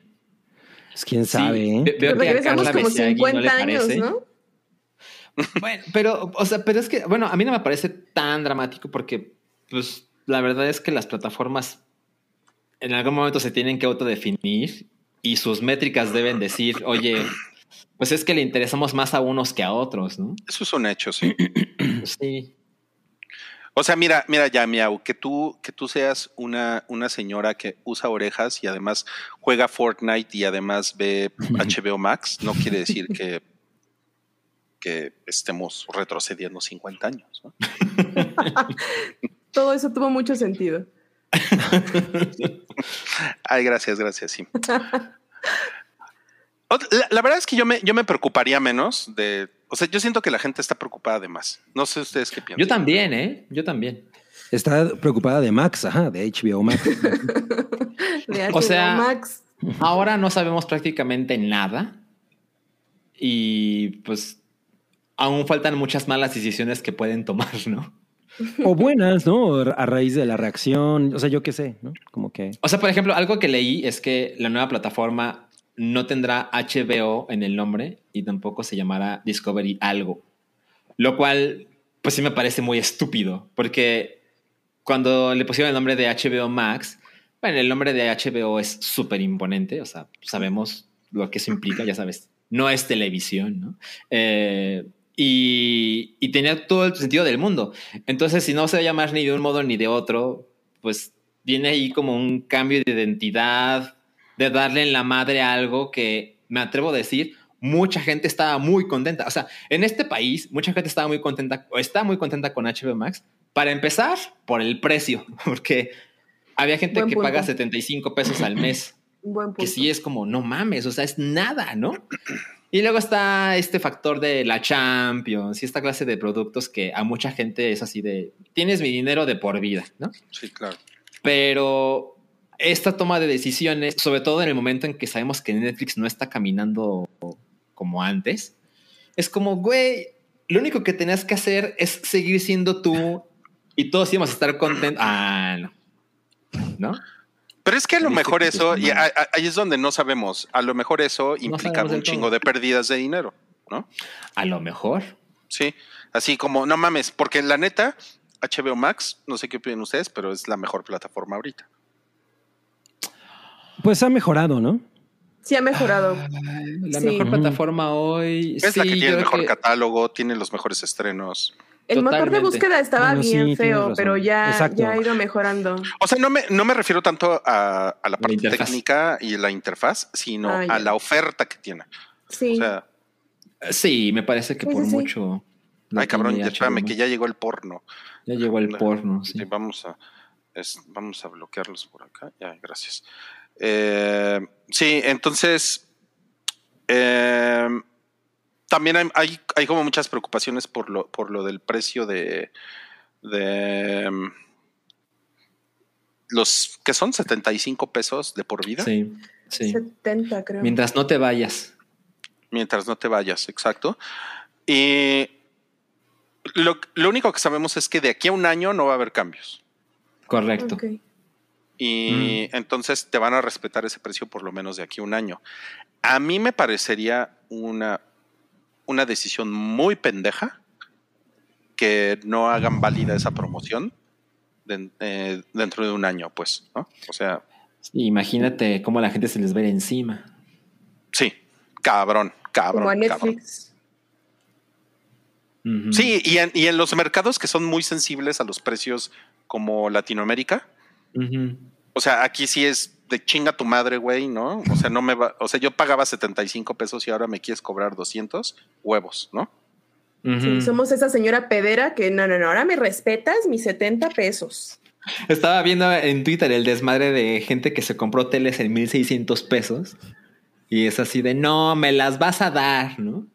Pues quién Sí. sabe, ¿eh? Ve- Veo que a Regresamos Carla como Besiagui no 50 le años, parece. ¿no? Bueno, pero, o sea, pero es que, bueno, a mí no me parece tan dramático porque, pues, la verdad es que las plataformas en algún momento se tienen que autodefinir y sus métricas deben decir, oye, pues es que le interesamos más a unos que a otros, ¿no? Eso es un hecho, sí. [CLEARS THROAT] Sí. O sea, mira, mira ya, Miau, que tú, que tú seas una, una señora que usa orejas y además juega Fortnite y además ve [LAUGHS] HBO Max, no quiere decir que, que estemos retrocediendo 50 años. ¿no? [LAUGHS] Todo eso tuvo mucho sentido. Ay, gracias, gracias, sí. [LAUGHS] La, la verdad es que yo me, yo me preocuparía menos de. O sea, yo siento que la gente está preocupada de más. No sé ustedes qué piensan. Yo también, ¿eh? Yo también. Está preocupada de Max, ajá, de HBO Max. [LAUGHS] De O HBO sea- Max. Ahora no sabemos prácticamente nada y pues aún faltan muchas malas decisiones que pueden tomar, ¿no? o buenas, ¿no? A raíz de la reacción, o sea, yo qué sé, ¿no? Como que... O sea, por ejemplo, algo que leí es que la nueva plataforma no tendrá HBO en el nombre y tampoco se llamará Discovery algo. Lo cual, pues sí me parece muy estúpido, porque cuando le pusieron el nombre de HBO Max, bueno, el nombre de HBO es súper imponente, o sea, sabemos lo que eso implica, ya sabes, no es televisión, ¿no? Eh, y, y tenía todo el sentido del mundo. Entonces, si no se va a llamar ni de un modo ni de otro, pues viene ahí como un cambio de identidad, de darle en la madre a algo que me atrevo a decir, mucha gente estaba muy contenta. O sea, en este país, mucha gente estaba muy contenta, o está muy contenta con HBO Max. Para empezar, por el precio, [LAUGHS] porque había gente Buen que punto. paga 75 pesos al mes, buen punto. que sí es como, no mames, o sea, es nada, ¿no? Y luego está este factor de la Champions y esta clase de productos que a mucha gente es así de, tienes mi dinero de por vida, ¿no? Sí, claro. Pero esta toma de decisiones, sobre todo en el momento en que sabemos que Netflix no está caminando como antes, es como, güey, lo único que tenías que hacer es seguir siendo tú y todos íbamos a estar contentos. Ah, no. ¿No? Pero es que a lo mejor eso, y ahí es donde no sabemos, a lo mejor eso sabemos del un chingo todo. de pérdidas de dinero, ¿no? A lo mejor. Sí, así como, no mames, porque la neta, HBO Max, no sé qué opinan ustedes, pero es la mejor plataforma ahorita. Pues ha mejorado, ¿no? Sí ha mejorado. La Sí. mejor plataforma hoy. Es la que tiene el mejor que- catálogo, tiene los mejores estrenos. El motor de búsqueda estaba Bueno, bien feo, pero ya, ya ha ido mejorando. O sea, no me, no me refiero tanto a, a la parte técnica y la interfaz, sino Ah, a la oferta que tiene. Sí. O sea, Sí, me parece que Sí, por mucho. la ay cabrón, ya espérame, que ya llegó el porno. Ya llegó el porno. sí. Sí, vamos a es- vamos a bloquearlos por acá. Ya, gracias. Eh, sí, entonces, Eh, también hay, hay, hay como muchas preocupaciones por lo, por lo del precio de, de mm, los que son 75 pesos de por vida Sí, sí. 70, creo. Mientras no te vayas. mientras no te vayas, exacto. Y lo, lo único que sabemos es que de aquí a un año no va a haber cambios. Correcto. Ok. Y entonces te van a respetar ese precio por lo menos de aquí a un año. A mí me parecería una, una decisión muy pendeja que no hagan válida esa promoción de- eh, dentro de un año, pues, ¿no? O sea, Imagínate cómo a la gente se les ve encima. sí, cabrón, cabrón. Como a cabrón. Sí, y en, y en los mercados que son muy sensibles a los precios como Latinoamérica, O sea, aquí sí es de chinga tu madre, güey, ¿no? O sea, no me va, o sea, yo pagaba 75 pesos y ahora me quieres cobrar 200 huevos, ¿no? Sí, somos esa señora pedera que no, no, no, ahora me respetas mis 70 pesos. Estaba viendo en Twitter el desmadre de gente que se compró teles en 1600 pesos. Y es así de, no, me las vas a dar, ¿no?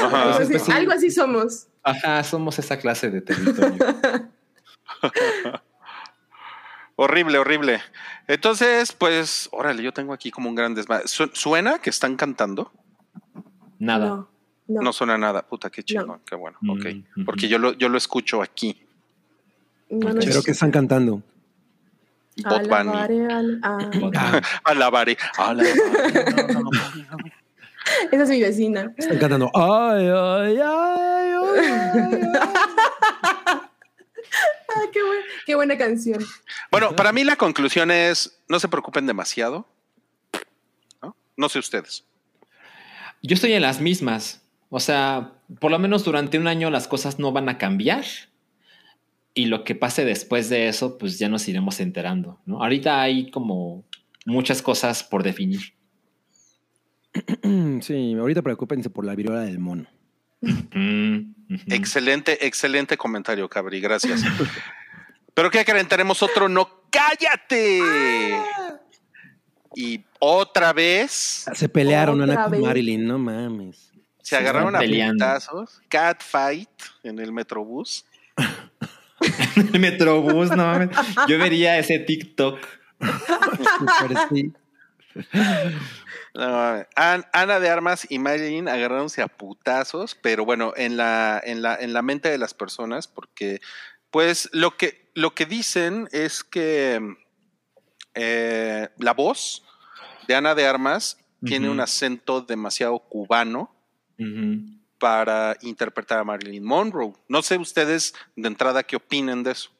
Ajá. algo, así, pues sí. algo así somos. Ajá, somos esa clase de territorio. [LAUGHS] Horrible, horrible. Entonces, pues, órale, yo tengo aquí como un gran desmadre. Su- ¿Suena que están cantando? Nada. No, no. No, suena nada. Puta, qué chingón, No. qué bueno. Mm, ok. ujú. Porque yo lo, yo lo escucho aquí. No, no Pero es- que están cantando. Bot Bunny. Alabaré al- ah. [LAUGHS] Alabaré. alabaré. Esa es mi vecina. Están cantando. Ay, ay, ay, ay, ay, ay. [LAUGHS] Ah, qué, buen- qué buena canción. Bueno, para mí la conclusión es, no se preocupen demasiado. No, no sé ustedes. Yo estoy en las mismas. O sea, por lo menos durante un año las cosas no van a cambiar. Y lo que pase después de eso, pues ya nos iremos enterando. ¿no? Ahorita hay como muchas cosas por definir. [CLEARS THROAT] Sí, ahorita preocúpense por la viruela del mono. Excelente, excelente comentario, Cabri. Gracias. Pero ¿qué creen? Tenemos otro no. ¡Cállate! Y otra vez Se pelearon Ana con. Marilyn, no mames. se agarraron a putazos. Cat fight en el Metrobús. [LAUGHS] El Metrobús, no mames. Yo vería ese TikTok. [LAUGHS] No, Ana de Armas y Marilyn agarráronse a putazos, pero bueno, en la, en la, en la mente de las personas, porque pues lo que, lo que dicen es que eh, la voz de Ana de Armas tiene un acento demasiado cubano para interpretar a Marilyn Monroe. No sé ustedes de entrada qué opinen de eso.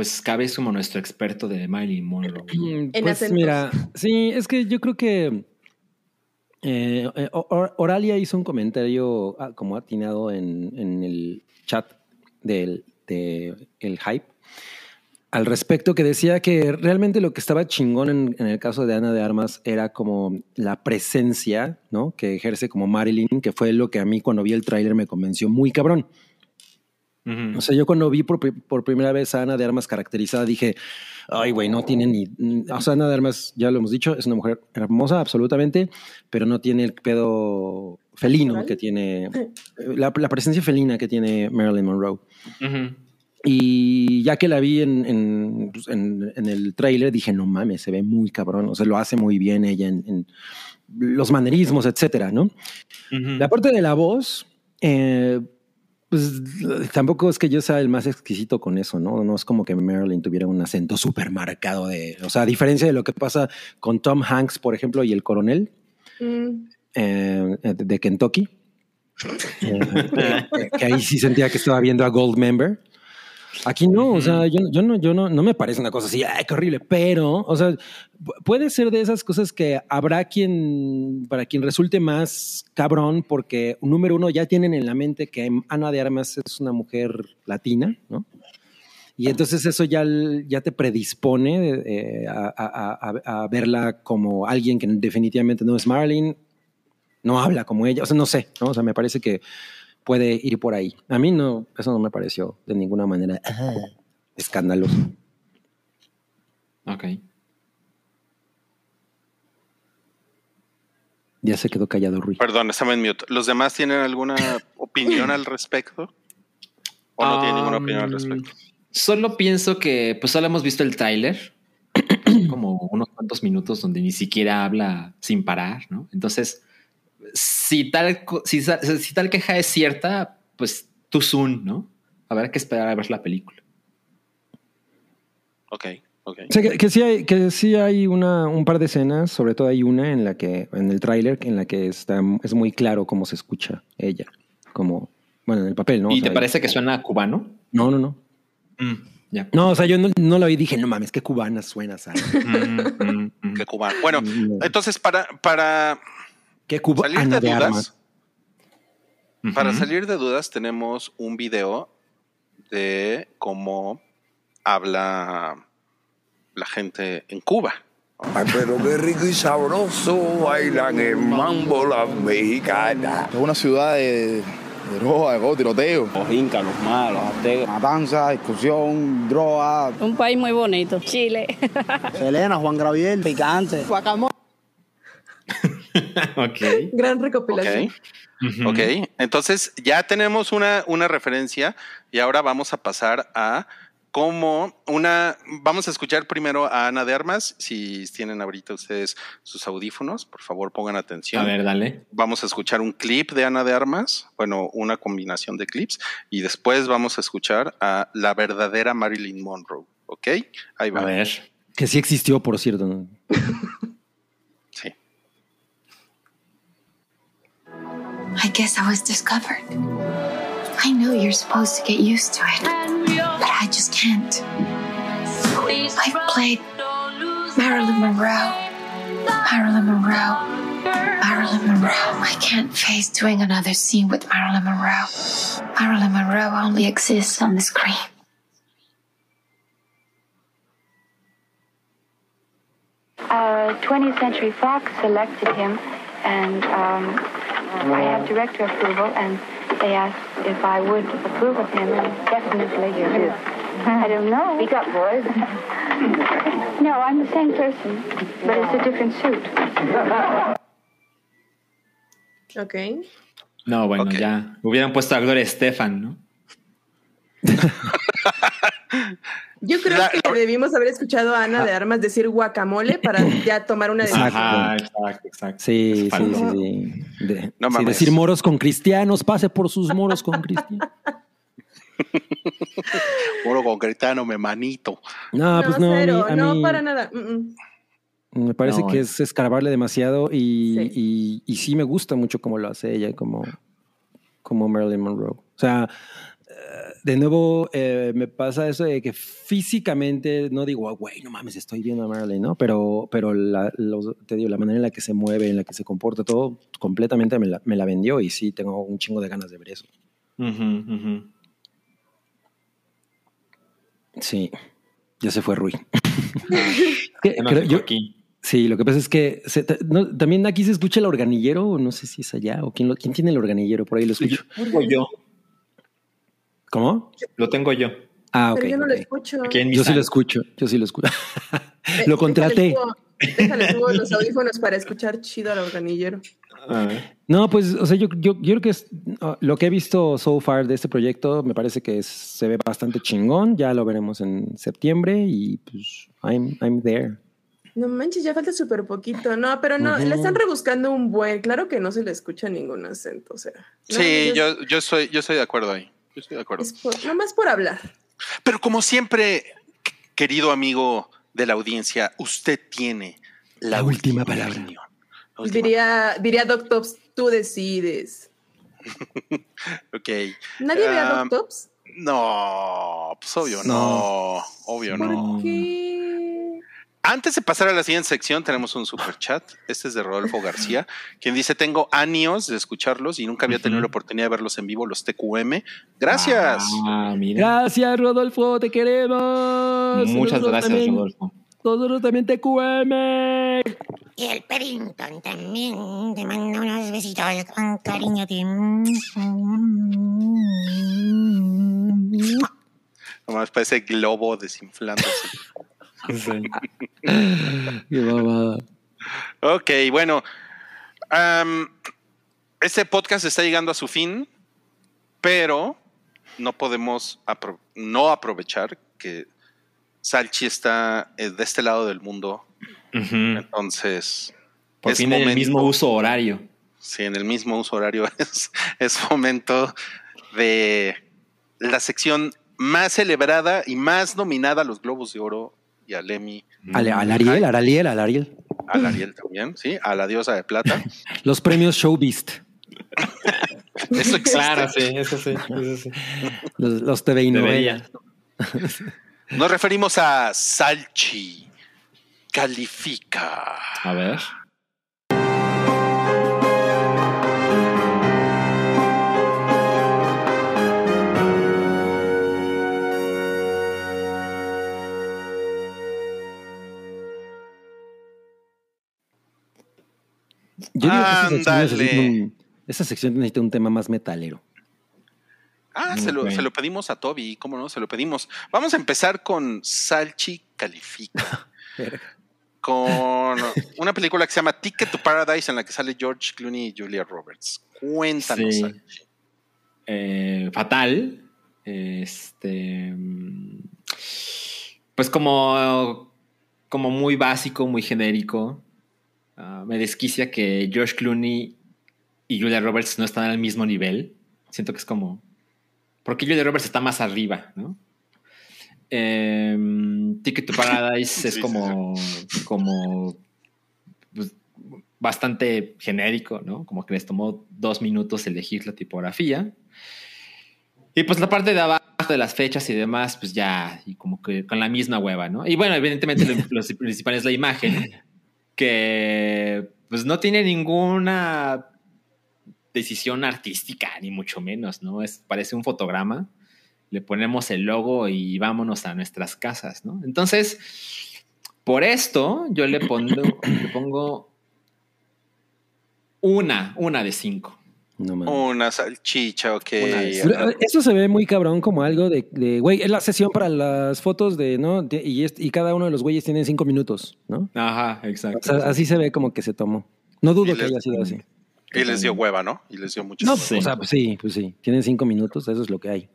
Pues cabe como nuestro experto de Marilyn Monroe. Mm, En Pues acentos. mira, sí, es que yo creo que eh, eh, Or- Oralia hizo un comentario ah, como atinado en, en el chat del de el hype al respecto que decía que realmente lo que estaba chingón en, en el caso de Ana de Armas era como la presencia, ¿no? Que ejerce como Marilyn, que fue lo que a mí cuando vi el tráiler me convenció muy cabrón. Ujú. O sea, yo cuando vi por, por primera vez a Ana de Armas caracterizada dije, ay, güey, no tiene ni... O sea, Ana de Armas, ya lo hemos dicho, es una mujer hermosa, absolutamente, pero no tiene el pedo felino ¿Natural? que tiene... La, la presencia felina que tiene Marilyn Monroe. Ujú. Y ya que la vi en, en, pues, en- en el tráiler, dije, no mames, se ve muy cabrón. O sea, lo hace muy bien ella en, en los manerismos, etcétera, ¿no? Ujú. La parte de la voz, eh, pues tampoco es que yo sea el más exquisito con eso, ¿no? No es como que Marilyn tuviera un acento súper marcado de, o sea, a diferencia de lo que pasa con Tom Hanks, por ejemplo, y el coronel Mm, eh, de Kentucky, [LAUGHS] eh, que, que ahí sí sentía que estaba viendo a Goldmember. Aquí no, o sea, yo, yo no, yo no, no me parece una cosa así, ay, qué horrible, pero, o sea, pu- puede ser de esas cosas que habrá quien, para quien resulte más cabrón, porque número uno ya tienen en la mente que Ana de Armas es una mujer latina, ¿no? Y entonces eso ya, ya te predispone eh, a, a- a- a verla como alguien que definitivamente no es Marilyn, no habla como ella, o sea, no sé, ¿no? O sea, me parece que puede ir por ahí. A mí no, eso no me pareció de ninguna manera escandaloso. Ok. Ya se quedó callado Rui. Perdón, estaba en mute. ¿Los demás tienen alguna [COUGHS] opinión al respecto? ¿O no tienen ninguna opinión al respecto? Solo pienso que pues solo hemos visto el tráiler, [COUGHS] como unos cuantos minutos donde ni siquiera habla sin parar, ¿no? Entonces, si tal, si, tal queja es cierta, pues tú soon, ¿no? Habrá que esperar a ver la película. Ok, ok. O sea, que, que sí hay, que sí hay una, un par de escenas, sobre todo hay una en la que, en el tráiler, en la que está, es muy claro cómo se escucha ella, como, bueno, en el papel, ¿no? O ¿Y sea, te parece que suena cubano? No, no, no. Ya. No, o sea, yo no, no la vi y dije, no mames, qué cubana suena, ¿sabes? [LAUGHS] Mm, mm, mm. Qué cubano. Bueno, No. entonces para, para Qué salir cubana de de, dudas, armas. para salir de dudas tenemos un video de cómo habla la gente en Cuba. Ay, pero qué rico y sabroso bailan el mambo las mexicanas. Es una ciudad de, de droga, de tiroteo. Los incas, los mayas, los aztecas, matanza, discusión, droga. Un país muy bonito. Chile. [LAUGHS] Selena, Juan Gabriel, picante. [LAUGHS] ok. Gran recopilación. Ok. Ok, entonces ya tenemos una, una referencia y ahora vamos a pasar a cómo una, vamos a escuchar primero a Ana de Armas, si tienen ahorita ustedes sus audífonos, por favor pongan atención. A ver, dale. Vamos a escuchar un clip de Ana de Armas, bueno, una combinación de clips, y después vamos a escuchar a la verdadera Marilyn Monroe, ¿ok? Ahí va. A ver. Que sí existió, por cierto. [LAUGHS] I guess I was discovered. I know you're supposed to get used to it, but I just can't. I've played Marilyn Monroe. Marilyn Monroe. Marilyn Monroe. I can't face doing another scene with Marilyn Monroe. Marilyn Monroe only exists on the screen. Uh, 20th Century Fox selected him, and um, I have director approval, and they asked if I would approve of him, and definitely you do. I don't know. Speak up, boys. no, I'm the same person, but it's a different suit. Ok. No, bueno, Ok. ya. Hubieran puesto a Gloria Estefan, ¿no? [LAUGHS] Yo creo La- que debimos haber escuchado a Ana de Armas decir guacamole para [LAUGHS] ya tomar una decisión. Ajá, exacto, exacto. Sí, sí, sí, sí. De- No sí, decir moros con cristianos, pase por sus moros con cristianos. [LAUGHS] Puro concretano, me manito. No, No, pues no, a mí- cero, a no para nada. Mm, mm. me parece No, que eh. es escarbarle demasiado y Sí. y, y sí me gusta mucho cómo lo hace ella, como, como Marilyn Monroe. O sea, de nuevo eh, me pasa eso de que físicamente no digo, "Ah, güey, no mames, estoy viendo a Marilyn, ¿no? Pero, pero la, los- te digo, la manera en la que se mueve, en la que se comporta, todo completamente me la, me la vendió y sí tengo un chingo de ganas de ver eso. Sí, ya se fue Rui. Que- creo- yo- aquí. sí, lo que pasa es que se- no, también aquí se escucha el organillero, o no sé si es allá, o quién, lo- quién tiene el organillero, por ahí lo escucho. Tengo yo. ¿Cómo? Lo tengo yo. Ah, ok. Pero yo no lo escucho. Aquí en mi Yo sí lo escucho, yo sí lo escucho. Eh, [LAUGHS] lo contraté. Déjale subo- Déjale los audífonos para escuchar chido al organillero. No, pues, o sea, yo, yo, yo creo que es, uh, lo que he visto so far de este proyecto me parece que es- se ve bastante chingón. Ya lo veremos en septiembre y pues, I'm, I'm there. No manches, ya falta súper poquito. No, pero no, le están rebuscando un buen. Claro que no se le escucha ningún acento. O sea, no, Sí, yo, yo, soy, yo estoy de acuerdo ahí. Yo estoy de acuerdo. Es por, nomás por hablar. Pero como siempre, qu- querido amigo de la audiencia, usted tiene la, La última palabra. opinión. La última- Diría, diría Doc Tops, tú decides. [LAUGHS] Ok. ¿Nadie ve a Ah, Doc Tops? No, pues obvio no. Obvio ¿Por no. qué? Antes de pasar a la siguiente sección, tenemos un super chat. Este es de Rodolfo García, quien dice: Tengo años de escucharlos y nunca había tenido la oportunidad de verlos en vivo, los TQM. Gracias. Ah, mira. Gracias, Rodolfo, te queremos. Muchas Nosotros gracias, también- Rodolfo. Nosotros también te QM. Y el Peddington también te manda unos besitos con cariño. Nomás parece globo desinflándose. [LAUGHS] Qué babada. ok, bueno. Este podcast está llegando a su fin, pero no podemos apro- no aprovechar que Salchi está eh, de este lado del mundo. Entonces, Por es fin en el mismo uso horario. Sí, en el mismo uso horario [LAUGHS] es, es momento de la sección más celebrada y más nominada a los Globos de Oro y al Emmy, Al, al Ariel, al Ariel, al Ariel. al Ariel también, ¿sí? A la diosa de plata. [LAUGHS] Los premios Showbeast. [LAUGHS] Eso existe. Claro, sí, eso sí, eso sí. Los, los TV y. Nos referimos a Salchi. Califica. A ver. Yo digo que esta sección, Ándale. necesita un, esta sección necesita un tema más metalero. Ah, se, lo, Ok. se lo pedimos a Toby, ¿cómo no? Se lo pedimos. Vamos a empezar con Salchi Califica. [LAUGHS] con una película que se llama Ticket to Paradise en la que sale George Clooney y Julia Roberts. Cuéntanos. Sí. Salchi. Eh, fatal. Este. mm, Pues como. Como muy básico, muy genérico. Ah, me desquicia que George Clooney y Julia Roberts no están al mismo nivel. Siento que es como. Porque Julia Roberts está más arriba, ¿no? Em, Ticket to Paradise [LAUGHS] es Sí, sí, como. como. pues, bastante genérico, ¿no? Como que les tomó dos minutos elegir la tipografía. Y pues la parte de abajo de las fechas y demás, pues ya, y como que con la misma hueva, ¿no? Y bueno, evidentemente lo, [LAUGHS] lo principal es la imagen, que pues no tiene ninguna decisión artística, ni mucho menos, ¿no? Es, parece un fotograma, le ponemos el logo y vámonos a nuestras casas, ¿no? Entonces, por esto yo le pongo, le pongo una, una de cinco. No. Una salchicha, ok. Pero, eh, Eso se ve muy cabrón como algo de, de, güey, es la sesión para las fotos de, ¿no? De- y, es- y cada uno de los güeyes tiene cinco minutos, ¿no? Ajá, exacto. O sea, así se ve como que se tomó. No dudo que les- haya sido así. Y les dio hueva, ¿no? Y les dio mucho. No, o sea, pues sí, pues sí. Tienen cinco minutos, eso es lo que hay.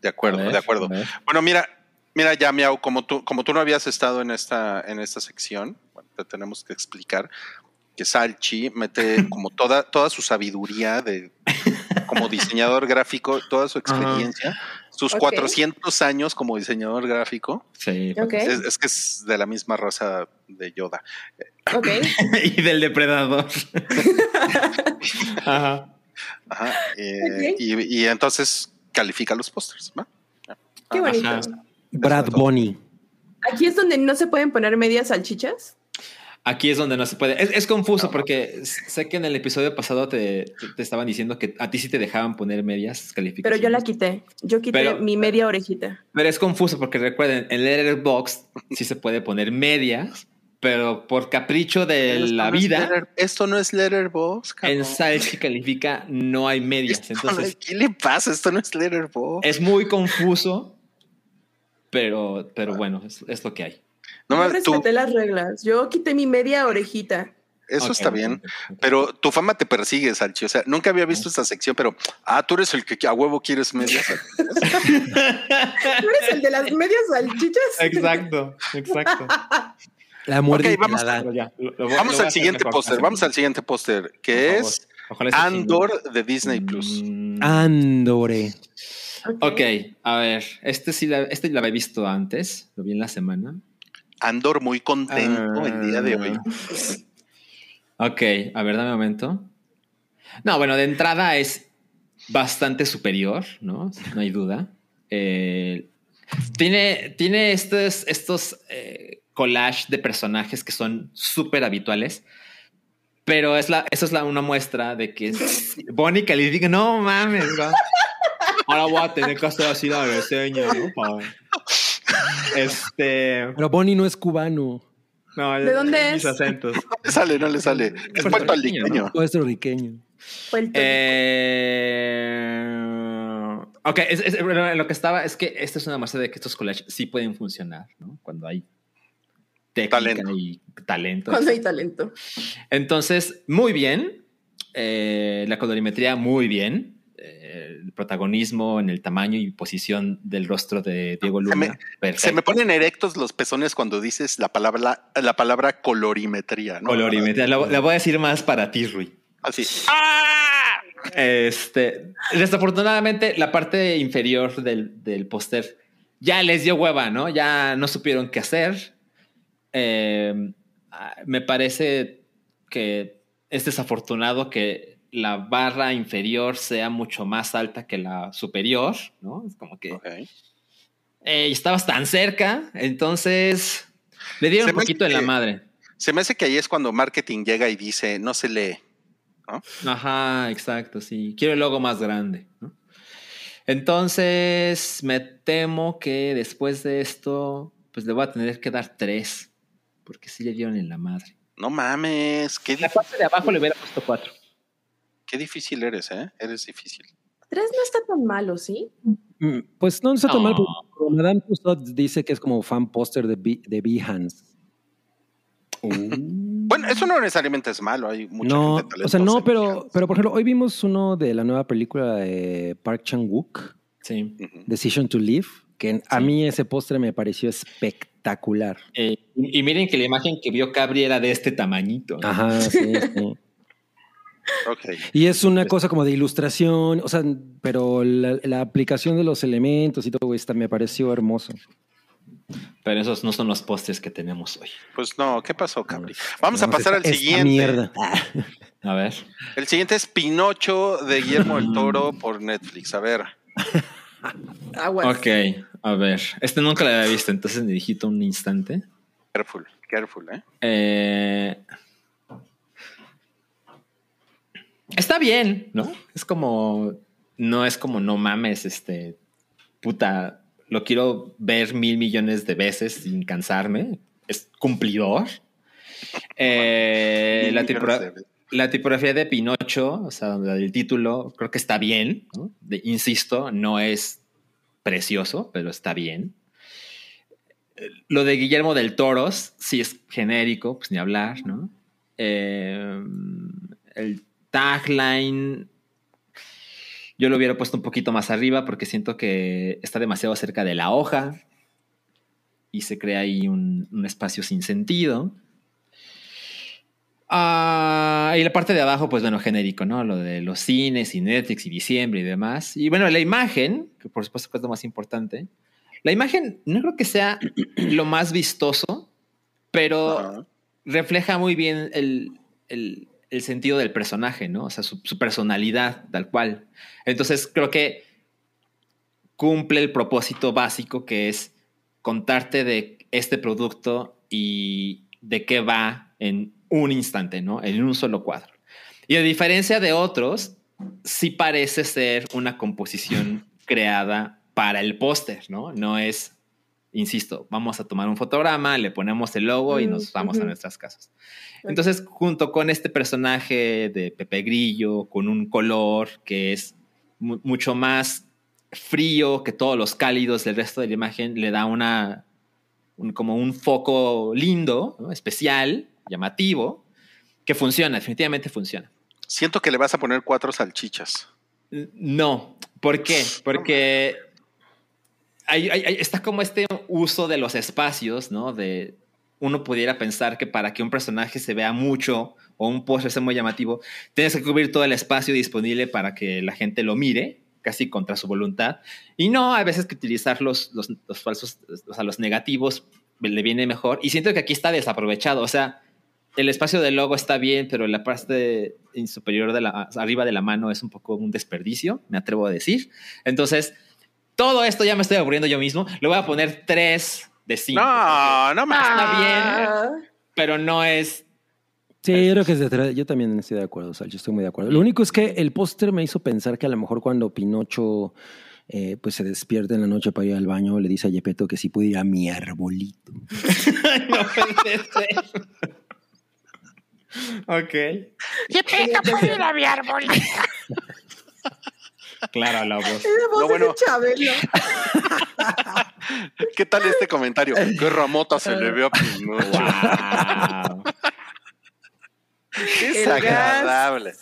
De acuerdo, ver, de acuerdo. Bueno, mira, mira, ya Miau, como tú, como tú no habías estado en esta, en esta sección, bueno, te tenemos que explicar que Salchi mete como toda, toda su sabiduría de como diseñador gráfico, toda su experiencia, sus Ok. 400 años como diseñador gráfico. Sí. Ok. Es, es que es de la misma raza de Yoda. Ok. [LAUGHS] [LAUGHS] y del depredador. [LAUGHS] Ajá. Ajá, eh, y, y entonces califica los pósters. ¿va? Qué bonito. Ajá. Brad Bonnie. Aquí es donde no se pueden poner medias salchichas. Aquí es donde no se puede. Es, es confuso porque sé que en el episodio pasado te, te- te estaban diciendo que a ti sí te dejaban poner medias Pero calificaciones. yo la quité. Yo quité Pero- mi media orejita. Pero es confuso porque recuerden, en Letterboxd sí se puede poner medias, pero por capricho de Esto la no es vida, Letter- esto no es Letterboxd. en. Salchi califica no hay medias. No Entonces es- ¿Qué le pasa? Esto no es Letterboxd. es muy confuso, pero, pero bueno, es, es lo que hay. No yo tú- respeté las reglas. Yo quité mi media orejita. eso está bien, pero tu fama te persigue, Salchi. O sea, nunca había visto esta sección, pero ah, tú eres el que a huevo quieres medias. [LAUGHS] ¿Tú eres el de las medias salchichas? Exacto, exacto. La muerte vamos- Pero ya, lo- lo voy- lo vamos al siguiente póster. Vamos al siguiente póster, que es Andor de Disney Plus. Mm, Andore. Ok, a ver, este sí la, este lo había visto antes, lo vi en la semana. Andor muy contento el día de hoy. Ok, a ver, dame un momento. No, bueno, de entrada es bastante superior, ¿no? No hay duda. Eh, tiene, tiene estos, estos eh, collage de personajes que son súper habituales. Pero es la, eso es la, una muestra de que Bonnie califica. No mames. Ahora voy a tener que hacer así la reseña, ¿no? [LAUGHS] Este. Pero Bonnie no es cubano. No, ¿De dónde mis es? acentos. [LAUGHS] No le sale, no le sale. Es puertorriqueño. Puertorriqueño. Eh, ok, es- es- bueno, lo que estaba es que esta es una muestra de que estos collages sí pueden funcionar, ¿no? Cuando hay técnica Talento. y talento. Cuando hay talento. Entonces, muy bien. Eh, la colorimetría muy bien. El protagonismo en el tamaño y posición del rostro de Diego Luna. Se me, se me ponen erectos los pezones cuando dices la palabra, la palabra colorimetría. ¿no? Colorimetría. La, la voy a decir más para ti, Rui. Así. Este, desafortunadamente, la parte inferior del, del póster ya les dio hueva, ¿no? Ya no supieron qué hacer. Eh, me parece que es desafortunado que la barra inferior sea mucho más alta que la superior, ¿no? Es como que eh, estabas tan cerca, entonces le dieron Se un poquito en la madre. Se me hace que ahí es cuando marketing llega y dice, no se lee. ¿no? Ajá, exacto, sí. Quiero el logo más grande. ¿no? Entonces, me temo que después de esto, pues le voy a tener que dar tres, porque sí le dieron en la madre. No mames, qué, La parte de abajo le hubiera puesto cuatro. Qué difícil eres, ¿eh? Eres difícil. Tres no está tan malo, ¿sí? Mm, Pues no está tan No. mal, pero Madame Tussauds dice que es como fan póster de, de Behance. [LAUGHS] Bueno, eso no necesariamente es malo, hay mucha No, gente o sea, no, talentosa pero, pero por ejemplo, hoy vimos uno de la nueva película de Park Chan-wook, Sí. Decision to Live, que a mí ese postre me pareció espectacular. Eh, y, y miren que la imagen que vio Cabri era de este tamañito. Ajá, sí, sí. [LAUGHS] Y es una cosa como de ilustración, o sea, pero la, la aplicación de los elementos y todo esto me pareció hermoso. Pero esos no son los postres que tenemos hoy. Pues no, ¿qué pasó, Cabri? Vamos a pasar al siguiente. mierda. A ver. El siguiente es Pinocho de Guillermo del Toro por Netflix. A ver. [LAUGHS] Ok, a ver. Este nunca lo había visto, entonces me dijiste un instante. Careful, careful, ¿eh? Eh, está bien, ¿no? Es como, no es como, no mames, este, puta, lo quiero ver mil millones de veces sin cansarme. Es cumplidor. Eh, la, tipografía de Pinocho, o sea, la del título, creo que está bien. ¿no? De- insisto, no es precioso, pero está bien. Lo de Guillermo del Toros, sí es genérico, pues ni hablar, ¿no? Eh, el tagline, yo lo hubiera puesto un poquito más arriba porque siento que está demasiado cerca de la hoja y se crea ahí un, un espacio sin sentido. Ah, y la parte de abajo, pues bueno, genérico, ¿no? Lo de los cines y Netflix y diciembre y demás. Y bueno, la imagen, que por supuesto es lo más importante. La imagen no creo que sea [CLEARS THROAT] lo más vistoso, pero refleja muy bien el, el- el sentido del personaje, ¿no? O sea, su, personalidad, tal cual. Entonces, creo que cumple el propósito básico que es contarte de este producto y de qué va en un instante, ¿no? En un solo cuadro. Y a diferencia de otros, sí parece ser una composición creada para el póster, ¿no? No es, insisto, vamos a tomar un fotograma, le ponemos el logo y Mm, nos vamos a nuestras casas. Entonces, junto con este personaje de Pepe Grillo, con un color que es mu- mucho más frío que todos los cálidos del resto de la imagen, le da una, un- como un foco lindo, ¿no? especial, llamativo, que funciona, definitivamente funciona. Siento que le vas a poner cuatro salchichas. No, ¿por qué? Porque hay- hay- está como este uso de los espacios, ¿no? De uno pudiera pensar que para que un personaje se vea mucho o un póster sea muy llamativo, tienes que cubrir todo el espacio disponible para que la gente lo mire, casi contra su voluntad. Y no, hay veces que utilizar los, los, los falsos, o sea, los negativos le viene mejor. Y siento que aquí está desaprovechado. O sea, el espacio del logo está bien, pero la parte superior de la, arriba de la mano es un poco un desperdicio, me atrevo a decir. Entonces, todo esto ya me estoy aburriendo yo mismo. Le voy a poner 3 de 5. No, no más. Está bien, pero no es. Sí, yo creo que es de tres. Yo también estoy de acuerdo, Sal, yo estoy muy de acuerdo. Lo único es que el póster me hizo pensar que a lo mejor cuando Pinocho eh, pues se despierta en la noche para ir al baño, le dice a Yepeto que si puede ir a mi arbolito. [LAUGHS] no puede ser. ok. Yepeto, puede ir a mi arbolito. [LAUGHS] Claro, la voz. [LAUGHS] Esa voz No, es bueno. de Chabelo. [LAUGHS] ¿Qué tal este comentario? ¿Qué ramota se le ve a Pinocho? [LAUGHS] Wow. Qué El desagradable.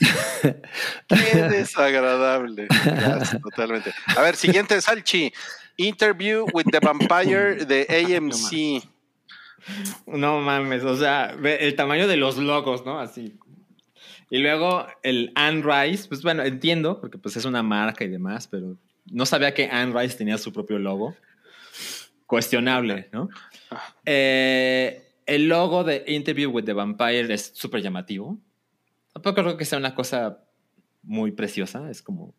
Qué desagradable. Ya, totalmente. A ver, siguiente, Salchi. Interview with the Vampire de AMC. No mames, o sea, el tamaño de los logos, ¿no? Así. Y luego el Anne Rice, pues bueno, entiendo, porque pues es una marca y demás, pero no sabía que Anne Rice tenía su propio logo. Cuestionable, ¿no? Eh, el logo de Interview with the Vampire es súper llamativo. Tampoco creo que sea una cosa muy preciosa, es como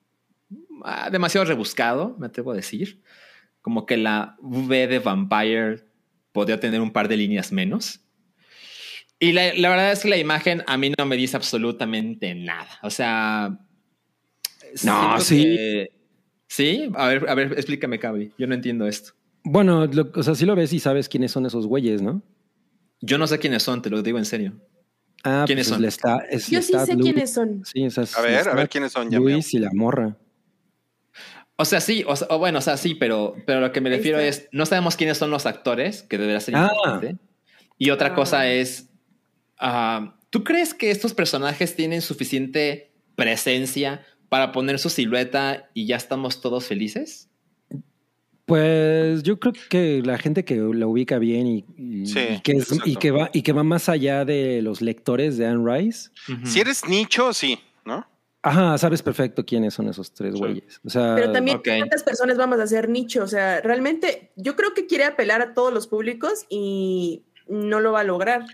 ah, demasiado rebuscado, me atrevo a decir. Como que la V de Vampire podría tener un par de líneas menos. Y la, la verdad es que la imagen a mí no me dice absolutamente nada. O sea. siento sí. que- Sí, a ver, a ver, explícame, Cabri. Yo no entiendo esto. Bueno, lo- o sea, sí lo ves y sabes quiénes son esos güeyes, ¿no? Yo no sé quiénes son, te lo digo en serio. Ah, ¿Quiénes pues son? le está- es- Yo le sí está sé Luis- quiénes son. Sí, o sea, A ver, a ver quiénes son, ya Luis y la morra. O sea, sí, o, sea, bueno, o sea, sí, pero, pero lo que me refiero es, no sabemos quiénes son los actores, que debería ser Ah. importante. Y otra Ah. cosa es, ah, ¿tú crees que estos personajes tienen suficiente presencia para poner su silueta y ya estamos todos felices? Pues yo creo que la gente que la ubica bien y, y- Sí, y que, es- y, exacto. que va, y que va más allá de los lectores de Anne Rice, Si eres nicho, sí, ¿no? ajá, sabes perfecto quiénes son esos tres güeyes. O sea, Pero también. ¿cuántas personas vamos a hacer nicho? O sea, realmente yo creo que quiere apelar a todos los públicos y no lo va a lograr.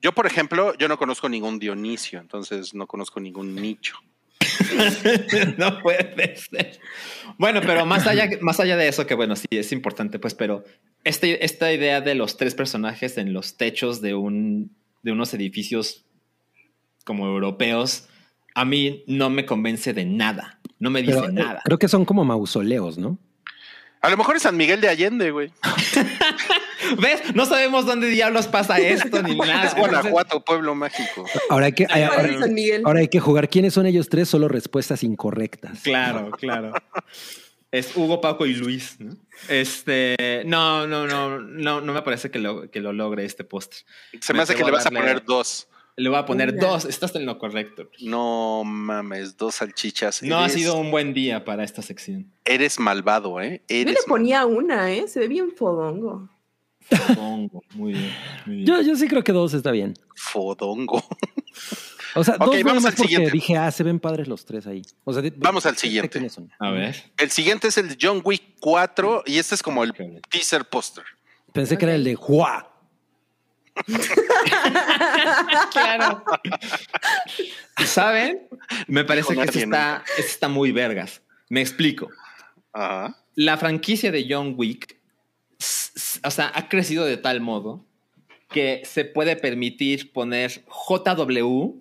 Yo, por ejemplo, yo no conozco ningún Dionisio, entonces no conozco ningún nicho. [LAUGHS] no puede ser. Bueno, pero más allá, más allá de eso, que bueno, sí es importante, pues, pero este, esta idea de los tres personajes en los techos de, un, de unos edificios como europeos, a mí no me convence de nada. No me dice pero, eh, nada. creo que son como mausoleos, ¿no? A lo mejor es San Miguel de Allende, güey. [LAUGHS] ¿Ves? No sabemos dónde diablos pasa [LAUGHS] esto ni nada. Es Guanajuato, pueblo mágico. Ahora hay que, hay- ¿Cuál es ahora, hay que jugar quiénes son ellos tres, solo respuestas incorrectas. Claro, claro. Es Hugo, Paco y Luis. ¿no? Este, no, no, no, no, no me parece que lo, que lo logre este póster. Se me hace que le vas a poner dos. Le voy a poner dos. Estás en lo correcto. No mames, dos salchichas. No ha sido un buen día para esta sección. Eres malvado, ¿eh? Yo le ponía una, ¿eh? Se ve bien fodongo. Supongo. Muy bien. Muy bien. Yo, yo sí creo que dos está bien. fodongo. O sea, dos vamos más al porque siguiente. dije, ah, se ven padres los tres ahí. O sea, di- Vamos al siguiente. quiénes son. A ver. El siguiente es el John Wick 4 y este es como el teaser póster. Pensé que era el de Juá. [LAUGHS] Claro. ¿Saben? Me parece que este nadie está, este está muy vergas. Me explico. La franquicia de John Wick, o sea, ha crecido de tal modo que se puede permitir poner JW,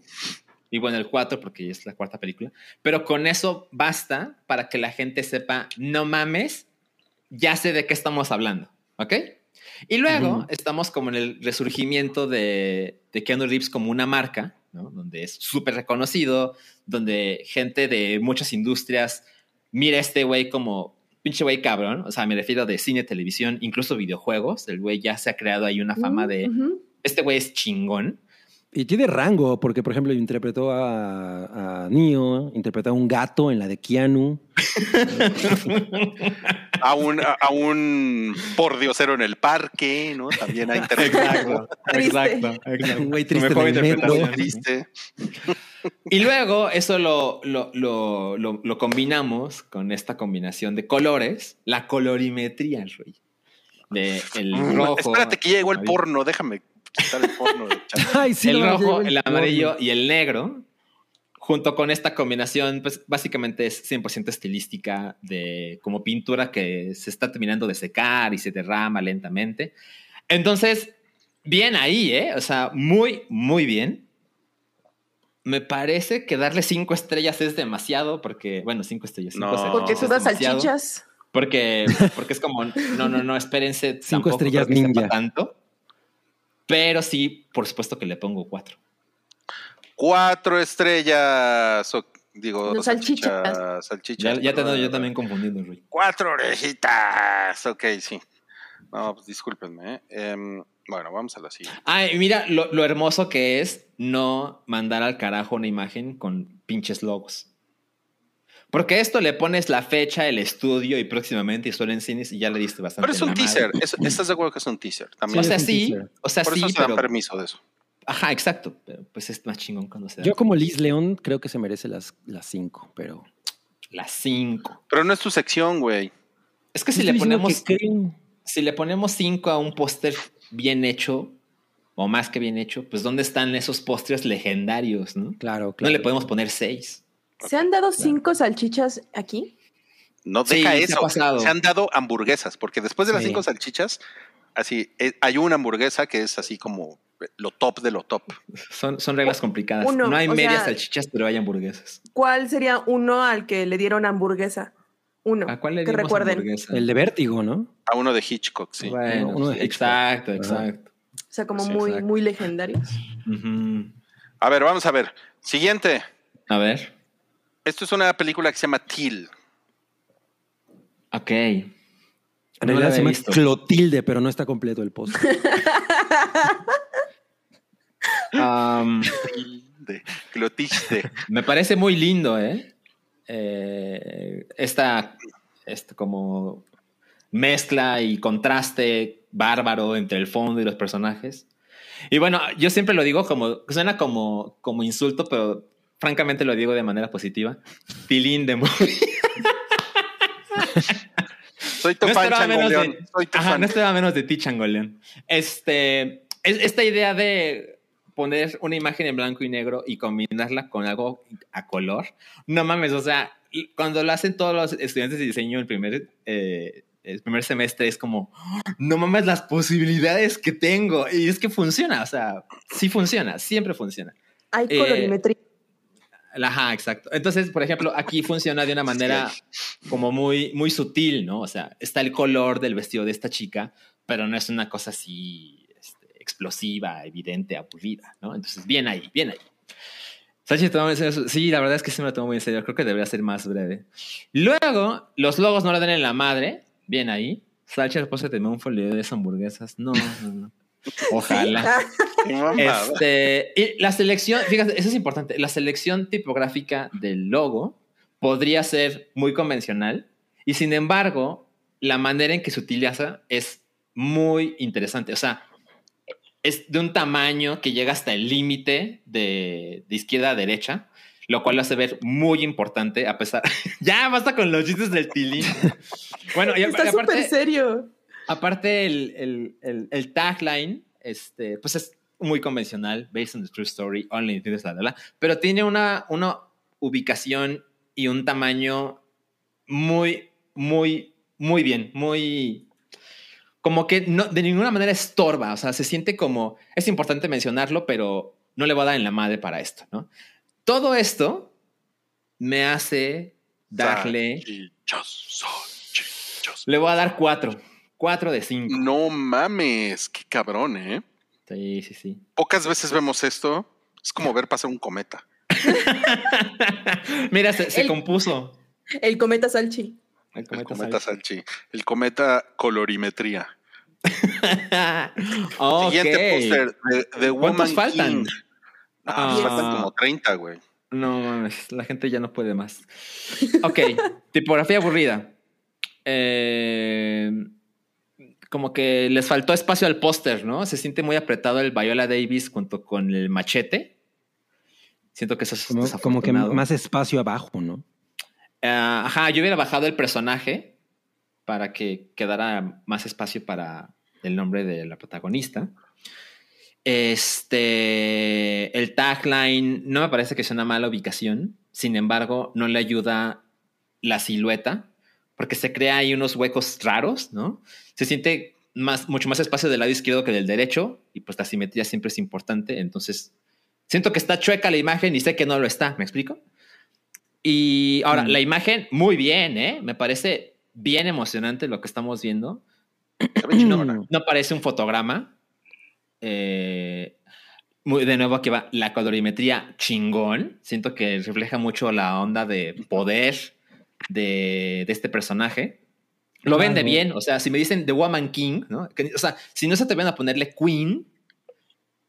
y bueno, el 4 porque es la cuarta película, pero con eso basta para que la gente sepa, no mames, ya sé de qué estamos hablando, ¿ok? Y luego estamos como en el resurgimiento de, de Keanu Reeves como una marca, ¿no? Donde es súper reconocido, donde gente de muchas industrias mira a este güey como pinche güey cabrón, o sea, me refiero de cine, televisión, incluso videojuegos, el güey ya se ha creado ahí una fama de, Ujú. este güey es chingón. Y tiene rango, porque por ejemplo interpretó a, a Neo, interpretó a un gato en la de Keanu. [LAUGHS] A un, a, a un pordiosero en el parque, ¿no? También hay interpretado. Exacto, exacto. Un güey triste en el metro. Triste. [LAUGHS] Y luego eso lo, lo, lo, lo, lo combinamos con esta combinación de colores, la colorimetría, Rui. De el rojo. Mm, Espérate que ya llegó el porno, déjame quitar el porno. de [LAUGHS] chat. Ay, sí, el no, rojo, el porno. amarillo y el negro, junto con esta combinación, pues básicamente es 100% estilística de como pintura que se está terminando de secar y se derrama lentamente. Entonces, bien ahí, ¿eh? O sea, muy, muy bien. Me parece que darle cinco estrellas es demasiado porque, bueno, cinco estrellas. Cinco No. estrellas Porque tú das salchichas. Porque, porque es como, no, no, no, espérense. Cinco tampoco estrellas ninja. tanto. Pero sí, por supuesto que le pongo cuatro. Cuatro estrellas. o- digo, Los salchichas. salchichas. salchichas, Ya, ya te ando yo también confundiendo, Rui. Cuatro orejitas. Ok, sí. No, pues discúlpenme. ¿eh? Em, Bueno, vamos a la siguiente. Ay, mira lo, lo hermoso que es no mandar al carajo una imagen con pinches logos. Porque esto le pones la fecha, el estudio y próximamente y solo en cines y ya le diste bastante. Pero es un teaser. es- [CLEARS THROAT] ¿Estás de acuerdo que es un teaser? También. O sea, sí, o sea, Por sí, eso se dan pero... permiso de eso. Ajá, exacto. Pero pues es más chingón cuando se da. Yo como Liz León creo que se merece las, las cinco, pero... Las cinco. Pero no es tu sección, güey. Es que si le ponemos... que Si le ponemos cinco a un póster bien hecho, o más que bien hecho, pues ¿dónde están esos pósters legendarios, no? Claro, No claro. le podemos poner seis. ¿Se han dado cinco salchichas aquí? No Sí, deja se ha eso. Se han dado hamburguesas, porque después de las Sí. cinco salchichas, así, eh, hay una hamburguesa que es así como lo top de lo top. Son, son reglas complicadas. Uno, no hay medias sea- salchichas, pero hay hamburguesas. ¿Cuál sería uno al que le dieron hamburguesa? Uno. ¿A cuál le que recuerden. hamburguesa? El de Vértigo, ¿no? A uno de Hitchcock, sí. Bueno, Uno de Hitchcock. exacto, Ajá. exacto. O sea, como Sí, muy, exacto. muy legendarios. A ver, vamos a ver. Siguiente. A ver. Esto es una película que se llama Till. Ok. En No la realidad se llama visto. Clotilde, pero no está completo el post. [LAUGHS] De Clotilde. me parece muy lindo, ¿eh? Eh, esta, esta como mezcla y contraste bárbaro entre el fondo y los personajes. Y bueno, yo siempre lo digo como, suena como, como insulto, pero francamente lo digo de manera positiva. Tilín de movie. Soy tu No fan, Changoleón. de- Soy tu Ajá, fan. no esperaba menos de ti, Changoleón. Este, es, esta idea de poner una imagen en blanco y negro y combinarla con algo a color. No mames, o sea, cuando lo hacen todos los estudiantes de diseño el primer, eh, el primer semestre es como, no mames las posibilidades que tengo. Y es que funciona, o sea, sí funciona, siempre funciona. Hay Eh, colorimetría. Ajá, exacto. Entonces, por ejemplo, aquí funciona de una [LAUGHS] manera como muy, muy sutil, ¿no? O sea, está el color del vestido de esta chica, pero no es una cosa así este, explosiva, evidente, aburrida, ¿no? Entonces, bien ahí, bien ahí. Sánchez, toma- sí, la verdad es que sí me lo tomo muy en serio. Creo que debería ser más breve. Luego, los logos no le dan en la madre. Bien ahí. Sánchez, después se un folio de esas hamburguesas. No, no, no. [LAUGHS] Ojalá. [LAUGHS] Este, y la selección, fíjate, eso es importante. La selección tipográfica del logo podría ser muy convencional y sin embargo, la manera en que se utiliza es muy interesante. O sea, es de un tamaño que llega hasta el límite de, de izquierda a derecha, lo cual lo hace ver muy importante a pesar... [LAUGHS] ya, basta con los chistes del tilín. bueno, y, Está súper serio. Aparte, el, el, el, el tagline, este, pues es muy convencional, based on the true story, only in la, pero tiene una, una ubicación y un tamaño muy, muy, muy bien, muy, como que no, de ninguna manera estorba, o sea, se siente como, es importante mencionarlo, pero no le voy a dar en la madre para esto, ¿no? Todo esto me hace darle, le voy a dar cuatro, cuatro de cinco. No mames, qué cabrón, ¿eh? Sí, sí, sí. Pocas veces vemos esto. Es como ver pasar un cometa. [LAUGHS] Mira, se, se El- compuso. El cometa Salchi. El El cometa Salchi. Salchi. El cometa colorimetría. [LAUGHS] Siguiente póster de ¿Cuántos Woman faltan? King. Ah, pues Ah. faltan como 30, güey. No mames, la gente ya no puede más. Ok, [LAUGHS] tipografía aburrida. Eh, como que les faltó espacio al póster, ¿no? Se siente muy apretado el Viola Davis junto con el machete. Siento que eso es Como, como que más espacio abajo, ¿no? Ah, ajá, yo hubiera bajado el personaje para que quedara más espacio para el nombre de la protagonista. Este, el tagline no me parece que sea una mala ubicación, sin embargo, no le ayuda la silueta, porque se crea ahí unos huecos raros, ¿no? Se siente más, mucho más espacio del lado izquierdo que del derecho, y pues la simetría siempre es importante, entonces siento que está chueca la imagen y sé que no lo está, ¿me explico? Y ahora, Mm. la imagen, muy bien, ¿eh? Me parece bien emocionante lo que estamos viendo. No, [CLEARS THROAT] no parece un fotograma. Eh, muy, de nuevo, aquí va la colorimetría chingón. Siento que refleja mucho la onda de poder de, de este personaje. Lo vende Claro. bien. O sea, si me dicen The Woman King, ¿no? Que- o sea, si no se atreven a ponerle Queen,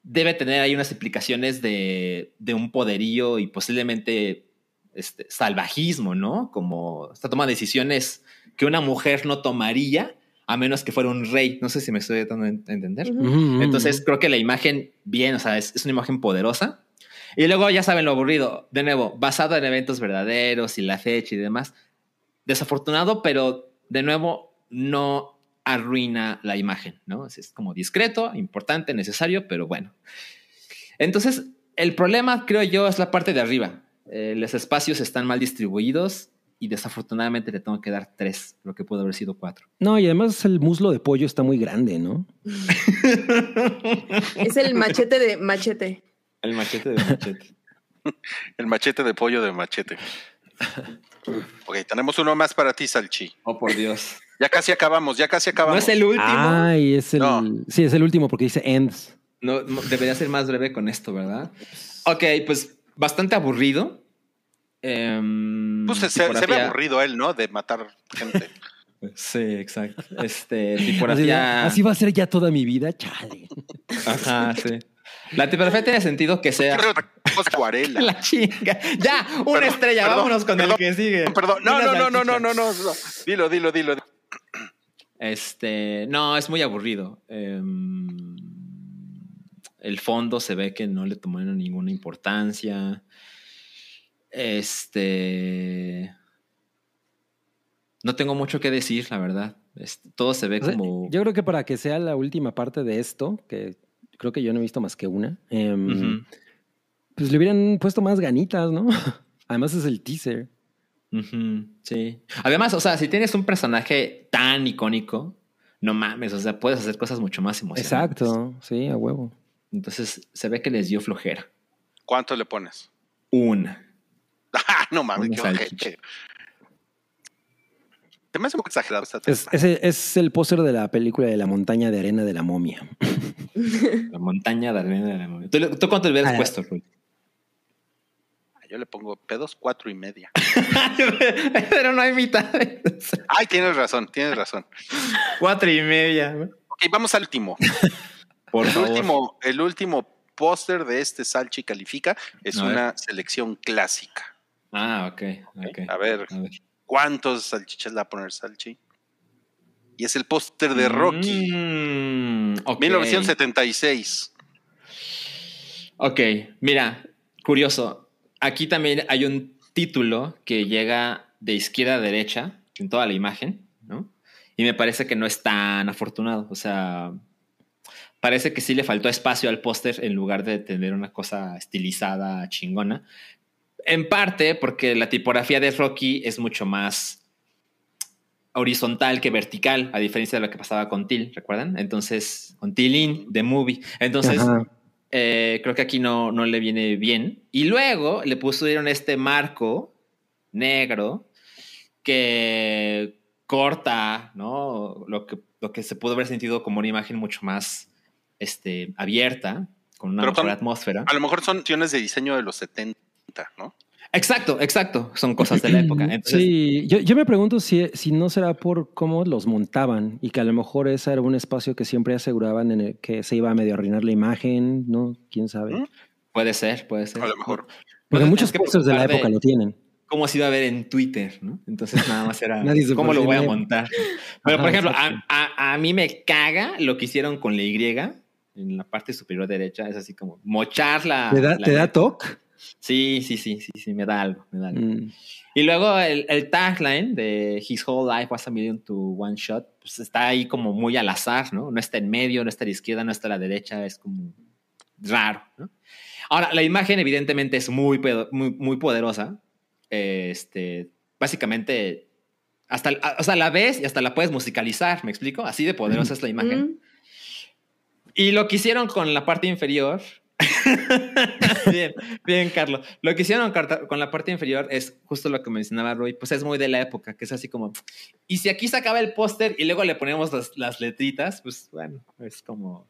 debe tener ahí unas implicaciones de, de un poderío y posiblemente este, salvajismo, ¿no? Como esta toma de decisiones que una mujer no tomaría a menos que fuera un rey. No sé si me estoy dando a entender. Entonces creo que la imagen, bien, o sea, es, es una imagen poderosa. Y luego ya saben lo aburrido, de nuevo, basado en eventos verdaderos y la fecha y demás. Desafortunado, pero de nuevo no arruina la imagen, ¿no? Es, como discreto, importante, necesario, pero bueno. Entonces, el problema, creo yo, es la parte de arriba. Eh, los espacios están mal distribuidos y desafortunadamente le tengo que dar tres, lo que pudo haber sido cuatro. No, y además el muslo de pollo está muy grande, ¿no? [LAUGHS] Es el machete de machete. El machete de machete. [LAUGHS] El machete de pollo de machete. Ok, tenemos uno más para ti, Salchi. Oh, por Dios. Ya casi acabamos, ya casi acabamos. ¿No es el último? Ay, es el. No. Sí, es el último porque dice ends. No, debería ser más breve con esto, ¿verdad? Ok, pues bastante aburrido. Em, Pues se, se ve aburrido él, ¿no? De matar gente. [LAUGHS] Sí, exacto. Este, Así, tipografía. así va a ser ya toda mi vida, chale. Ajá, sí. La tipografía tiene sentido que sea. acuarela. [LAUGHS] La chinga. Ya, una Perdón, estrella. perdón, Vámonos con perdón, el que sigue. Perdón, no, no, no, no, no, no, no, no. Dilo, dilo, dilo. Este, no, es muy aburrido. Em, el fondo se ve que no le tomaron ninguna importancia. Este. No tengo mucho que decir, la verdad. Este, todo se ve O sea, como. Yo creo que para que sea la última parte de esto, que creo que yo no he visto más que una, em, pues le hubieran puesto más ganitas, ¿no? [LAUGHS] Además es el teaser. Sí. Además, o sea, si tienes un personaje tan icónico, no mames, o sea, puedes hacer cosas mucho más emocionantes. Exacto, sí, a huevo. Entonces, se ve que les dio flojera. ¿Cuánto le pones? Una. [LAUGHS] Ah, no mames, Una qué me hace un poco exagerado esta Es, ese es el póster de la película de la montaña de arena de la momia. [LAUGHS] La montaña de arena de la momia. ¿Tú, tú cuánto le hubieras Ah, puesto, Rui? Yo le pongo pedos cuatro y media. [LAUGHS] Pero no hay mitad. Ay, tienes razón, tienes razón. Cuatro y media. Ok, vamos al último. [LAUGHS] Por el favor. último, el último póster de este Salchi califica es A ver. una selección clásica. Ah, ok. ok. A ver, A ver. ¿Cuántos salchichas le va a poner Salchi? Y es el póster de Rocky, Mm, ok. 1976. Ok, mira, curioso. Aquí también hay un título que llega de izquierda a derecha en toda la imagen, ¿no? Y me parece que no es tan afortunado. O sea, parece que sí le faltó espacio al póster en lugar de tener una cosa estilizada, chingona. En parte porque la tipografía de Rocky es mucho más horizontal que vertical, a diferencia de lo que pasaba con Till, ¿recuerdan? Entonces, con Tillin, The Movie. Entonces, eh, creo que aquí no, no le viene bien. Y luego le pusieron este marco negro que corta, ¿no? Lo que, lo que se pudo haber sentido como una imagen mucho más este, abierta, con una Pero mejor atmósfera. A lo mejor son opciones de diseño de los 70, ¿no? Exacto, exacto. Son cosas de la época. [CLEARS THROAT] Entonces, Sí, yo, yo me pregunto si, si no será por cómo los montaban y que a lo mejor ese era un espacio que siempre aseguraban en el que se iba a medio arruinar la imagen, ¿no? ¿Quién sabe? puede ser, puede ser. A lo mejor. Porque te muchos pósters de la época de- lo tienen. cómo se iba a ver en Twitter, ¿no? Entonces nada más era [LAUGHS] Nadie se cómo lo voy a montar. [LAUGHS] Pero Ajá, por ejemplo, a, a- a mí me caga lo que hicieron con la Y en la parte superior derecha. Es así como mochar la. ¿Te da, la te da letra. Sí, sí, sí, sí, sí, me da algo, me da algo. Mm. Y luego el, el tagline de His Whole Life Was a Million to One Shot, pues está ahí como muy al azar, ¿no? No está en medio, no está a la izquierda, no está a la derecha, es como raro, ¿no? Ahora, la imagen evidentemente es muy, muy, muy poderosa. Este, básicamente, hasta, o sea, la ves y hasta la puedes musicalizar, ¿me explico? Así de poderosa es la imagen. Mm. Y lo que hicieron con la parte inferior. [LAUGHS] bien, bien, Carlos. Lo que hicieron con la parte inferior es justo lo que mencionaba Roy, pues es muy de la época, que es así como. Y si aquí se acaba el póster y luego le ponemos las, las letritas, pues bueno, es como.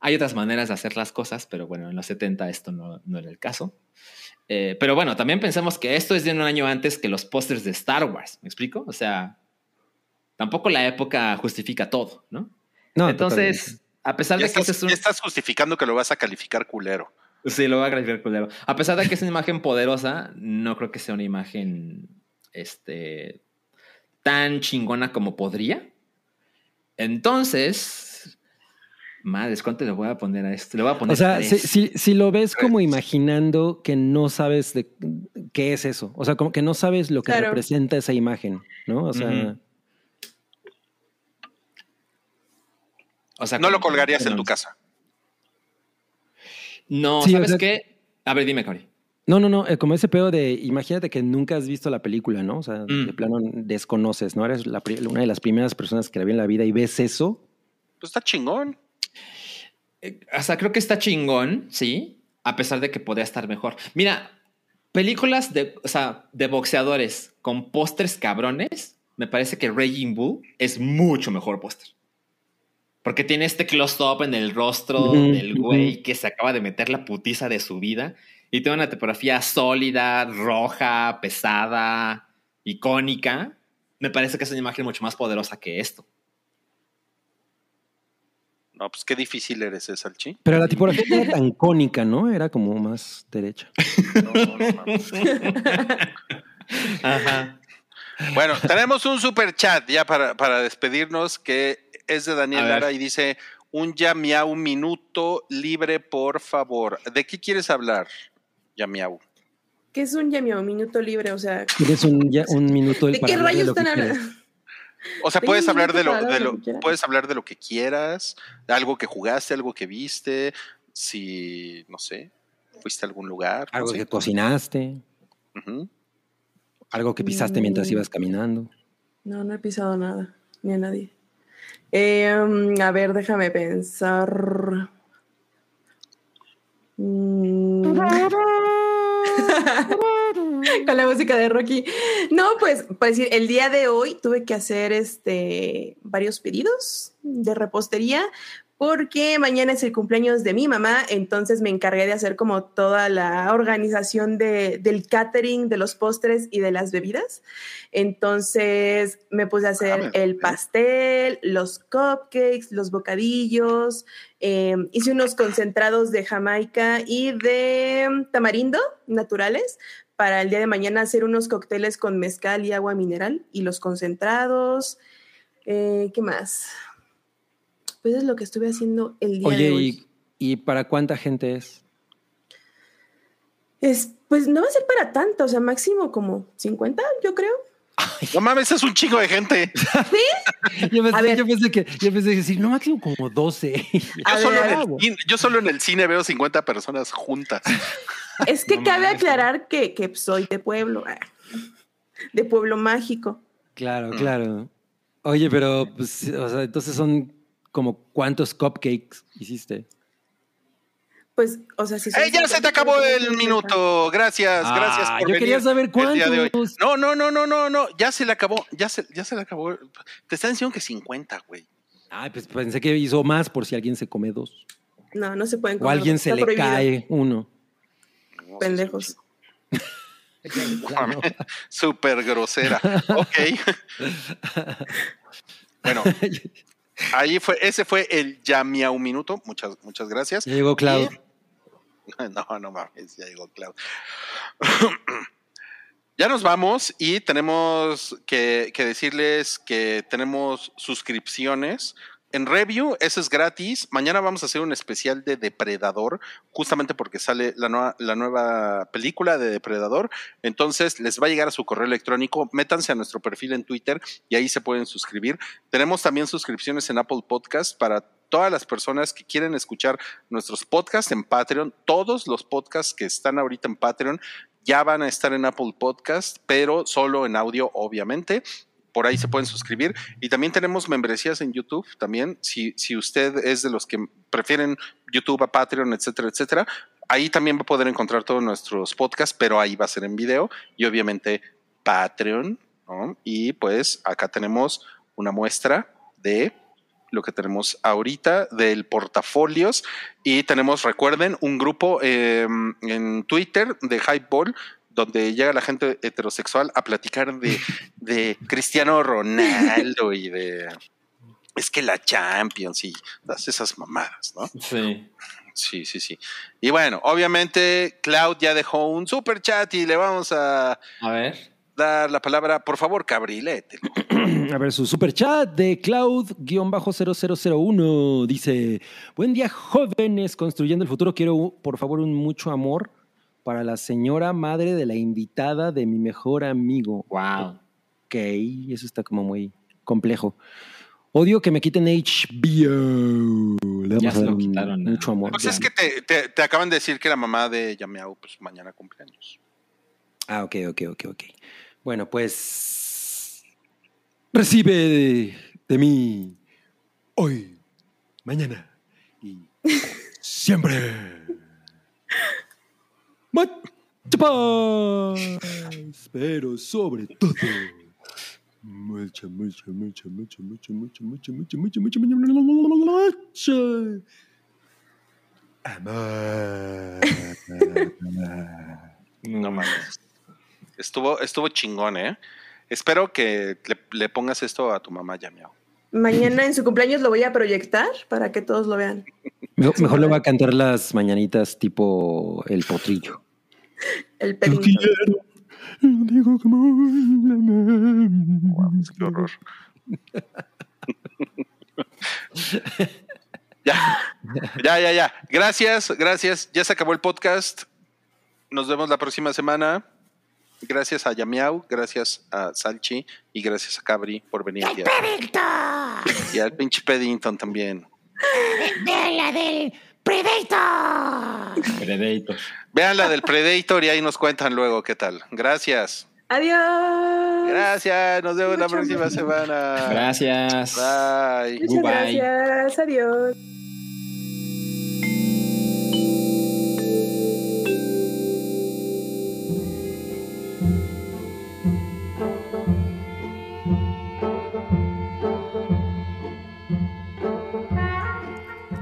Hay otras maneras de hacer las cosas, pero bueno, en los 70 esto no, no era el caso. Eh, pero bueno, también pensemos que esto es de un año antes que los pósters de Star Wars, ¿me explico? O sea, tampoco la época justifica todo, ¿no? No, Entonces, a pesar Ya de que ese es un- ya estás justificando que lo vas a calificar culero. Sí, lo voy a calificar culero. A pesar de que es una imagen poderosa, no creo que sea una imagen este, tan chingona como podría. Entonces, madres, ¿cuánto le voy a poner a esto? Le voy a poner O sea, si, si- si lo ves como imaginando que no sabes de qué es eso, o sea, como que no sabes lo que Claro. representa esa imagen, ¿no? O sea. O sea, No lo colgarías en tu casa. No, Sí, o ¿sabes sea- qué? A ver, dime, Cori. no, no, no, eh, como ese pedo de, imagínate que nunca has visto la película, ¿no? O sea, Mm. de plano desconoces, ¿no? Eres la una de las primeras personas que la vi en la vida y ves eso. Pues está chingón. Eh, O sea, creo que está chingón, sí, a pesar de que podría estar mejor. Mira, películas de, o sea, de boxeadores con pósters cabrones, me parece que Raging Bull es mucho mejor póster. Porque tiene este close-up en el rostro del güey que se acaba de meter la putiza de su vida. Y tiene una tipografía sólida, roja, pesada, icónica. Me parece que es una imagen mucho más poderosa que esto. No, pues qué difícil eres, ¿eh, Salchi? Pero la tipografía no era tan cónica, ¿no? Era como más derecha. [LAUGHS] No, no mames. Ajá. Bueno, tenemos un super chat ya para, para despedirnos que es de Daniel. Lara y dice un ya miau minuto libre, por favor. ¿De qué quieres hablar, ya miau? ¿Qué es un llameo minuto libre? O sea, un, ya- un minuto ¿de qué rayos están hablando? O sea, puedes hablar de lo, de lo, lo que quieras. puedes hablar de lo que quieras, de algo que jugaste, algo que viste, si, no sé, fuiste a algún lugar. no Algo sé. que cocinaste, algo que pisaste mientras Mm. ibas caminando. No, no he pisado nada, ni a nadie. Um, a ver, déjame pensar. Mm. [LAUGHS] Con la música de Rocky. No, pues, decir, el día de hoy tuve que hacer este varios pedidos de repostería porque mañana es el cumpleaños de mi mamá, entonces me encargué de hacer como toda la organización de- del catering, de los postres y de las bebidas. Entonces me puse a hacer Ah, el pastel, los cupcakes, los bocadillos, eh, hice unos concentrados de Jamaica y de mm, tamarindo naturales para el día de mañana hacer unos cócteles con mezcal y agua mineral y los concentrados. Eh, ¿Qué más? Pues es lo que estuve haciendo el día Oye, de hoy. ¿y, ¿y para cuánta gente es? Es, pues no va a ser para tanto, o sea, máximo como 50, yo creo. No mames, es un chingo de gente. Yo pensé, A ver. yo pensé que, yo pensé que decir, no, máximo como 12. A Yo solo, ver, en el cine, yo solo en el cine veo 50 personas juntas. Es que No cabe mames, aclarar que, que soy de pueblo, ah, de pueblo mágico. Claro, Mm. claro. Oye, pero, pues, o sea, entonces son como cuántos cupcakes hiciste. Pues, o sea, si ¡Ey, ya se te 50, acabó el minuto! Gracias, Ah, gracias por yo venir quería saber cuántos. No, no, no, no, no, no, ya se le acabó, ya se, ya se le acabó. Te están diciendo que 50, güey. Ay, pues pensé que hizo más por si alguien se come dos. No, no se pueden O a comer, alguien se está le prohibido. cae uno. No, Pendejos. Súper grosera. [LAUGHS] Ok. bueno, ahí fue, ese fue el ya miau minuto. Muchas, muchas gracias. Ya llegó Clau. Y- [LAUGHS] No, no mames, ya llegó Clau. [CLEARS THROAT] ya nos vamos y tenemos que, que decirles que tenemos suscripciones. En review, eso es gratis. Mañana vamos a hacer un especial de Depredador, justamente porque sale la, nueva- la nueva película de Depredador. Entonces, les va a llegar a su correo electrónico. Métanse a nuestro perfil en Twitter y ahí se pueden suscribir. Tenemos también suscripciones en Apple Podcast para todas las personas que quieren escuchar nuestros podcasts en Patreon. Todos los podcasts que están ahorita en Patreon ya van a estar en Apple Podcast, pero solo en audio, obviamente por ahí se pueden suscribir. Y también tenemos membresías en YouTube también. Si, si usted es de los que prefieren YouTube a Patreon, etcétera, etcétera, ahí también va a poder encontrar todos nuestros podcasts, pero ahí va a ser en video y obviamente Patreon. Y pues acá tenemos una muestra de lo que tenemos ahorita del portafolios y tenemos, recuerden, un grupo eh, en Twitter de Hypeball donde llega la gente heterosexual a platicar de, [LAUGHS] de Cristiano Ronaldo y de es que la Champions y todas esas mamadas, ¿no? Sí. Sí, sí, sí. Y bueno, obviamente Cloud ya dejó un super chat y le vamos a, A ver. dar la palabra, por favor, Cabrilete. [CLEARS THROAT] A ver, su super chat de Cloud-0001 dice: Buen día, jóvenes, construyendo el futuro. Quiero, por favor, un mucho amor para la señora madre de la invitada de mi mejor amigo. Wow. Ok, eso está como muy complejo. Odio que me quiten HBO. Le Ya se lo quitaron, ¿no? mucho amor. Pues ya. es que te, te- te acaban de decir que la mamá de Yameau, pues mañana cumpleaños. Ah, ok, ok, ok, ok. Bueno, pues. Recibe de, de mí hoy, mañana y siempre. Pero sobre todo. Mucha, mucha, mucha, mucha, mucha, mucha, mucha, mucha, mucha, mucha, mucha. Amor. No mames. Estuvo, estuvo chingón, ¿eh? Espero que le, le pongas esto a tu mamá, Yameau. Mañana en su cumpleaños lo voy a proyectar para que todos lo vean. Mejor, mejor le voy a cantar las mañanitas tipo el potrillo. El pedito. Digo como Qué horror. [LAUGHS] ya, ya, ya, ya. Gracias, gracias. Ya se acabó el podcast. Nos vemos la próxima semana. Gracias a Yamiau, gracias a Salchi y gracias a Cabri por venir aquí. Y al pinche Peddington también. Vean la del Predator. Predator. Vean la del Predator y ahí nos cuentan luego qué tal. Gracias. Adiós. Gracias. Nos vemos la próxima semana. Gracias. Bye. Muchas gracias. Adiós.